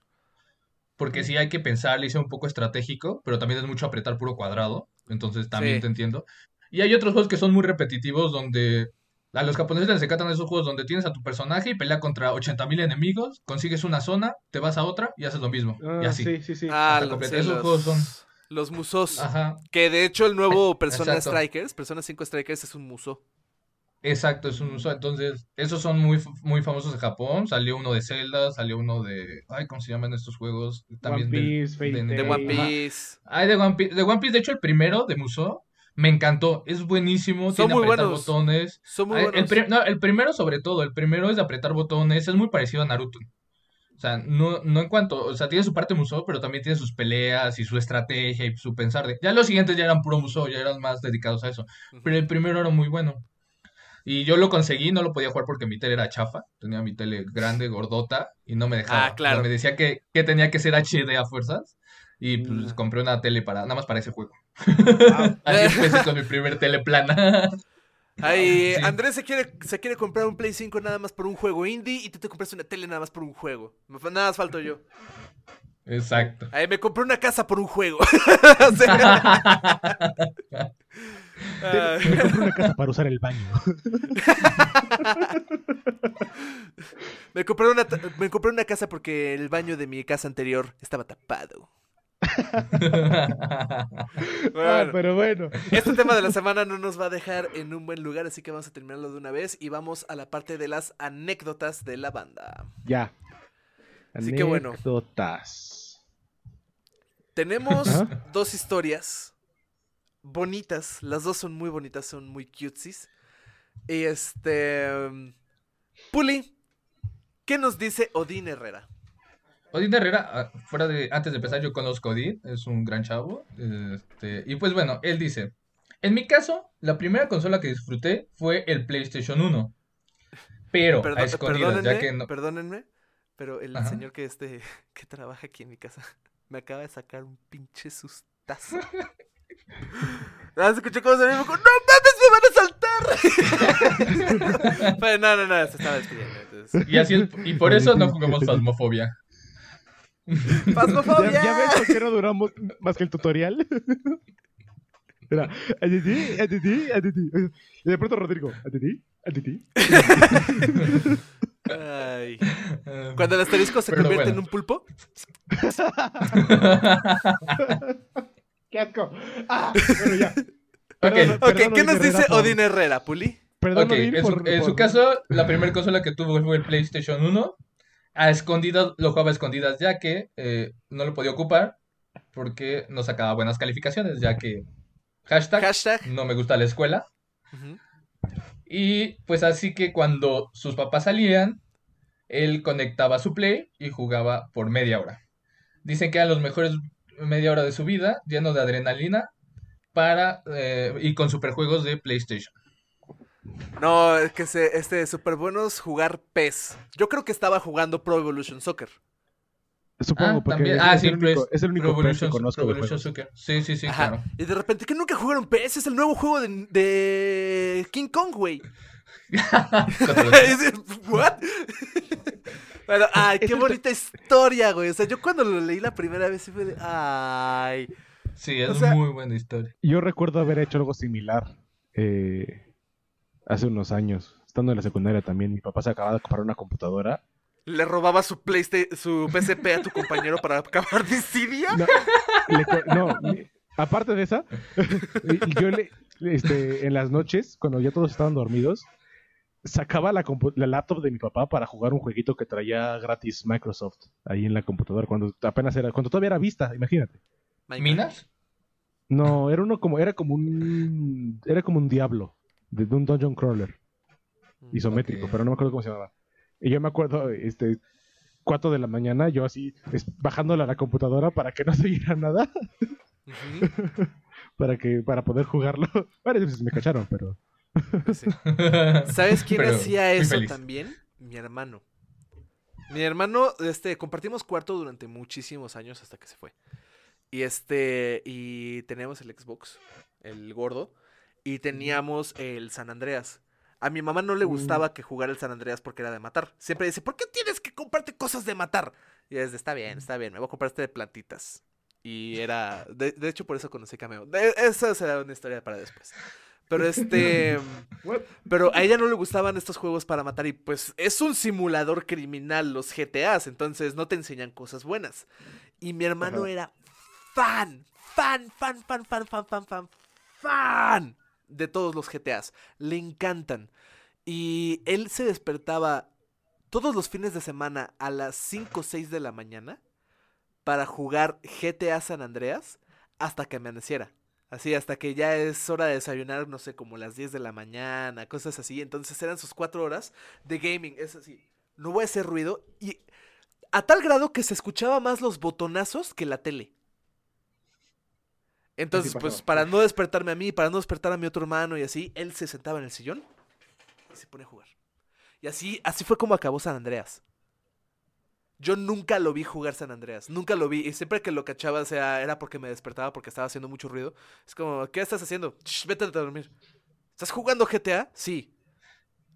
porque sí hay que pensar, le un poco estratégico, pero también es mucho apretar puro cuadrado, entonces también Sí. te entiendo. Y hay otros juegos que son muy repetitivos donde a los japoneses les encantan esos juegos donde tienes a tu personaje y pelea contra 80.000 enemigos, consigues una zona, te vas a otra y haces lo mismo. y Ah, así. sí, sí, sí. Ah, lo- sí, Esos los, juegos son- los musos. Ajá. Que de hecho el nuevo Persona Exacto. Strikers, Persona 5 Strikers es un muso. Exacto, es un uso. Entonces, esos son muy, muy famosos en Japón. Salió uno de Zelda, salió uno de. Ay, ¿cómo se llaman estos juegos? También One Piece, de- De Hey, One ajá. Piece. Ay, de One Piece. De One Piece, de hecho, el primero de Musou me encantó. Es buenísimo, Son tiene muy apretar buenos. botones. Son muy Ay, el, buenos. pri- no, el primero, sobre todo, el primero es de apretar botones. Es muy parecido a Naruto. O sea, no, no en cuanto. O sea, tiene su parte Musou, pero también tiene sus peleas y su estrategia y su pensar de. Ya los siguientes ya eran puro Musou, ya eran más dedicados a eso. Pero el primero era muy bueno. Y yo lo conseguí, no lo podía jugar porque mi tele era chafa. Tenía mi tele grande, gordota, y no me dejaba. Ah, claro. O sea, me decía que, que tenía que ser HD a fuerzas. Y pues Mm. compré una tele para, nada más para ese juego. Wow. Así empecé con mi primer tele plana. *laughs* Ay, *laughs* Sí. Andrés se quiere, se quiere comprar un Play 5 nada más por un juego indie y tú te compraste una tele nada más por un juego. Me fa- Nada más falto yo. Exacto. Ay, me compré una casa por un juego. *laughs* Sea, ay, Me compré una casa para usar el baño. me, compré una, me compré una casa porque el baño de mi casa anterior estaba tapado. Ah, pero bueno. este tema de la semana no nos va a dejar en un buen lugar, así que vamos a terminarlo de una vez y vamos a la parte de las anécdotas de la banda. Ya. Así que bueno. Anécdotas. Tenemos dos historias bonitas, las dos son muy bonitas, son muy cutesies. Y este... Puli, ¿qué nos dice Odín Herrera? Odín Herrera, ah, fuera de, antes de empezar, yo conozco a Odín, es un gran chavo. este, y pues bueno, él dice, en mi caso, la primera consola que disfruté fue el PlayStation 1. Pero a escondidas, ya que no... perdónenme, pero el Ajá. señor que este *laughs* que trabaja aquí en mi casa *laughs* me acaba de sacar un pinche sustazo. *laughs* Ah, se escuchó cómo se me dijo, ¡No mames, me van a saltar! Pero no, no, no, se estaba despidiendo. Entonces. Y, así es- y por eso no jugamos Phasmophobia. *laughs* ¡Fasmofobia! ¿Ya, ya ves por qué no duramos más que el tutorial? *laughs* Era, "Atiti, atiti, atiti". Y de pronto Rodrigo, atiti, atiti. Ay. Cuando el asterisco se Pero convierte bueno. en un pulpo. *laughs* ¡Qué asco! Ah, bueno, ya. Ok, Perdón, Ok, perdón, ¿qué Odín nos Herrera, dice por- Odín Herrera, Puli? Perdón, Odín, en su, por- en su caso, la primera consola que tuvo fue el PlayStation 1. A escondidas, lo jugaba a escondidas, ya que eh, no lo podía ocupar porque no sacaba buenas calificaciones, ya que hashtag, Hashtag. no me gusta la escuela. Y pues así que cuando sus papás salían, él conectaba su Play y jugaba por media hora. Dicen que eran los mejores media hora de su vida, lleno de adrenalina, para eh, y con superjuegos de PlayStation. No, es que se, este, súper buenos jugar PES. Yo creo que estaba jugando Pro Evolution Soccer. Supongo, Ah, porque también. es, Ah, es sí, el único, pues, es el único Pro PES que Evolution- conozco Pro de Evolution. Soccer. Sí, sí, sí, Ajá. claro. Y de repente, que nunca jugaron PES? Es el nuevo juego de, de King Kong, güey. *laughs* ¿What? bueno, *laughs* ay, qué bonita historia, güey. O sea, yo cuando lo leí la primera vez, sí fue de, ay. Sí, es O sea- muy buena historia. Yo recuerdo haber hecho algo similar eh, hace unos años, estando en la secundaria también. Mi papá se acababa de comprar una computadora. Le robaba su PlayStation, su PSP a tu compañero para acabar Dissidia. No, le no, mi- aparte de esa, *laughs* yo le, este, en las noches, cuando ya todos estaban dormidos, sacaba la, compu- la laptop de mi papá para jugar un jueguito que traía gratis Microsoft ahí en la computadora, cuando apenas era, cuando todavía era vista, imagínate. ¿Minas? No, era uno como, era como un, era como un diablo, de, un dungeon crawler. isométrico, Ok. pero no me acuerdo cómo se llamaba. Y yo me acuerdo, este, 4 de la mañana, yo así, es- bajándola a la computadora para que no *laughs* se viera nada, para que, para poder jugarlo. *laughs* Varias veces me cacharon, pero... sí. ¿Sabes quién Pero hacía eso feliz. también? Mi hermano. Mi hermano, este, compartimos cuarto durante muchísimos años hasta que se fue. Y este, y teníamos el Xbox, el gordo, y teníamos el San Andreas. A mi mamá no le Mm. gustaba que jugara el San Andreas porque era de matar. Siempre dice, ¿por qué tienes que comprarte cosas de matar? Y es de, está bien, está bien, me voy a comprar este de plantitas. Y era, de, de hecho por eso conocí Cameo. De- esa será una historia para después. Pero este, *laughs* pero a ella no le gustaban estos juegos para matar y pues es un simulador criminal los GTAs, entonces no te enseñan cosas buenas. Y mi hermano Ajá. era fan, fan, fan, fan, fan, fan, fan, fan, fan de todos los GTAs. Le encantan. Y él se despertaba todos los fines de semana a las 5 o 6 de la mañana para jugar GTA San Andreas hasta que amaneciera. Así, hasta que ya es hora de desayunar, no sé, como las 10 de la mañana, cosas así. Entonces eran sus 4 horas de gaming. Es así, no voy a hacer ruido. Y a tal grado que se escuchaba más los botonazos que la tele. Entonces, pues para no despertarme a mí, para no despertar a mi otro hermano y así, él se sentaba en el sillón y se pone a jugar. Y así, así fue como acabó San Andreas. Yo nunca lo vi jugar San Andreas, nunca lo vi. Y siempre que lo cachaba, o sea, era porque me despertaba porque estaba haciendo mucho ruido. Es como, ¿qué estás haciendo? Shh, vete a dormir. ¿Estás jugando GTA? Sí.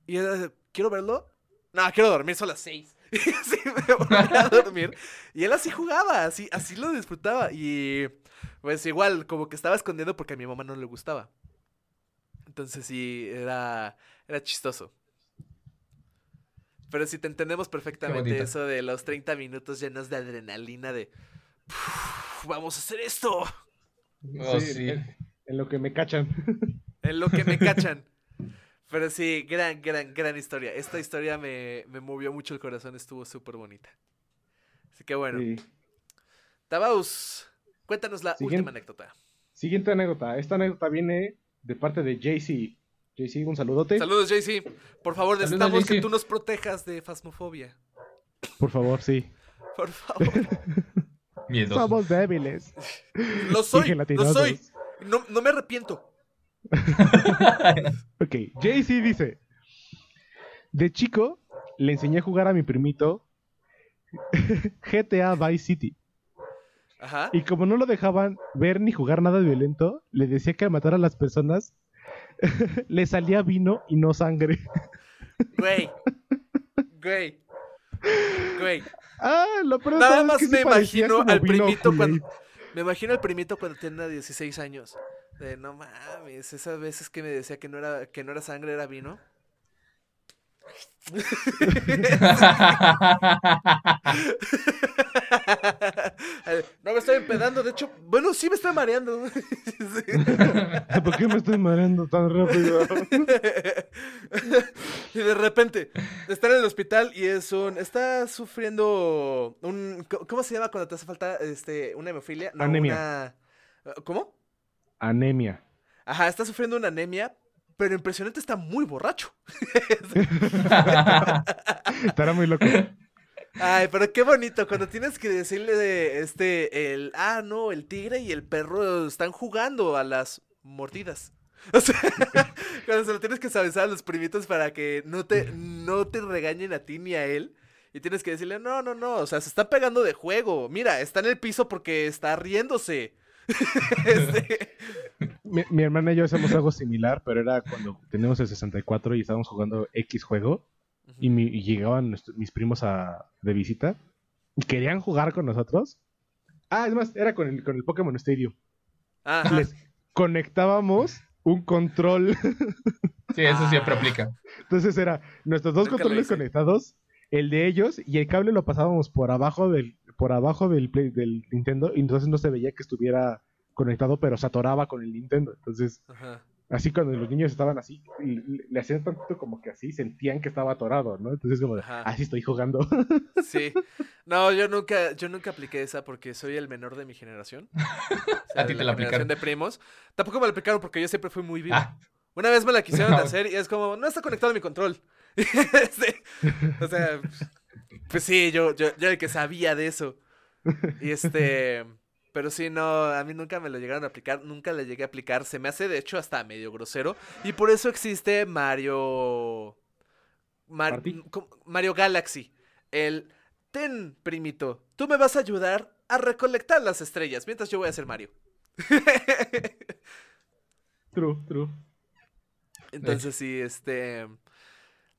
Y de, ¿quiero verlo? No, quiero dormir, son las seis. *laughs* Y así me volví a dormir. Y él así jugaba, así, así lo disfrutaba. Y pues igual, como que estaba escondiendo porque a mi mamá no le gustaba. Entonces sí, era, era chistoso. Pero sí te entendemos perfectamente eso de los 30 minutos llenos de adrenalina de... "Uf, Vamos a hacer esto. Oh, Sí, sí. En, en lo que me cachan. *laughs* En lo que me cachan. Pero sí, gran, gran, gran historia. Esta historia me, me movió mucho el corazón, estuvo súper bonita. Así que bueno, Sí. Tabaus, cuéntanos la Siguiente. última anécdota. Siguiente anécdota. Esta anécdota viene de parte de JC. JC, un saludote. Saludos, JC. Por favor, Saludos, necesitamos que tú nos protejas de fasmofobia. Por favor, sí. Por favor. *laughs* Somos débiles. Lo soy, lo soy. No, no me arrepiento. *laughs* Ok, JC dice: De chico le enseñé a jugar a mi primito *laughs* GTA Vice City. Ajá. Y como no lo dejaban ver ni jugar nada violento, le decía que al matar a las personas *laughs* le salía vino y no sangre. Güey. *laughs* Güey. Güey. Ah, lo peor Nada es más que me imagino al primito cuando. Me imagino al primito cuando tenía 16 años. De no mames, esas veces que me decía que no era, que no era sangre, era vino. No me estoy empedando, de hecho, bueno, sí me estoy mareando. *laughs* ¿Por qué me estoy mareando tan rápido? y de repente está en el hospital y es un está sufriendo un ¿cómo- ¿cómo se llama cuando te hace falta este una hemofilia? No, Anemia. una- ¿Cómo? Anemia. Ajá, está sufriendo una anemia, pero impresionante está muy borracho. *laughs* Estará muy loco. Ay, pero qué bonito cuando tienes que decirle de este el ah no, el tigre y el perro están jugando a las mordidas. *laughs* O sea, *laughs* cuando se lo tienes que saber a los primitos para que no te no te regañen a ti ni a él y tienes que decirle, "No, no, no, o sea, se está pegando de juego. Mira, está en el piso porque está riéndose." *laughs* Este, Mi, mi hermana y yo hacemos algo similar, pero era cuando teníamos el 64 y estábamos jugando X juego y, mi- y llegaban mis primos a, de visita y querían jugar con nosotros. Ah, es más, era con el, con el Pokémon Stadium. Ajá. Les conectábamos un control. Sí, eso siempre aplica. Entonces era nuestros dos Nunca controles conectados, el de ellos y el cable lo pasábamos por abajo del por abajo del Play- del Nintendo y entonces no se veía que estuviera conectado, pero se atoraba con el Nintendo. Entonces, Ajá. así cuando los niños estaban así, y le le hacían tantito como que así, sentían que estaba atorado, ¿no? Entonces como, de, Ajá. así estoy jugando. *laughs* Sí. No, yo nunca, yo nunca apliqué esa porque soy el menor de mi generación. *laughs* O sea, A ti de te la generación aplicaron. de primos. Tampoco me la aplicaron porque yo siempre fui muy vivo. Ah, Una vez me la quisieron *laughs* No. hacer y es como, no está conectado a mi control. Este, o sea, pues sí, yo, yo, yo el que sabía de eso. Y este, *laughs* pero sí, no, a mí nunca me lo llegaron a aplicar, nunca le llegué a aplicar. Se me hace, de hecho, hasta medio grosero. Y por eso existe Mario... Mario Galaxy. El, ten, primito, tú me vas a ayudar a recolectar las estrellas mientras yo voy a ser Mario. *laughs* true, true. Entonces sí, este...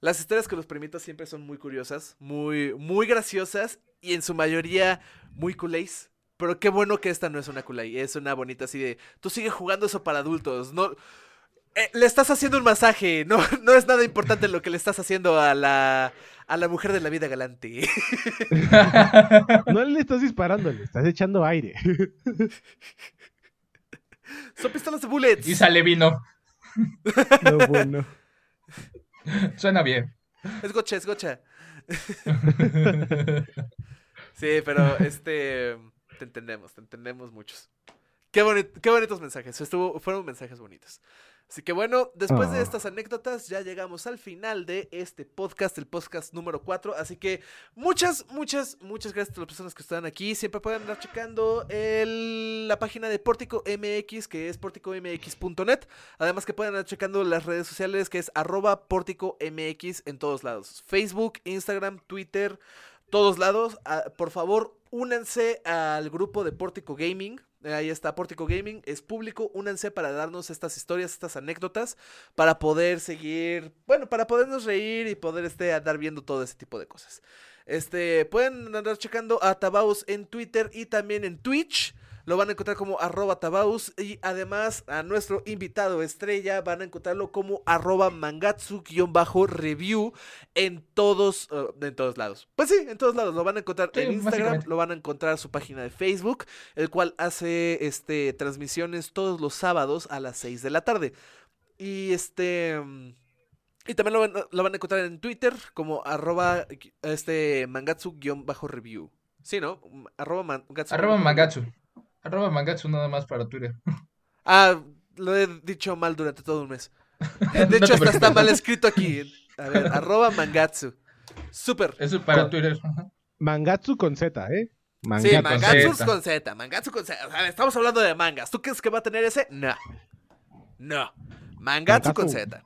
Las historias con los primitos siempre son muy curiosas, muy, muy graciosas y en su mayoría muy culés. Pero qué bueno que esta no es una culay, es una bonita así de, tú sigues jugando eso para adultos, no... eh, le estás haciendo un masaje, *laughs* no, no es nada importante lo que le estás haciendo a la, a la mujer de la vida galante. No le estás disparando, le estás echando aire. *laughs* Son pistolas de bullets. Y sale vino. No, bueno. *laughs* Suena bien. Es gocha, es gocha. *laughs* Sí, pero este. Te entendemos, te entendemos muchos. Qué, boni- qué bonitos mensajes. Estuvo, fueron mensajes bonitos. Así que bueno, después de Ah. estas anécdotas, ya llegamos al final de este podcast, el podcast número 4. Así que muchas, muchas, muchas gracias a las personas que están aquí. Siempre pueden andar checando el- la página de Pórtico MX, que es porticomx.net. Además que pueden andar checando las redes sociales, que es arroba Pórtico MX en todos lados. Facebook, Instagram, Twitter, todos lados. Ah, por favor, únanse al grupo de Pórtico Gaming. Ahí está Pórtico Gaming, es público. Únanse para darnos estas historias, estas anécdotas, para poder seguir, bueno, para podernos reír y poder este, andar viendo todo ese tipo de cosas. Este, pueden andar checando a Tabaus en Twitter y también en Twitch. Lo van a encontrar como arroba Tabaus. Y además a nuestro invitado estrella van a encontrarlo como arroba mangatsu-review en todos, eh, en todos lados. Pues sí, en todos lados. Lo van a encontrar Sí, en Instagram, lo van a encontrar su página de Facebook, el cual hace este transmisiones todos los sábados a las 6 de la tarde. Y este... Y también lo van, lo van a encontrar en Twitter como arroba este mangatsu-review. Sí, ¿no? Arroba mangatsu. Arroba Mangatsu. Arroba Mangatsu nada más para Twitter. Ah, lo he dicho mal durante todo un mes. *laughs* De hecho, hasta está mal escrito aquí. A ver, arroba mangatsu. Súper. Eso es para Con- Twitter. Ajá. Mangatsu con Z, ¿eh? Sí, Mangatsu. Mangatsu Z. con Z. Mangatsu con Z. O sea, estamos hablando de mangas. ¿Tú crees que va a tener ese? No. No. Mangatsu con Mangatsu. Z.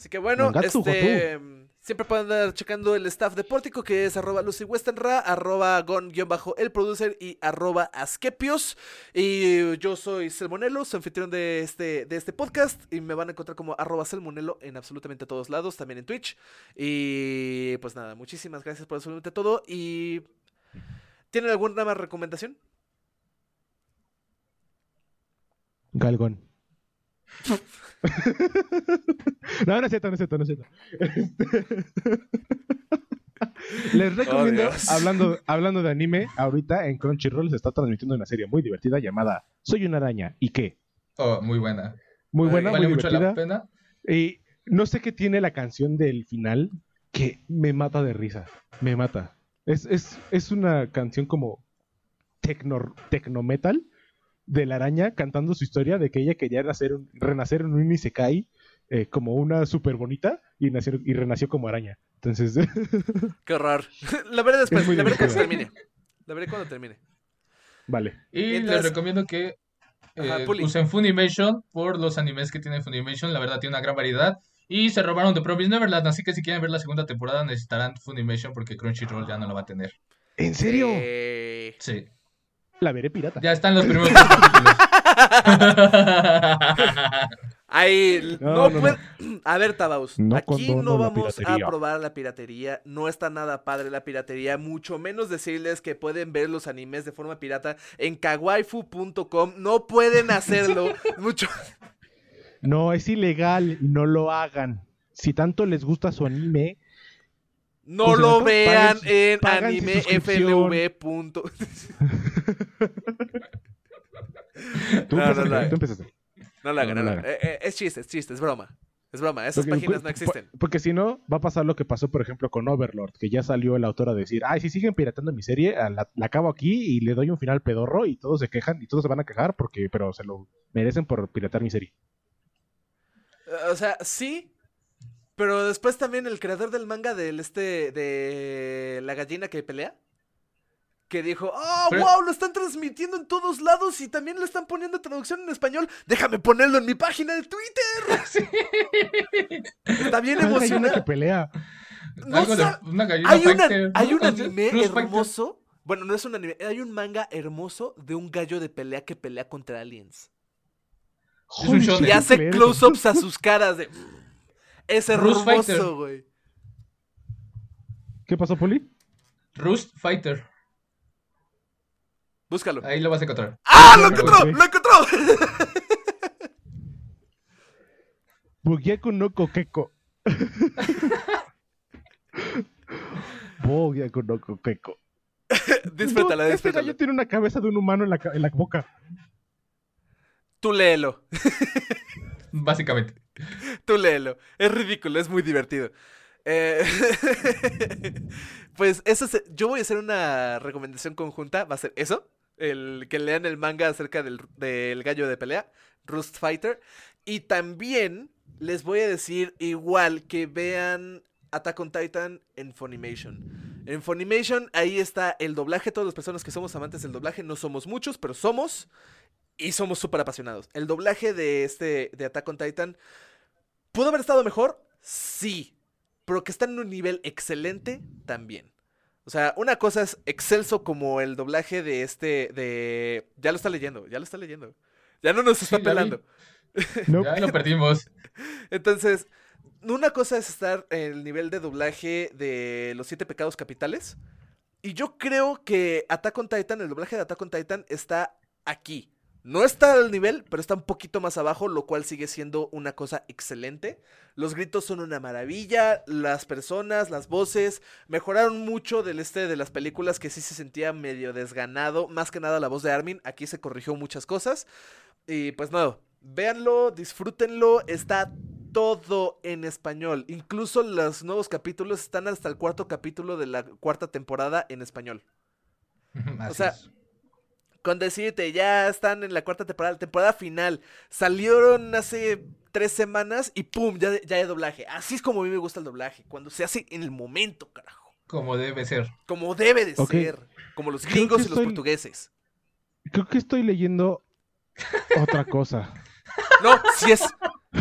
Así que bueno, este. Siempre pueden andar checando el staff de Pórtico, que es arroba Lucy Westenra, arroba gon-el producer y arroba askepios. Y yo soy Selmonelo, su anfitrión de este, de este podcast. Y me van a encontrar como arroba Selmonelo en absolutamente todos lados, también en Twitch. Y pues nada, muchísimas gracias por absolutamente todo. Y. ¿Tienen alguna más recomendación? Galgón. *laughs* no, no es cierto, no es cierto, no es cierto. *laughs* Les recomiendo, Dios. hablando, hablando de anime, ahorita en Crunchyroll se está transmitiendo una serie muy divertida llamada Soy una araña. ¿Y qué? Oh, muy buena. Muy buena, Vale muy mucho divertida. la pena. Y no sé qué tiene la canción del final que me mata de risa. Me mata. Es, es, es una canción como tecno, tecno metal de la araña cantando su historia de que ella quería nacer un- renacer en un Isekai eh, como una súper bonita y, nació, y renació como araña. Entonces, *laughs* Qué horror. *laughs* la veré después, la veré cuando termine. La veré cuando termine. vale. Y Mientras- les recomiendo que eh, usen Funimation por los animes que tiene Funimation. La verdad tiene una gran variedad. Y se robaron The Promise Neverland. Así que si quieren ver la segunda temporada necesitarán Funimation porque Crunchyroll ya no lo va a tener. ¿En serio? Eh, Sí. La veré pirata. Ya están los primeros. Ahí, No, no, no, puede- A ver, Tabaus, No aquí no vamos a probar la piratería. No está nada padre la piratería. Mucho menos decirles que pueden ver los animes de forma pirata en kawaifu.com. No pueden hacerlo. *laughs* Mucho. No, es ilegal no lo hagan. Si tanto les gusta su anime, No Pues, lo vean Paguen- en punto- *laughs* tú No, no, no. tú empezaste. No lo hagan, No, no no lo lo hagan. Eh, eh, es chiste, es chiste, es broma. Es broma, esas Porque- páginas no por- existen. por- Porque si no, va a pasar lo que pasó, por ejemplo, con Overlord, que ya salió el autor a decir, ay, si siguen pirateando mi serie, la, la acabo aquí y le doy un final pedorro y todos se quejan y todos se van a quejar porque, pero se lo merecen por piratear mi serie. O sea, sí. Pero después también el creador del manga del este de la gallina que pelea que dijo, "Oh, Pero- wow, lo están transmitiendo en todos lados y también le están poniendo traducción en español. Déjame ponerlo en mi página de Twitter." *laughs* Sí. Está bien ¿Cuál gallina que emocionante. pelea? No de una Hay, una- hay un anime Fighter. hermoso. Bueno, no es un anime, hay un manga hermoso de un gallo de pelea que pelea contra aliens. Es. Y hace close-ups a sus caras de. Es Cruz hermoso, güey. ¿Qué pasó, Poli? Rust Fighter. Búscalo. Ahí lo vas a encontrar. ¡Ah! ¡Lo encontró! ¡Lo encontró! Bugiaku no Kokeko. *laughs* Bugiaku no Kokeko. *laughs* disfrútala, Dude, Este gallo tiene una cabeza de un humano en la, en la boca. Tú léelo. *laughs* Básicamente. Tú léelo. Es ridículo, es muy divertido. Eh, pues eso es- yo voy a hacer una recomendación conjunta. Va a ser eso. El que lean el manga acerca del, del gallo de pelea. Rust Fighter. Y también les voy a decir igual que vean Attack on Titan en Funimation. En Funimation ahí está el doblaje. Todas las personas que somos amantes del doblaje no somos muchos, pero somos. Y somos súper apasionados. El doblaje de este de Attack on Titan ¿Pudo haber estado mejor? Sí. Pero que está en un nivel excelente también. O sea, una cosa es excelso como el doblaje de este. de. Ya lo está leyendo, ya lo está leyendo. Ya no nos está Sí, pelando. *laughs* No, Ya lo perdimos. Entonces, una cosa es estar en el nivel de doblaje de los siete pecados capitales. Y yo creo que Attack on Titan, el doblaje de Attack on Titan está aquí. No está al nivel, pero está un poquito más abajo, lo cual sigue siendo una cosa excelente. Los gritos son una maravilla, las personas, las voces, mejoraron mucho del este de las películas que sí se sentía medio desganado, más que nada la voz de Armin, aquí se corrigió muchas cosas. Y pues nada, véanlo, disfrútenlo, está todo en español. Incluso los nuevos capítulos están hasta el cuarto capítulo de la cuarta temporada en español. *laughs* Así sea, es. Con decirte, ya están en la cuarta temporada, temporada final. Salieron hace tres semanas y ¡pum! Ya, ya hay doblaje. Así es como a mí me gusta el doblaje, cuando se hace en el momento, carajo. Como debe ser. Como debe de ser. Como los gringos y los portugueses. creo que estoy leyendo otra cosa. *laughs* No, sí es.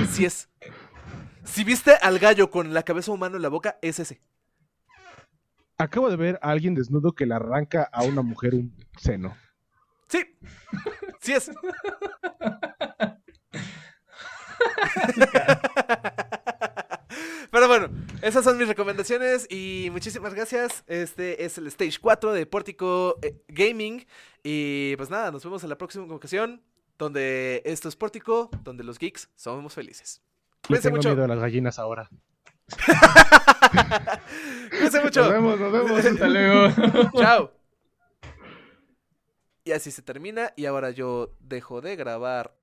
Sí es. Si viste al gallo con la cabeza humana en la boca, es ese. Acabo de ver a alguien desnudo que le arranca a una mujer un seno. Sí. Sí es. Pero bueno, esas son mis recomendaciones y muchísimas gracias. Este es el Stage 4 de Pórtico eh, Gaming. Y pues nada, nos vemos en la próxima ocasión. Donde esto es Pórtico, donde los geeks somos felices. Cuídense tengo mucho. miedo a las gallinas ahora. *laughs* Cuídense mucho. Nos vemos, nos vemos. *laughs* Hasta luego. Chao. Y así se termina. Y ahora yo dejo de grabar.